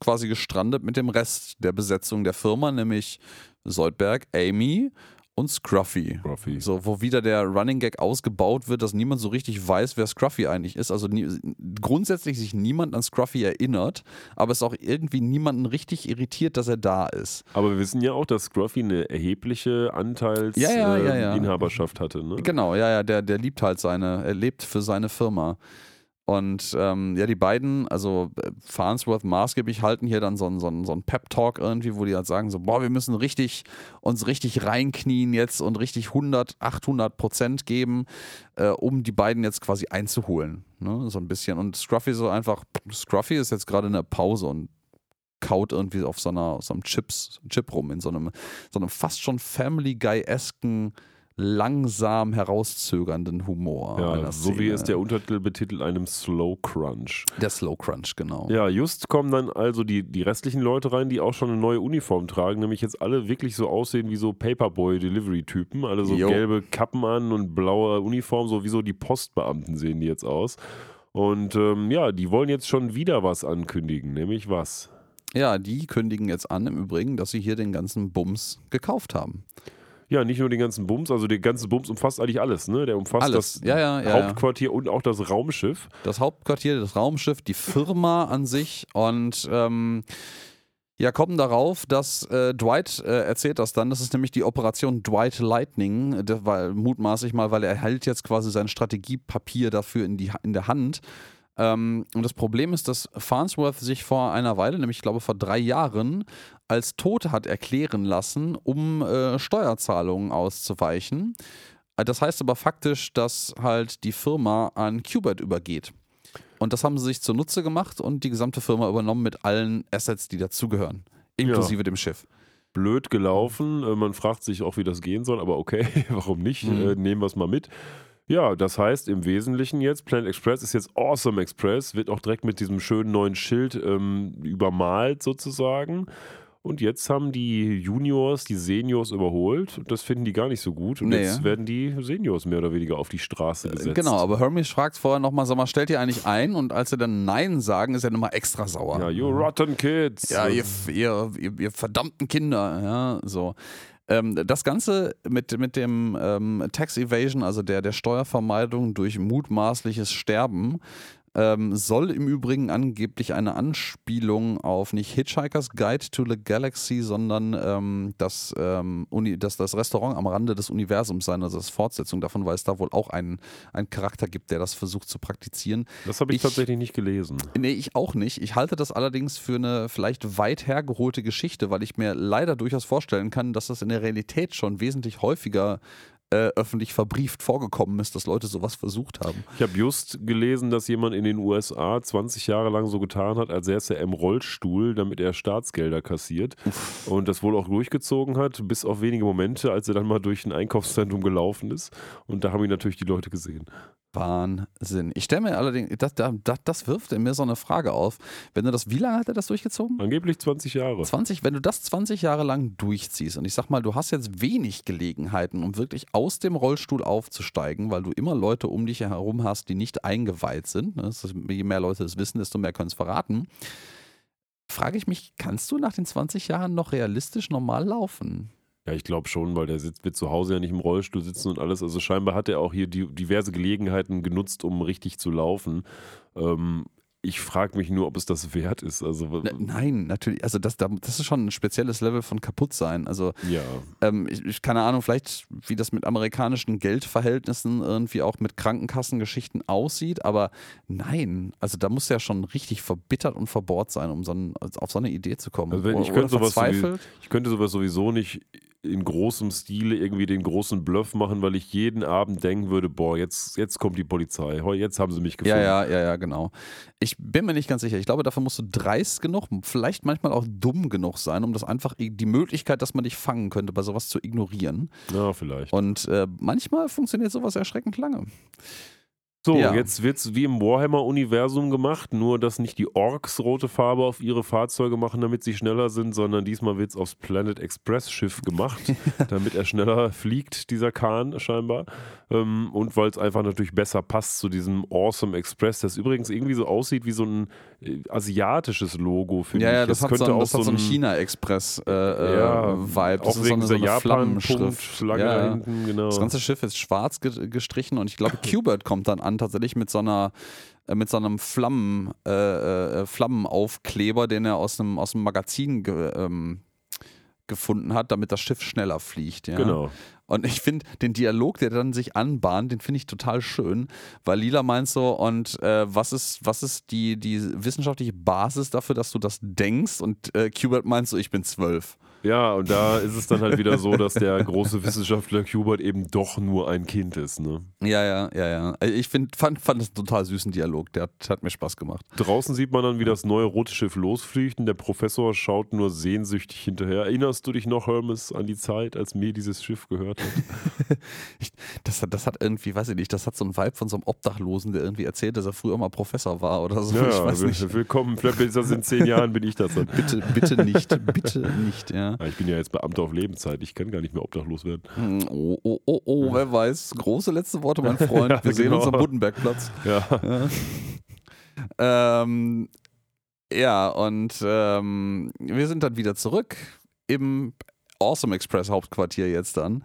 quasi gestrandet mit dem Rest der Besetzung der Firma, nämlich Soldberg, Amy und Scruffy. Scruffy. So, wo wieder der Running Gag ausgebaut wird, dass niemand so richtig weiß, wer Scruffy eigentlich ist. Also nie, grundsätzlich sich niemand an Scruffy erinnert, aber es auch irgendwie niemanden richtig irritiert, dass er da ist. Aber wir wissen ja auch, dass Scruffy eine erhebliche Anteils Ja, ja, ja, Inhaberschaft hatte. Ne? Genau, ja, ja, der, der liebt halt seine, er lebt für seine Firma. Und ähm, ja, die beiden, also äh, Farnsworth, maßgeblich halten hier dann so einen so einen- so einen Pep-Talk irgendwie, wo die halt sagen so, boah, wir müssen richtig, uns richtig reinknien jetzt und richtig 100, 800 Prozent geben, äh, um die beiden jetzt quasi einzuholen. Ne? So ein bisschen. Und Scruffy so einfach, Scruffy ist jetzt gerade in der Pause und kaut irgendwie auf so, einer, so einem Chips, Chip rum, in so einem, so einem fast schon Family Guy-esken langsam herauszögernden Humor. Ja, so wie es der Untertitel betitelt, einem Slow Crunch. Der Slow Crunch, genau. Ja, just kommen dann also die, die restlichen Leute rein, die auch schon eine neue Uniform tragen, nämlich jetzt alle wirklich so aussehen wie so Paperboy-Delivery-Typen. Alle so Jo. gelbe Kappen an und blaue Uniform, so wie so die Postbeamten sehen die jetzt aus. Und ähm, ja, die wollen jetzt schon wieder was ankündigen, nämlich was? Ja, die kündigen jetzt an, im Übrigen, dass sie hier den ganzen Bums gekauft haben. Ja, nicht nur den ganzen Bums, also der ganze Bums umfasst eigentlich alles, ne? Der umfasst Alles. das Ja, ja, ja, Hauptquartier und auch das Raumschiff. Das Hauptquartier, das Raumschiff, die Firma an sich und ähm, ja, kommen darauf, dass äh, Dwight äh, erzählt das dann, das ist nämlich die Operation Dwight Lightning, weil, mutmaßlich mal, weil er hält jetzt quasi sein Strategiepapier dafür in, die, in der Hand. Ähm, und das Problem ist, dass Farnsworth sich vor einer Weile, nämlich ich glaube vor drei Jahren, als tot hat erklären lassen, um äh, Steuerzahlungen auszuweichen. Äh, Das heißt aber faktisch, dass halt die Firma an Qbert übergeht. Und das haben sie sich zunutze gemacht und die gesamte Firma übernommen mit allen Assets, die dazugehören, inklusive dem Schiff. blöd gelaufen. Äh, Man fragt sich auch, wie das gehen soll, aber okay, warum nicht? Mhm. Äh, nehmen wir es mal mit. Ja, das heißt im Wesentlichen jetzt, Planet Express ist jetzt Awesome Express, wird auch direkt mit diesem schönen neuen Schild ähm, übermalt sozusagen. Und jetzt haben die Juniors die Seniors überholt. Und das finden die gar nicht so gut. Und Nee. jetzt werden die Seniors mehr oder weniger auf die Straße gesetzt. Genau, aber Hermes fragt vorher nochmal, sag mal, stellt ihr eigentlich ein? Und als sie dann Nein sagen, ist er nochmal extra sauer. Ja, you rotten kids. Ja, ihr, ihr, ihr, ihr verdammten Kinder, ja, so. Ähm, das Ganze mit, mit dem ähm, Tax Evasion, also der, der Steuervermeidung durch mutmaßliches Sterben, ähm, soll im Übrigen angeblich eine Anspielung auf nicht Hitchhiker's Guide to the Galaxy, sondern ähm, das, ähm, Uni, das, das Restaurant am Rande des Universums sein, also das Fortsetzung davon, weil es da wohl auch einen, einen Charakter gibt, der das versucht zu praktizieren. das habe ich, ich- tatsächlich nicht gelesen. Nee, ich auch nicht. Ich halte das allerdings für eine vielleicht weit hergeholte Geschichte, weil ich mir leider durchaus vorstellen kann, dass das in der Realität schon wesentlich häufiger äh, öffentlich verbrieft vorgekommen ist, dass Leute sowas versucht haben. Ich habe just gelesen, dass jemand in den USA 20 Jahre lang so getan hat, als säße er im Rollstuhl, damit er Staatsgelder kassiert. Und das wohl auch durchgezogen hat, bis auf wenige Momente, als er dann mal durch ein Einkaufszentrum gelaufen ist. Und da haben ihn natürlich die Leute gesehen. Wahnsinn. Ich stelle mir allerdings, das, das, das wirft in mir so eine Frage auf. Wenn du das, wie lange hat er das durchgezogen? Angeblich 20 Jahre. 20, wenn du das 20 Jahre lang durchziehst und ich sag mal, du hast jetzt wenig Gelegenheiten, um wirklich aus dem Rollstuhl aufzusteigen, weil du immer Leute um dich herum hast, die nicht eingeweiht sind. ne? Ist, je mehr Leute es wissen, desto mehr können es verraten. Frage ich mich, kannst du nach den 20 Jahren noch realistisch normal laufen? Ja, ich glaube schon, weil der sitzt, wird zu Hause ja nicht im Rollstuhl sitzen und alles. Also scheinbar hat er auch hier die, diverse Gelegenheiten genutzt, um richtig zu laufen. Ähm, ich frage mich nur, ob es das wert ist. Also, Ne, Nein, natürlich. Also das, da- das ist schon ein spezielles Level von kaputt sein. Also ja. ähm, ich, ich keine Ahnung, vielleicht wie das mit amerikanischen Geldverhältnissen irgendwie auch mit Krankenkassengeschichten aussieht, aber nein, also da muss ja schon richtig verbittert und verbohrt sein, um so ein, auf so eine Idee zu kommen. Also wenn, ich, Oder könnte sowas sowieso, verzweifelt. ich könnte sowas sowieso nicht in großem Stile irgendwie den großen Bluff machen, weil ich jeden Abend denken würde, boah, jetzt, jetzt kommt die Polizei, jetzt haben sie mich gefunden. Ja, ja, ja, ja, genau. Ich bin mir nicht ganz sicher. Ich glaube, dafür musst du dreist genug, vielleicht manchmal auch dumm genug sein, um das einfach die Möglichkeit, dass man dich fangen könnte, bei sowas zu ignorieren. Ja, vielleicht. Und äh, manchmal funktioniert sowas erschreckend lange. So, Ja. jetzt wird es wie im Warhammer-Universum gemacht, nur dass nicht die Orks rote Farbe auf ihre Fahrzeuge machen, damit sie schneller sind, sondern diesmal wird es aufs Planet Express-Schiff gemacht, damit er schneller fliegt, dieser Kahn scheinbar. Ähm, und weil es einfach natürlich besser passt zu diesem Awesome Express, das übrigens irgendwie so aussieht wie so ein asiatisches Logo, finde Ja, ich. ja, das, hat so, ein- das hat so einen ein- China-Express-Vibe. ja, Äh, auch das ist so wegen eine, so dieser eine Flammenschrift. Japan-Punkt-Flagge Ja, da ja. hinten, genau. Das ganze Schiff ist schwarz ge gestrichen und ich glaube, Qbert kommt dann an tatsächlich mit so einer äh, mit so einem Flammen, äh, äh, Flammenaufkleber, den er aus einem, aus einem Magazin ge ähm, gefunden hat, damit das Schiff schneller fliegt. Ja? Genau. Und ich finde den Dialog, der dann sich anbahnt, den finde ich total schön, weil Lila meint so, und äh, was ist, was ist die, die wissenschaftliche Basis dafür, dass du das denkst? Und äh, Qbert meint so, ich bin zwölf. Ja, und da ist es dann halt wieder so, dass der große Wissenschaftler Hubert eben doch nur ein Kind ist. Ne? Ja, ja, ja, ja. Also Ich find, fand, fand das einen total süßen Dialog, der hat, hat mir Spaß gemacht. Draußen sieht man dann, wie das neue rote Schiff losfliegt und der Professor schaut nur sehnsüchtig hinterher. Erinnerst du dich noch, Hermes, an die Zeit, als mir dieses Schiff gehört hat? Ich, das, hat- das hat irgendwie, weiß ich nicht, das hat so einen Vibe von so einem Obdachlosen, der irgendwie erzählt, dass er früher mal Professor war oder so. ich weiß nicht. willkommen, vielleicht ist das in zehn Jahren, bin ich das dann. Bitte, bitte nicht, bitte nicht, ja. Ah, Ich bin ja jetzt Beamter auf Lebenszeit, ich kann gar nicht mehr obdachlos werden. Hm, Oh, oh, oh, oh, wer weiß. Große letzte Worte, mein Freund. Ja, Wir sehen uns am genau. Buddenbergplatz. Ja, Ja, ähm, ja und ähm, wir sind dann wieder zurück im Awesome Express Hauptquartier jetzt dann.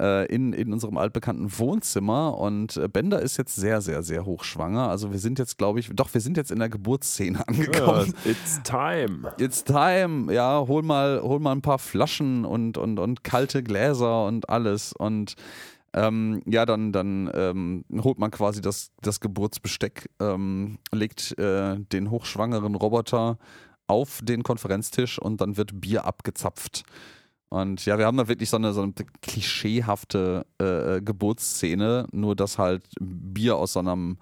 Äh, In, in unserem altbekannten Wohnzimmer und äh, Bender ist jetzt sehr, sehr, sehr hochschwanger. Also wir sind jetzt, glaube ich, doch, wir sind jetzt in der Geburtsszene angekommen. it's time. It's time, ja, hol mal, hol mal ein paar Flaschen und, und, und kalte Gläser und alles. Und ähm, ja, dann, dann ähm, holt man quasi das, das Geburtsbesteck, ähm, legt äh, den hochschwangeren Roboter auf den Konferenztisch und dann wird Bier abgezapft. Und ja, wir haben da wirklich so eine, so eine klischeehafte äh, äh, Geburtsszene, nur dass halt Bier aus so einem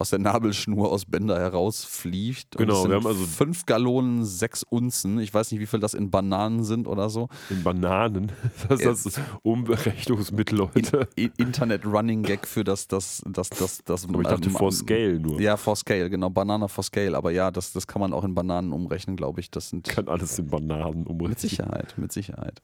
aus der Nabelschnur aus Bender herausfliegt. Genau, wir haben also- fünf Gallonen, sechs Unzen. Ich weiß nicht, wie viel das in Bananen sind oder so. In Bananen. Das ist das Umberechnungsmittel, Leute. I Internet Running Gag für das, das, das, das, das. Aber ich dachte ähm, for scale nur. Ja, for scale, genau. Banana for scale. Aber ja, das, das kann man auch in Bananen umrechnen, glaube ich. Das sind Kann alles in Bananen umrechnen. mit Sicherheit, mit Sicherheit.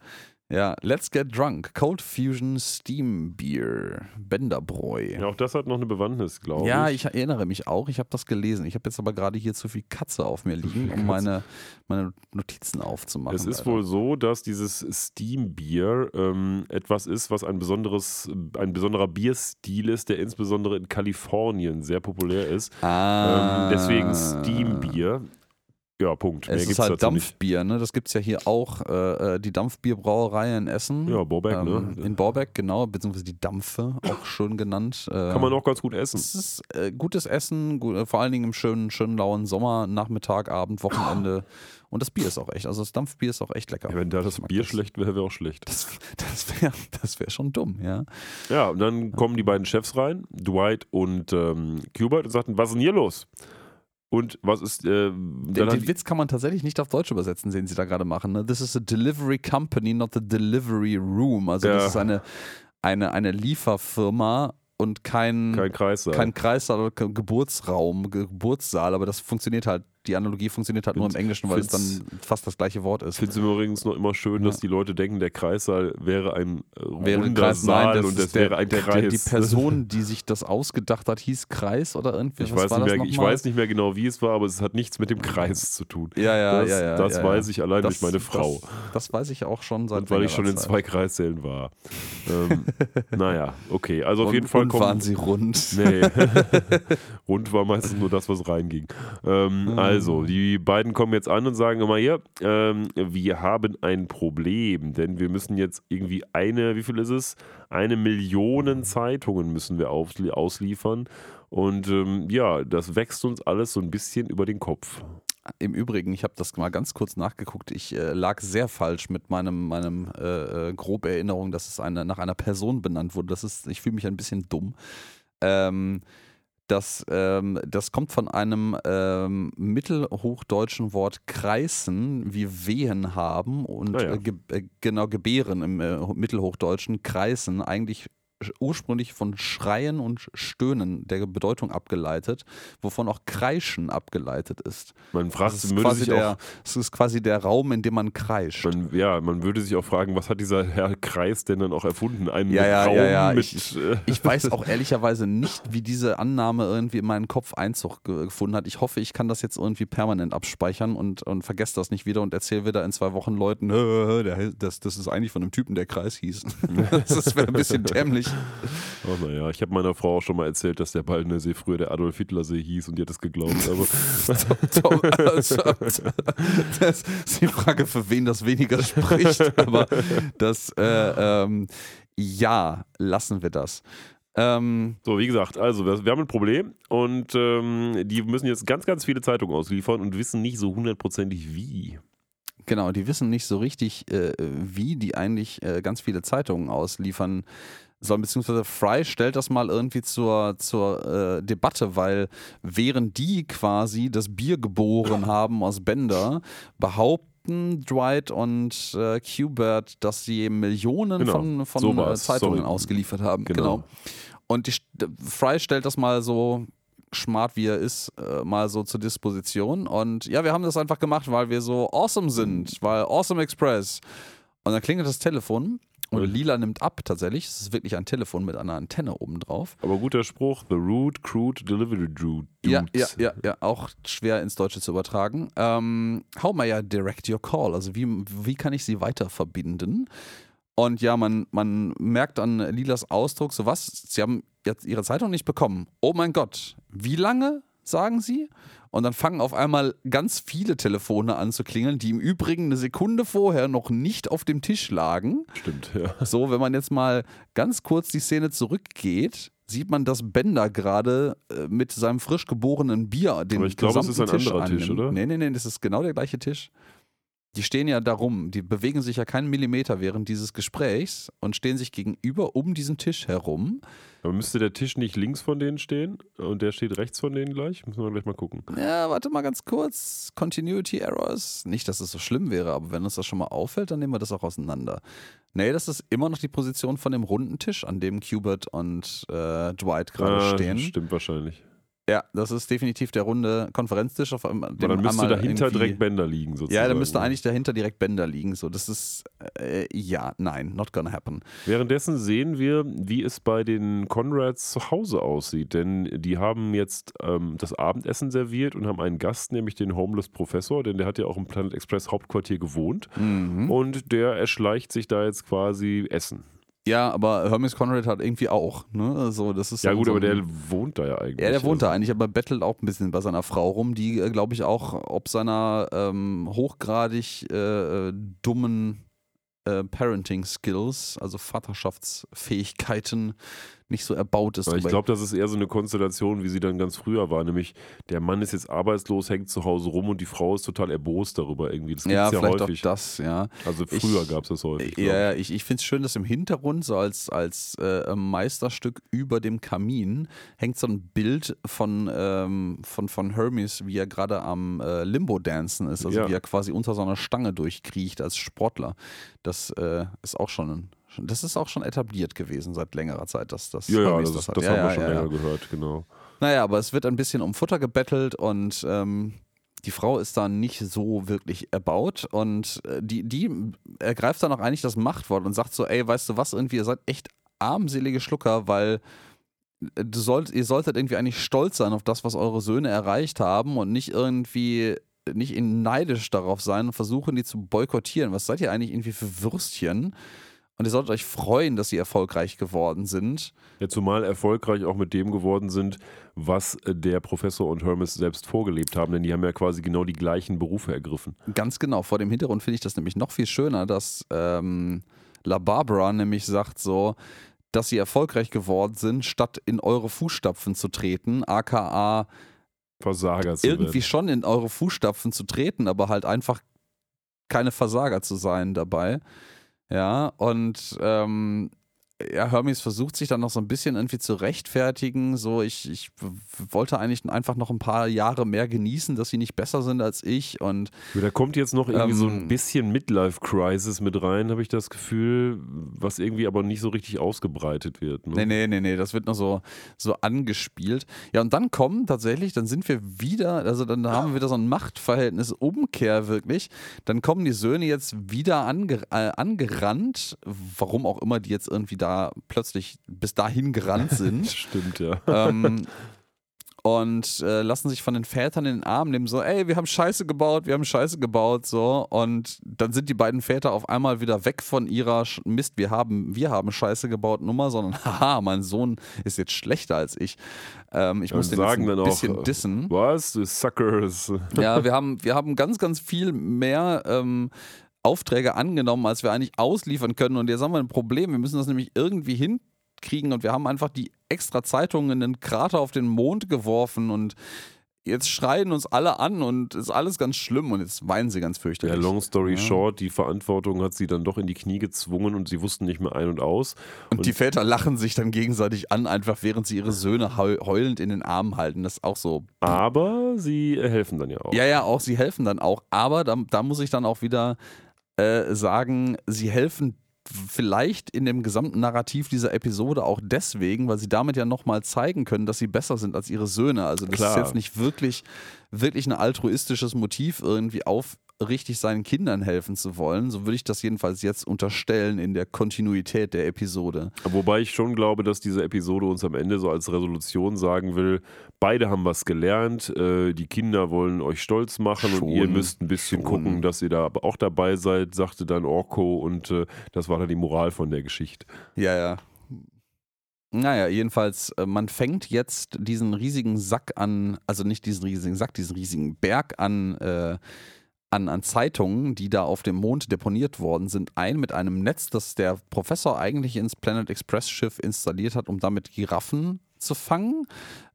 Ja, Let's Get Drunk. Cold Fusion Steam Beer. Benderbräu. Ja, auch das hat noch eine Bewandtnis, glaube Ja, ich. Ich erinnere mich auch. Ich habe das gelesen. Ich habe jetzt aber gerade hier zu viel Katze auf mir liegen, um meine, meine Notizen aufzumachen. Es ist Alter. wohl so, dass dieses Steam-Bier ähm, etwas ist, was ein besonderes, ein besonderer Bierstil ist, der insbesondere in Kalifornien sehr populär ist. Ah. Ähm, deswegen Steam-Bier. Ja, Punkt. Mehr Es ist halt dazu nicht. Dampfbier, ne? Das gibt es ja hier auch. Äh, äh, die Dampfbierbrauerei in Essen. Ja, Borbeck, ähm, ne? In Borbeck, genau, beziehungsweise die Dampfe, auch schön genannt. Äh, Kann man auch ganz gut essen. Es ist äh, gutes Essen, gut, äh, vor allen Dingen im schönen, schönen lauen Sommer, Nachmittag, Abend, Wochenende. Und das Bier ist auch echt, also das Dampfbier ist auch echt lecker. Ja, wenn da das Bier das. schlecht wäre, wäre auch schlecht. Das, das wäre das wär schon dumm, ja. Ja, und dann kommen die beiden Chefs rein, Dwight und ähm, Hubert, und sagten, was ist denn hier los? Und was ist, äh, Den, den Witz kann man tatsächlich nicht auf Deutsch übersetzen, den sie da gerade machen. Ne? This is a delivery company, not a delivery room. Also Ja. das ist eine, eine, eine Lieferfirma und kein, kein Kreis sein. kein Kreissaal oder kein Geburtsraum, Geburtssaal, aber das funktioniert halt die Analogie funktioniert halt nur im Englischen, weil es dann fast das gleiche Wort Ich ist. finde es übrigens noch immer schön, dass die Leute denken, der Kreissaal wäre ein äh, runder Kreis, nein, Saal das und das wäre ein der, Kreis. Der, die Person, die sich das ausgedacht hat, hieß Kreis oder irgendwie. ich, was weiß nicht mehr, ich weiß nicht mehr genau, wie es war, aber es hat nichts mit dem Kreis zu tun. Ja, ja, das ja, ja. das ja, weiß ich allein Das- durch meine Frau. Das, das weiß ich auch schon seit Und weil ich schon in zwei Kreissälen war. ähm, naja, okay. Also auf und, jeden Fall kommen. waren sie rund. Nee. Rund war meistens nur das, was reinging. Ähm, Also, die beiden kommen jetzt an und sagen immer hier, ähm, wir haben ein Problem, denn wir müssen jetzt irgendwie eine, wie viel ist es? Eine Million Zeitungen müssen wir auflie- ausliefern. Und ähm, ja, das wächst uns alles so ein bisschen über den Kopf. Im Übrigen, ich habe das mal ganz kurz nachgeguckt. Ich äh, lag sehr falsch mit meinem, meinem äh, äh, grobe Erinnerung, dass es eine, nach einer Person benannt wurde. Das ist, ich fühle mich ein bisschen dumm. Ähm, das, ähm, das kommt von einem ähm, mittelhochdeutschen Wort kreisen, wie Wehen haben und Ah ja. äh, ge äh, genau gebären im äh, Mittelhochdeutschen, kreisen, eigentlich ursprünglich von Schreien und Stöhnen der Bedeutung abgeleitet, wovon auch Kreischen abgeleitet ist. Man fragt, Das ist, würde sich der, auch, das ist quasi der Raum, in dem man kreischt. man, ja, man würde sich auch fragen, was hat dieser Herr Kreis denn dann auch erfunden? Einen Ja, ja, Raum ja, ja, mit. ich- Ich weiß auch ehrlicherweise nicht, wie diese Annahme irgendwie in meinen Kopf Einzug ge gefunden hat. Ich hoffe, ich kann das jetzt irgendwie permanent abspeichern und, und vergesse das nicht wieder und erzähle wieder in zwei Wochen Leuten, "Äh, der, das, das ist eigentlich von einem Typen, der Kreis hieß. das wäre ein bisschen dämlich. Ach naja, ich habe meiner Frau auch schon mal erzählt, dass der Baldner See früher der Adolf Hitler See hieß und die hat es geglaubt. Das ist die Frage, für wen das weniger spricht. Aber das, äh, ähm, ja, lassen wir das. Ähm, so, wie gesagt, also wir, wir haben ein Problem und ähm, die müssen jetzt ganz, ganz viele Zeitungen ausliefern und wissen nicht so hundertprozentig wie. Genau, die wissen nicht so richtig, äh, wie die eigentlich äh, ganz viele Zeitungen ausliefern sollen, beziehungsweise Fry stellt das mal irgendwie zur, zur äh, Debatte, weil während die quasi das Bier geboren haben aus Bender, behaupten Dwight und äh, Qbert, dass sie Millionen Genau, von, von so äh, Zeitungen sorry. ausgeliefert haben. Genau. Genau. Und die, Fry stellt das mal so smart wie er ist, äh, mal so zur Disposition. Und ja, wir haben das einfach gemacht, weil wir so awesome sind, weil Awesome Express. Und dann klingelt das Telefon und Lila nimmt ab tatsächlich. Es ist wirklich ein Telefon mit einer Antenne oben drauf. Aber guter Spruch, the root, crude, delivery dude. Ja, ja, ja, ja, auch schwer ins Deutsche zu übertragen. Ähm, how may I direct your call? Also wie, wie kann ich sie weiter verbinden? Und ja, man, man merkt an Lilas Ausdruck, so was, sie haben jetzt ihre Zeitung nicht bekommen. Oh mein Gott, wie lange, sagen sie? Und dann fangen auf einmal ganz viele Telefone an zu klingeln, die im Übrigen eine Sekunde vorher noch nicht auf dem Tisch lagen. Stimmt, ja. So, wenn man jetzt mal ganz kurz die Szene zurückgeht, sieht man, dass Bender gerade äh, mit seinem frisch geborenen Bier den Aber ich glaube, es ist gesamten ein anderer Tisch, oder? Nee, nee, nee, das ist genau der gleiche Tisch. Die stehen ja darum, die bewegen sich ja keinen Millimeter während dieses Gesprächs und stehen sich gegenüber um diesen Tisch herum. Aber müsste der Tisch nicht links von denen stehen und der steht rechts von denen gleich? Müssen wir gleich mal gucken. Ja, warte mal ganz kurz. Continuity Errors. Nicht, dass es so schlimm wäre, aber wenn uns das schon mal auffällt, dann nehmen wir das auch auseinander. Nee, das ist immer noch die Position von dem runden Tisch, an dem Qbert und äh, Dwight gerade Ah, stehen. Stimmt wahrscheinlich. Ja, das ist definitiv der runde Konferenztisch. Auf einmal, Aber dann müsste dahinter direkt Bänder liegen, sozusagen. Ja, da müsste eigentlich dahinter direkt Bänder liegen. So, das ist äh, ja, nein, not gonna happen. Währenddessen sehen wir, wie es bei den Conrads zu Hause aussieht, denn die haben jetzt ähm, das Abendessen serviert und haben einen Gast, nämlich den Homeless Professor, denn der hat ja auch im Planet Express Hauptquartier gewohnt Mhm. und der erschleicht sich da jetzt quasi Essen. Ja, aber Hermes Conrad hat irgendwie auch. Ne? So, das ist Ja gut, so aber der wohnt da ja eigentlich. Ja, der wohnt da also. eigentlich, aber bettelt auch ein bisschen bei seiner Frau rum, die, äh, glaube ich, auch ob seiner ähm, hochgradig äh, äh, dummen äh, Parenting-Skills, also Vaterschaftsfähigkeiten, nicht so erbaut ist. Ich glaube, das ist eher so eine Konstellation, wie sie dann ganz früher war, nämlich der Mann ist jetzt arbeitslos, hängt zu Hause rum und die Frau ist total erbost darüber irgendwie. Das gibt's ja, ja, vielleicht häufig. auch das, ja. Also früher gab es das häufig. Ja, ich, ich finde es schön, dass im Hintergrund, so als, als äh, Meisterstück über dem Kamin, hängt so ein Bild von, ähm, von, von Hermes, wie er gerade am äh, Limbo-Dancen ist, also Ja. wie er quasi unter so einer Stange durchkriecht als Sportler. Das äh, ist auch schon ein, das ist auch schon etabliert gewesen seit längerer Zeit, dass das Ja, ja, das, hat. das Ja, haben wir schon länger gehört, genau. Naja, aber es wird ein bisschen um Futter gebettelt und ähm, die Frau ist da nicht so wirklich erbaut und äh, die, die ergreift dann auch eigentlich das Machtwort und sagt so, ey, weißt du was, irgendwie, ihr seid echt armselige Schlucker, weil äh, sollt, ihr solltet irgendwie eigentlich stolz sein auf das, was eure Söhne erreicht haben und nicht irgendwie nicht neidisch darauf sein und versuchen, die zu boykottieren. Was seid ihr eigentlich irgendwie für Würstchen? Und ihr solltet euch freuen, dass sie erfolgreich geworden sind. Ja, zumal erfolgreich auch mit dem geworden sind, was äh, der Professor und Hermes selbst vorgelebt haben, denn die haben ja quasi genau die gleichen Berufe ergriffen. Ganz genau. Vor dem Hintergrund finde ich das nämlich noch viel schöner, dass ähm, La Barbara nämlich sagt so, dass sie erfolgreich geworden sind, statt in eure Fußstapfen zu treten, aka Versager zu irgendwie werden. schon in eure Fußstapfen zu treten, aber halt einfach keine Versager zu sein dabei. Ja, und ähm, ja, Hermes versucht sich dann noch so ein bisschen irgendwie zu rechtfertigen. So, ich, ich wollte eigentlich einfach noch ein paar Jahre mehr genießen, dass sie nicht besser sind als ich. Und Da kommt jetzt noch irgendwie Ähm, so ein bisschen Midlife-Crisis mit rein, habe ich das Gefühl, was irgendwie aber nicht so richtig ausgebreitet wird. Ne? nee, nee, nee, nee, das wird noch so, so angespielt. Ja, und dann kommen tatsächlich, dann sind wir wieder, also dann haben wir wieder so ein Machtverhältnis, Umkehr wirklich. Dann kommen die Söhne jetzt wieder ange, äh, angerannt, warum auch immer die jetzt irgendwie da plötzlich bis dahin gerannt sind. Stimmt, ja. ähm, und äh, lassen sich von den Vätern in den Arm nehmen, so, ey, wir haben Scheiße gebaut, wir haben Scheiße gebaut, so. Und dann sind die beiden Väter auf einmal wieder weg von ihrer Sch Mist, wir haben, wir haben Scheiße gebaut Nummer, sondern haha, mein Sohn ist jetzt schlechter als ich. Ähm, ich muss den jetzt ein dann auch, bisschen äh, dissen. Was? Du Suckers. Ja, wir haben, wir haben ganz, ganz viel mehr ähm, Aufträge angenommen, als wir eigentlich ausliefern können. Und jetzt haben wir ein Problem. Wir müssen das nämlich irgendwie hinkriegen. Und wir haben einfach die extra Zeitungen in den Krater auf den Mond geworfen. Und jetzt schreien uns alle an und ist alles ganz schlimm. Und jetzt weinen sie ganz Ja, fürchterlich. long story Ja. short, die Verantwortung hat sie dann doch in die Knie gezwungen und sie wussten nicht mehr ein und aus. und die Väter lachen sich dann gegenseitig an, einfach während sie ihre Söhne heul heulend in den Armen halten. Das ist auch so Aber sie helfen dann ja auch. Ja, ja, auch sie helfen dann auch. Aber da, da muss ich dann auch wieder äh, sagen, sie helfen vielleicht in dem gesamten Narrativ dieser Episode auch deswegen, weil sie damit ja nochmal zeigen können, dass sie besser sind als ihre Söhne. Also das Klar. ist jetzt nicht wirklich, wirklich ein altruistisches Motiv, irgendwie aufrichtig seinen Kindern helfen zu wollen. So würde ich das jedenfalls jetzt unterstellen in der Kontinuität der Episode. Wobei ich schon glaube, dass diese Episode uns am Ende so als Resolution sagen will, beide haben was gelernt, äh, die Kinder wollen euch stolz machen und Schon, ihr müsst ein bisschen schon. gucken, dass ihr da auch dabei seid, sagte dann Orko und äh, das war dann die Moral von der Geschichte. Ja, ja. Naja, jedenfalls, äh, man fängt jetzt diesen riesigen Sack an, also nicht diesen riesigen Sack, diesen riesigen Berg an, äh, an, an Zeitungen, die da auf dem Mond deponiert worden sind, ein mit einem Netz, das der Professor eigentlich ins Planet Express Schiff installiert hat, um damit Giraffen zu fangen.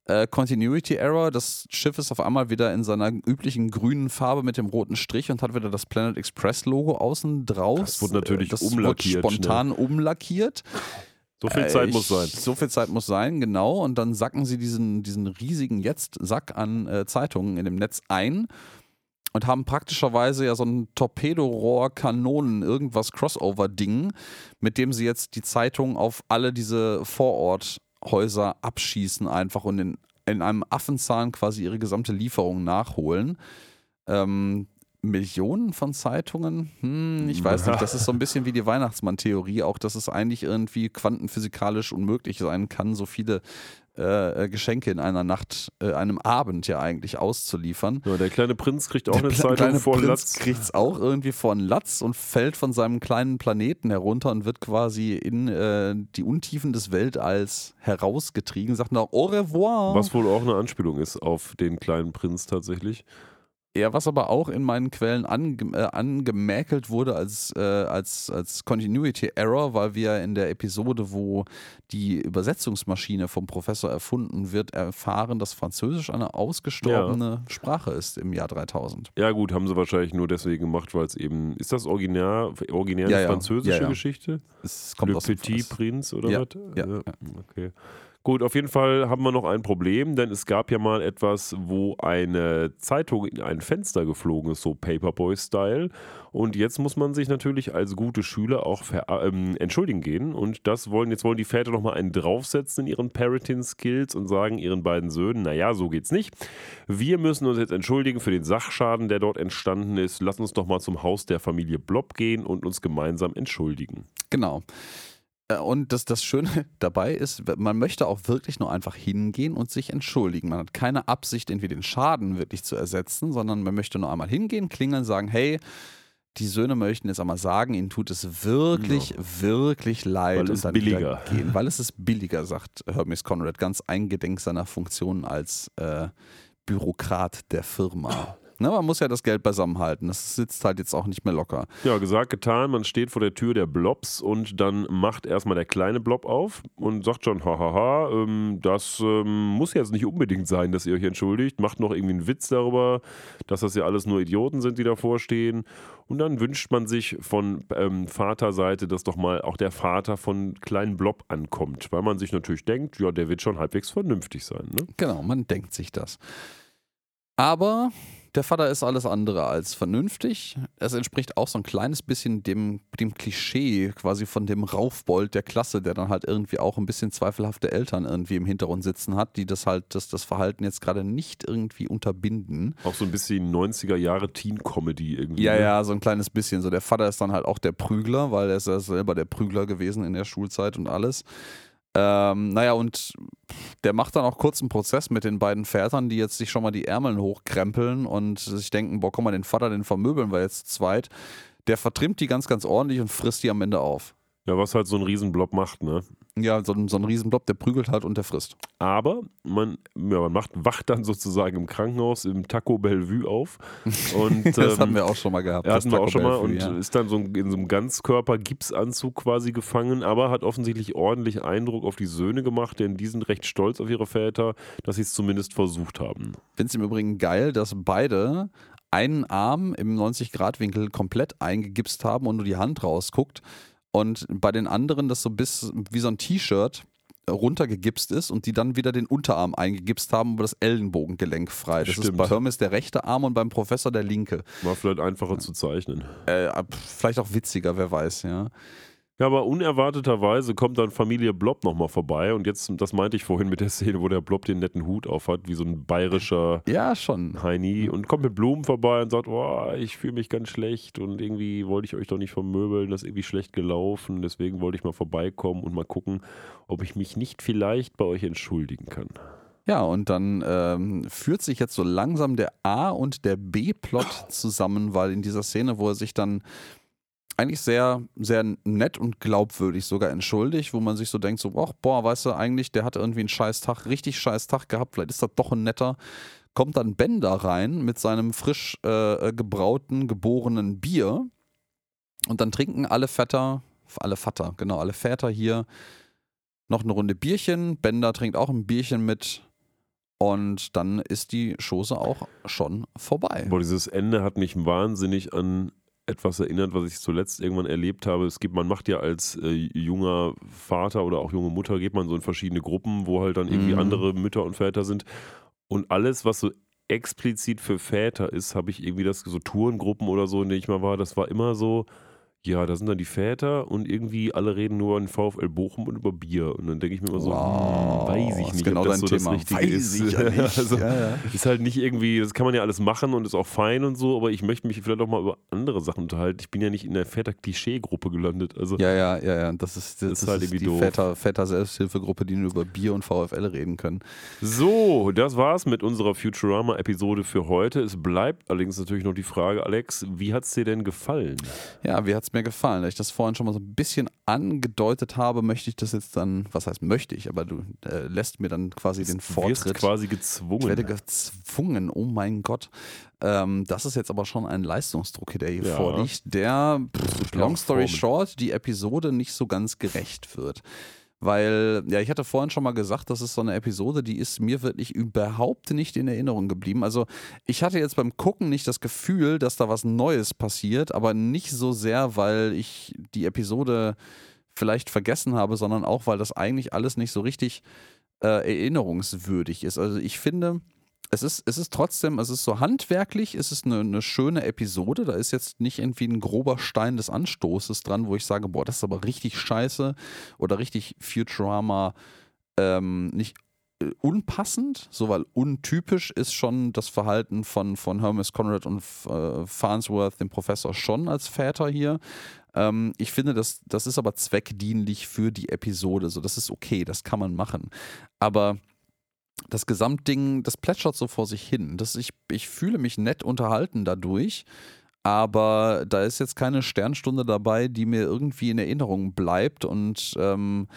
Äh, Continuity Error, das Schiff ist auf einmal wieder in seiner üblichen grünen Farbe mit dem roten Strich und hat wieder das Planet Express Logo außen draus. Das wurde natürlich Äh, das umlackiert, Wurde spontan umlackiert. So viel Äh, Zeit ich- muss sein. So viel Zeit muss sein, genau. Und dann sacken sie diesen, diesen riesigen Jetzt-Sack an äh, Zeitungen in dem Netz ein und haben praktischerweise ja so ein Torpedorohr, Kanonen, irgendwas Crossover-Ding, mit dem sie jetzt die Zeitungen auf alle diese Vororthäuser abschießen einfach und in, in einem Affenzahn quasi ihre gesamte Lieferung nachholen. Ähm, Millionen von Zeitungen? Hm, ich weiß nicht. Das ist so ein bisschen wie die Weihnachtsmann-Theorie, auch dass es eigentlich irgendwie quantenphysikalisch unmöglich sein kann, so viele äh, äh, Geschenke in einer Nacht, äh, einem Abend ja eigentlich auszuliefern. Ja, der kleine Prinz kriegt auch Der eine Zeitung kleine vor Prinz Latz. kriegt es auch irgendwie vor einen Latz und fällt von seinem kleinen Planeten herunter und wird quasi in äh, die Untiefen des Weltalls herausgetrieben, sagt noch Au revoir. Was wohl auch eine Anspielung ist auf den kleinen Prinz tatsächlich. Ja, was aber auch in meinen Quellen ange äh, angemäkelt wurde als, äh, als, als Continuity Error, weil wir in der Episode, wo die Übersetzungsmaschine vom Professor erfunden wird, erfahren, dass Französisch eine ausgestorbene Sprache ist im Jahr 3000. Ja gut, haben sie wahrscheinlich nur deswegen gemacht, weil es eben, ist das originär, originär Ja, eine ja. französische Ja, ja. Geschichte? Es kommt Le aus dem Petit Prince oder Ja, was? ja, ja. Okay. Gut, auf jeden Fall haben wir noch ein Problem, denn es gab ja mal etwas, wo eine Zeitung in ein Fenster geflogen ist, so Paperboy-Style. Und jetzt muss man sich natürlich als gute Schüler auch ähm, entschuldigen gehen. Und das wollen, jetzt wollen die Väter nochmal einen draufsetzen in ihren Parenting-Skills und sagen ihren beiden Söhnen, naja, so geht's nicht. Wir müssen uns jetzt entschuldigen für den Sachschaden, der dort entstanden ist. Lass uns doch mal zum Haus der Familie Blob gehen und uns gemeinsam entschuldigen. Genau. Äh, und das, das Schöne dabei ist, man möchte auch wirklich nur einfach hingehen und sich entschuldigen. Man hat keine Absicht, irgendwie den Schaden wirklich zu ersetzen, sondern man möchte nur einmal hingehen, klingeln, sagen, hey, die Söhne möchten jetzt einmal sagen, ihnen tut es wirklich, ja. wirklich leid. Weil es und billiger. Gehen, weil es ist billiger, sagt Hermes Conrad, ganz eingedenk seiner Funktion als äh, Bürokrat der Firma. Ne, man muss ja das Geld beisammenhalten. Das sitzt halt jetzt auch nicht mehr locker. Ja, gesagt, getan. Man steht vor der Tür der Blobs und dann macht erstmal der kleine Blob auf und sagt schon, hahaha, ähm, das ähm, muss jetzt nicht unbedingt sein, dass ihr euch entschuldigt. Macht noch irgendwie einen Witz darüber, dass das ja alles nur Idioten sind, die davor stehen. Und dann wünscht man sich von ähm, Vaterseite, dass doch mal auch der Vater von kleinen Blob ankommt, weil man sich natürlich denkt, ja, der wird schon halbwegs vernünftig sein. Ne? Genau, man denkt sich das. Aber der Vater ist alles andere als vernünftig. Es entspricht auch so ein kleines bisschen dem, dem Klischee quasi von dem Raufbold der Klasse, der dann halt irgendwie auch ein bisschen zweifelhafte Eltern irgendwie im Hintergrund sitzen hat, die das halt, das, das Verhalten jetzt gerade nicht irgendwie unterbinden. Auch so ein bisschen 90er Jahre Teen-Comedy irgendwie. Ja, ne? ja, so ein kleines bisschen. So der Vater ist dann halt auch der Prügler, weil er ist ja selber der Prügler gewesen in der Schulzeit und alles. Ähm, naja, und der macht dann auch kurz einen Prozess mit den beiden Vätern, die jetzt sich schon mal die Ärmeln hochkrempeln und sich denken, boah, komm mal, den Vater, den vermöbeln wir jetzt zweit. Der vertrimmt die ganz, ganz ordentlich und frisst die am Ende auf. Ja, was halt so ein Riesenblob macht, ne? Ja, so, so ein Riesenblob, der prügelt halt und der frisst. Aber man, ja, man macht, wacht dann sozusagen im Krankenhaus im Taco Bellevue auf. Und, das ähm, haben wir auch schon mal gehabt. Ja, hatten wir auch schon Bellevue, mal und ja. ist dann so in so einem Ganzkörper-Gipsanzug quasi gefangen, aber hat offensichtlich ordentlich Eindruck auf die Söhne gemacht, denn die sind recht stolz auf ihre Väter, dass sie es zumindest versucht haben. Ich finde es im Übrigen geil, dass beide einen Arm im 90-Grad-Winkel komplett eingegipst haben und nur die Hand rausguckt. Und bei den anderen das so bis wie so ein T-Shirt runtergegipst ist und die dann wieder den Unterarm eingegipst haben, aber das Ellenbogengelenk frei. Das Stimmt. ist bei Hermes der rechte Arm und beim Professor der linke. War vielleicht einfacher ja. zu zeichnen. Äh, vielleicht auch witziger, wer weiß, ja. Ja, aber unerwarteterweise kommt dann Familie Blob nochmal vorbei. Und jetzt, das meinte ich vorhin mit der Szene, wo der Blob den netten Hut aufhat, wie so ein bayerischer ja, schon. Heini. Und kommt mit Blumen vorbei und sagt, oh, ich fühle mich ganz schlecht und irgendwie wollte ich euch doch nicht vermöbeln, das ist irgendwie schlecht gelaufen. Deswegen wollte ich mal vorbeikommen und mal gucken, ob ich mich nicht vielleicht bei euch entschuldigen kann. Ja, und dann ähm, führt sich jetzt so langsam der A- und der B-Plot zusammen, weil in dieser Szene, wo er sich dann eigentlich sehr, sehr nett und glaubwürdig sogar entschuldigt, wo man sich so denkt, so, ach, boah, weißt du, eigentlich, der hat irgendwie einen scheiß Tag, richtig scheiß Tag gehabt, vielleicht ist das doch ein netter. Kommt dann Ben da rein mit seinem frisch äh, gebrauten, geborenen Bier und dann trinken alle Vetter, alle Vater, genau, alle Väter hier noch eine Runde Bierchen. Bender trinkt auch ein Bierchen mit. Und dann ist die Chose auch schon vorbei. Boah, dieses Ende hat mich wahnsinnig an etwas erinnert, was ich zuletzt irgendwann erlebt habe. Es gibt, man macht ja als äh, junger Vater oder auch junge Mutter, geht man so in verschiedene Gruppen, wo halt dann irgendwie mhm. andere Mütter und Väter sind. Und alles, was so explizit für Väter ist, habe ich irgendwie das, so Tourengruppen oder so, in denen ich mal war, das war immer so, ja, da sind dann die Väter und irgendwie alle reden nur an VfL Bochum und über Bier. Und dann denke ich mir immer so, wow, hm, weiß ich nicht, genau ob das so Thema. das Richtige weiß ist. Ja also, ja, ja. Ist halt nicht irgendwie, das kann man ja alles machen und ist auch fein und so, aber ich möchte mich vielleicht auch mal über andere Sachen unterhalten. Ich bin ja nicht in der Väter-Klischee-Gruppe gelandet. Also, ja, ja, ja, ja. Das ist, das, das ist halt ist die doof. Väter, Väter-Selbsthilfegruppe, die nur über Bier und VfL reden können. So, das war's mit unserer Futurama-Episode für heute. Es bleibt allerdings natürlich noch die Frage, Alex, wie hat es dir denn gefallen? Ja, wie hat es mir gefallen? Ich das das vorhin schon mal so ein bisschen angedeutet habe, möchte ich das jetzt dann, was heißt möchte ich, aber du äh, lässt mir dann quasi den Vortritt. Du quasi gezwungen. Ich werde gezwungen, oh mein Gott. Ähm, das ist jetzt aber schon ein Leistungsdruck, der hier ja. vorliegt, der, pff, long story short, die Episode nicht so ganz gerecht wird. Weil, ja, ich hatte vorhin schon mal gesagt, das ist so eine Episode, die ist mir wirklich überhaupt nicht in Erinnerung geblieben. Also, ich hatte jetzt beim Gucken nicht das Gefühl, dass da was Neues passiert, aber nicht so sehr, weil ich die Episode vielleicht vergessen habe, sondern auch, weil das eigentlich alles nicht so richtig äh, erinnerungswürdig ist. Also ich finde, es ist, es ist trotzdem, es ist so handwerklich, es ist eine, eine, schöne Episode. Da ist jetzt nicht irgendwie ein grober Stein des Anstoßes dran, wo ich sage, boah, das ist aber richtig scheiße oder richtig Futurama ähm, nicht äh, unpassend, so weil untypisch ist schon das Verhalten von, von Hermes Conrad und äh, Farnsworth, dem Professor, schon als Väter hier. Ähm, ich finde, das, das ist aber zweckdienlich für die Episode. So, das ist okay, das kann man machen. Aber das Gesamtding, das plätschert so vor sich hin. Das, ich, ich fühle mich nett unterhalten dadurch, aber da ist jetzt keine Sternstunde dabei, die mir irgendwie in Erinnerung bleibt und ähm,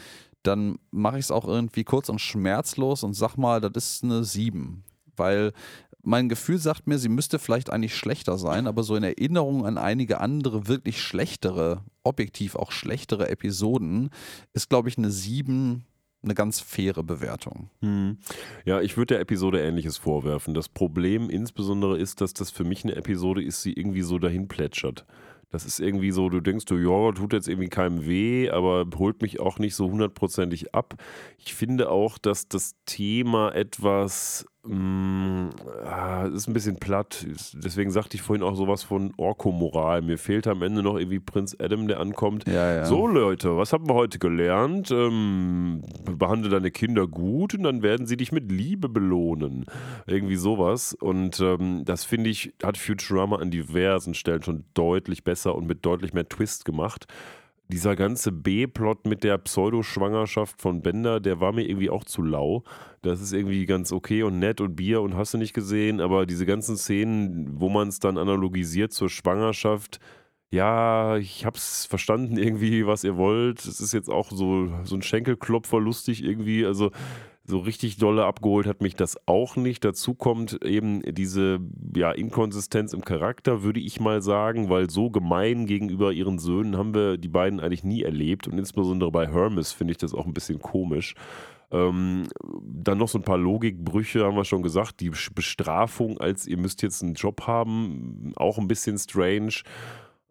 dann mache ich es auch irgendwie kurz und schmerzlos und sag mal, das ist eine 7. Weil mein Gefühl sagt mir, sie müsste vielleicht eigentlich schlechter sein, aber so in Erinnerung an einige andere wirklich schlechtere, objektiv auch schlechtere Episoden, ist, glaube ich, eine 7 eine ganz faire Bewertung. Hm. Ja, ich würde der Episode Ähnliches vorwerfen. Das Problem insbesondere ist, dass das für mich eine Episode ist, die irgendwie so dahin plätschert. Das ist irgendwie so, du denkst, du, ja, tut jetzt irgendwie keinem weh, aber holt mich auch nicht so hundertprozentig ab. Ich finde auch, dass das Thema etwas ist ein bisschen platt. Deswegen sagte ich vorhin auch sowas von Orko-Moral. Mir fehlt am Ende noch irgendwie Prinz Adam, der ankommt. Ja, ja. So, Leute, was haben wir heute gelernt? Ähm, behandle deine Kinder gut und dann werden sie dich mit Liebe belohnen. Irgendwie sowas. Und ähm, das finde ich, hat Futurama an diversen Stellen schon deutlich besser und mit deutlich mehr Twist gemacht dieser ganze B-Plot mit der Pseudoschwangerschaft von Bender, der war mir irgendwie auch zu lau. Das ist irgendwie ganz okay und nett und Bier und hast du nicht gesehen, aber diese ganzen Szenen, wo man es dann analogisiert zur Schwangerschaft, ja, ich hab's verstanden irgendwie, was ihr wollt. Es ist jetzt auch so, so ein Schenkelklopfer lustig irgendwie. Also so richtig dolle abgeholt hat mich das auch nicht. Dazu kommt eben diese ja, Inkonsistenz im Charakter, würde ich mal sagen, weil so gemein gegenüber ihren Söhnen haben wir die beiden eigentlich nie erlebt. Und insbesondere bei Hermes finde ich das auch ein bisschen komisch. Ähm, dann noch so ein paar Logikbrüche, haben wir schon gesagt. Die Bestrafung, als ihr müsst jetzt einen Job haben, auch ein bisschen strange.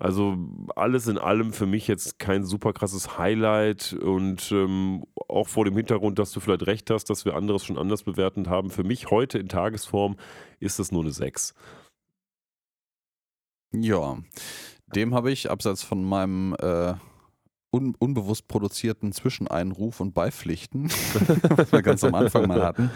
Also alles in allem für mich jetzt kein super krasses Highlight und ähm, auch vor dem Hintergrund, dass du vielleicht recht hast, dass wir anderes schon anders bewertet haben. Für mich heute in Tagesform ist das nur eine 6. Ja, dem habe ich, abseits von meinem äh, un unbewusst produzierten Zwischeneinruf und Beipflichten, was wir ganz am Anfang mal hatten,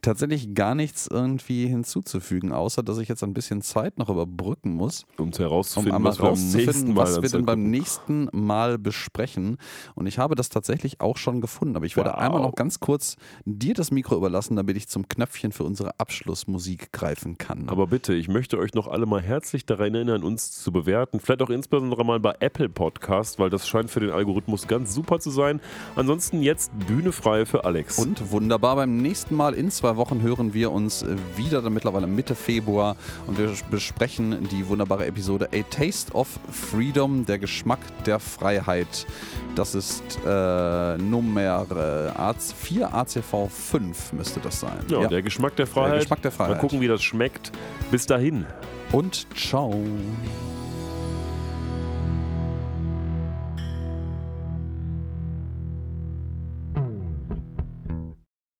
tatsächlich gar nichts irgendwie hinzuzufügen, außer dass ich jetzt ein bisschen Zeit noch überbrücken muss. Um herauszufinden, um was, wir, nächsten was wir denn beim nächsten Mal besprechen. Und ich habe das tatsächlich auch schon gefunden. Aber ich werde wow. einmal noch ganz kurz dir das Mikro überlassen, damit ich zum Knöpfchen für unsere Abschlussmusik greifen kann. Aber bitte, ich möchte euch noch alle mal herzlich daran erinnern, uns zu bewerten. Vielleicht auch insbesondere mal bei Apple Podcast, weil das scheint für den Algorithmus ganz super zu sein. Ansonsten jetzt Bühne frei für Alex. Und wunderbar, beim nächsten Mal in zwei zwei Wochen hören wir uns wieder, dann mittlerweile Mitte Februar und wir besprechen die wunderbare Episode A Taste of Freedom, der Geschmack der Freiheit. Das ist äh, Nummer äh, 4 ACV 5 müsste das sein. Ja, ja, der Geschmack der Freiheit. Der Geschmack der Freiheit. Mal gucken, wie das schmeckt. Bis dahin. Und ciao.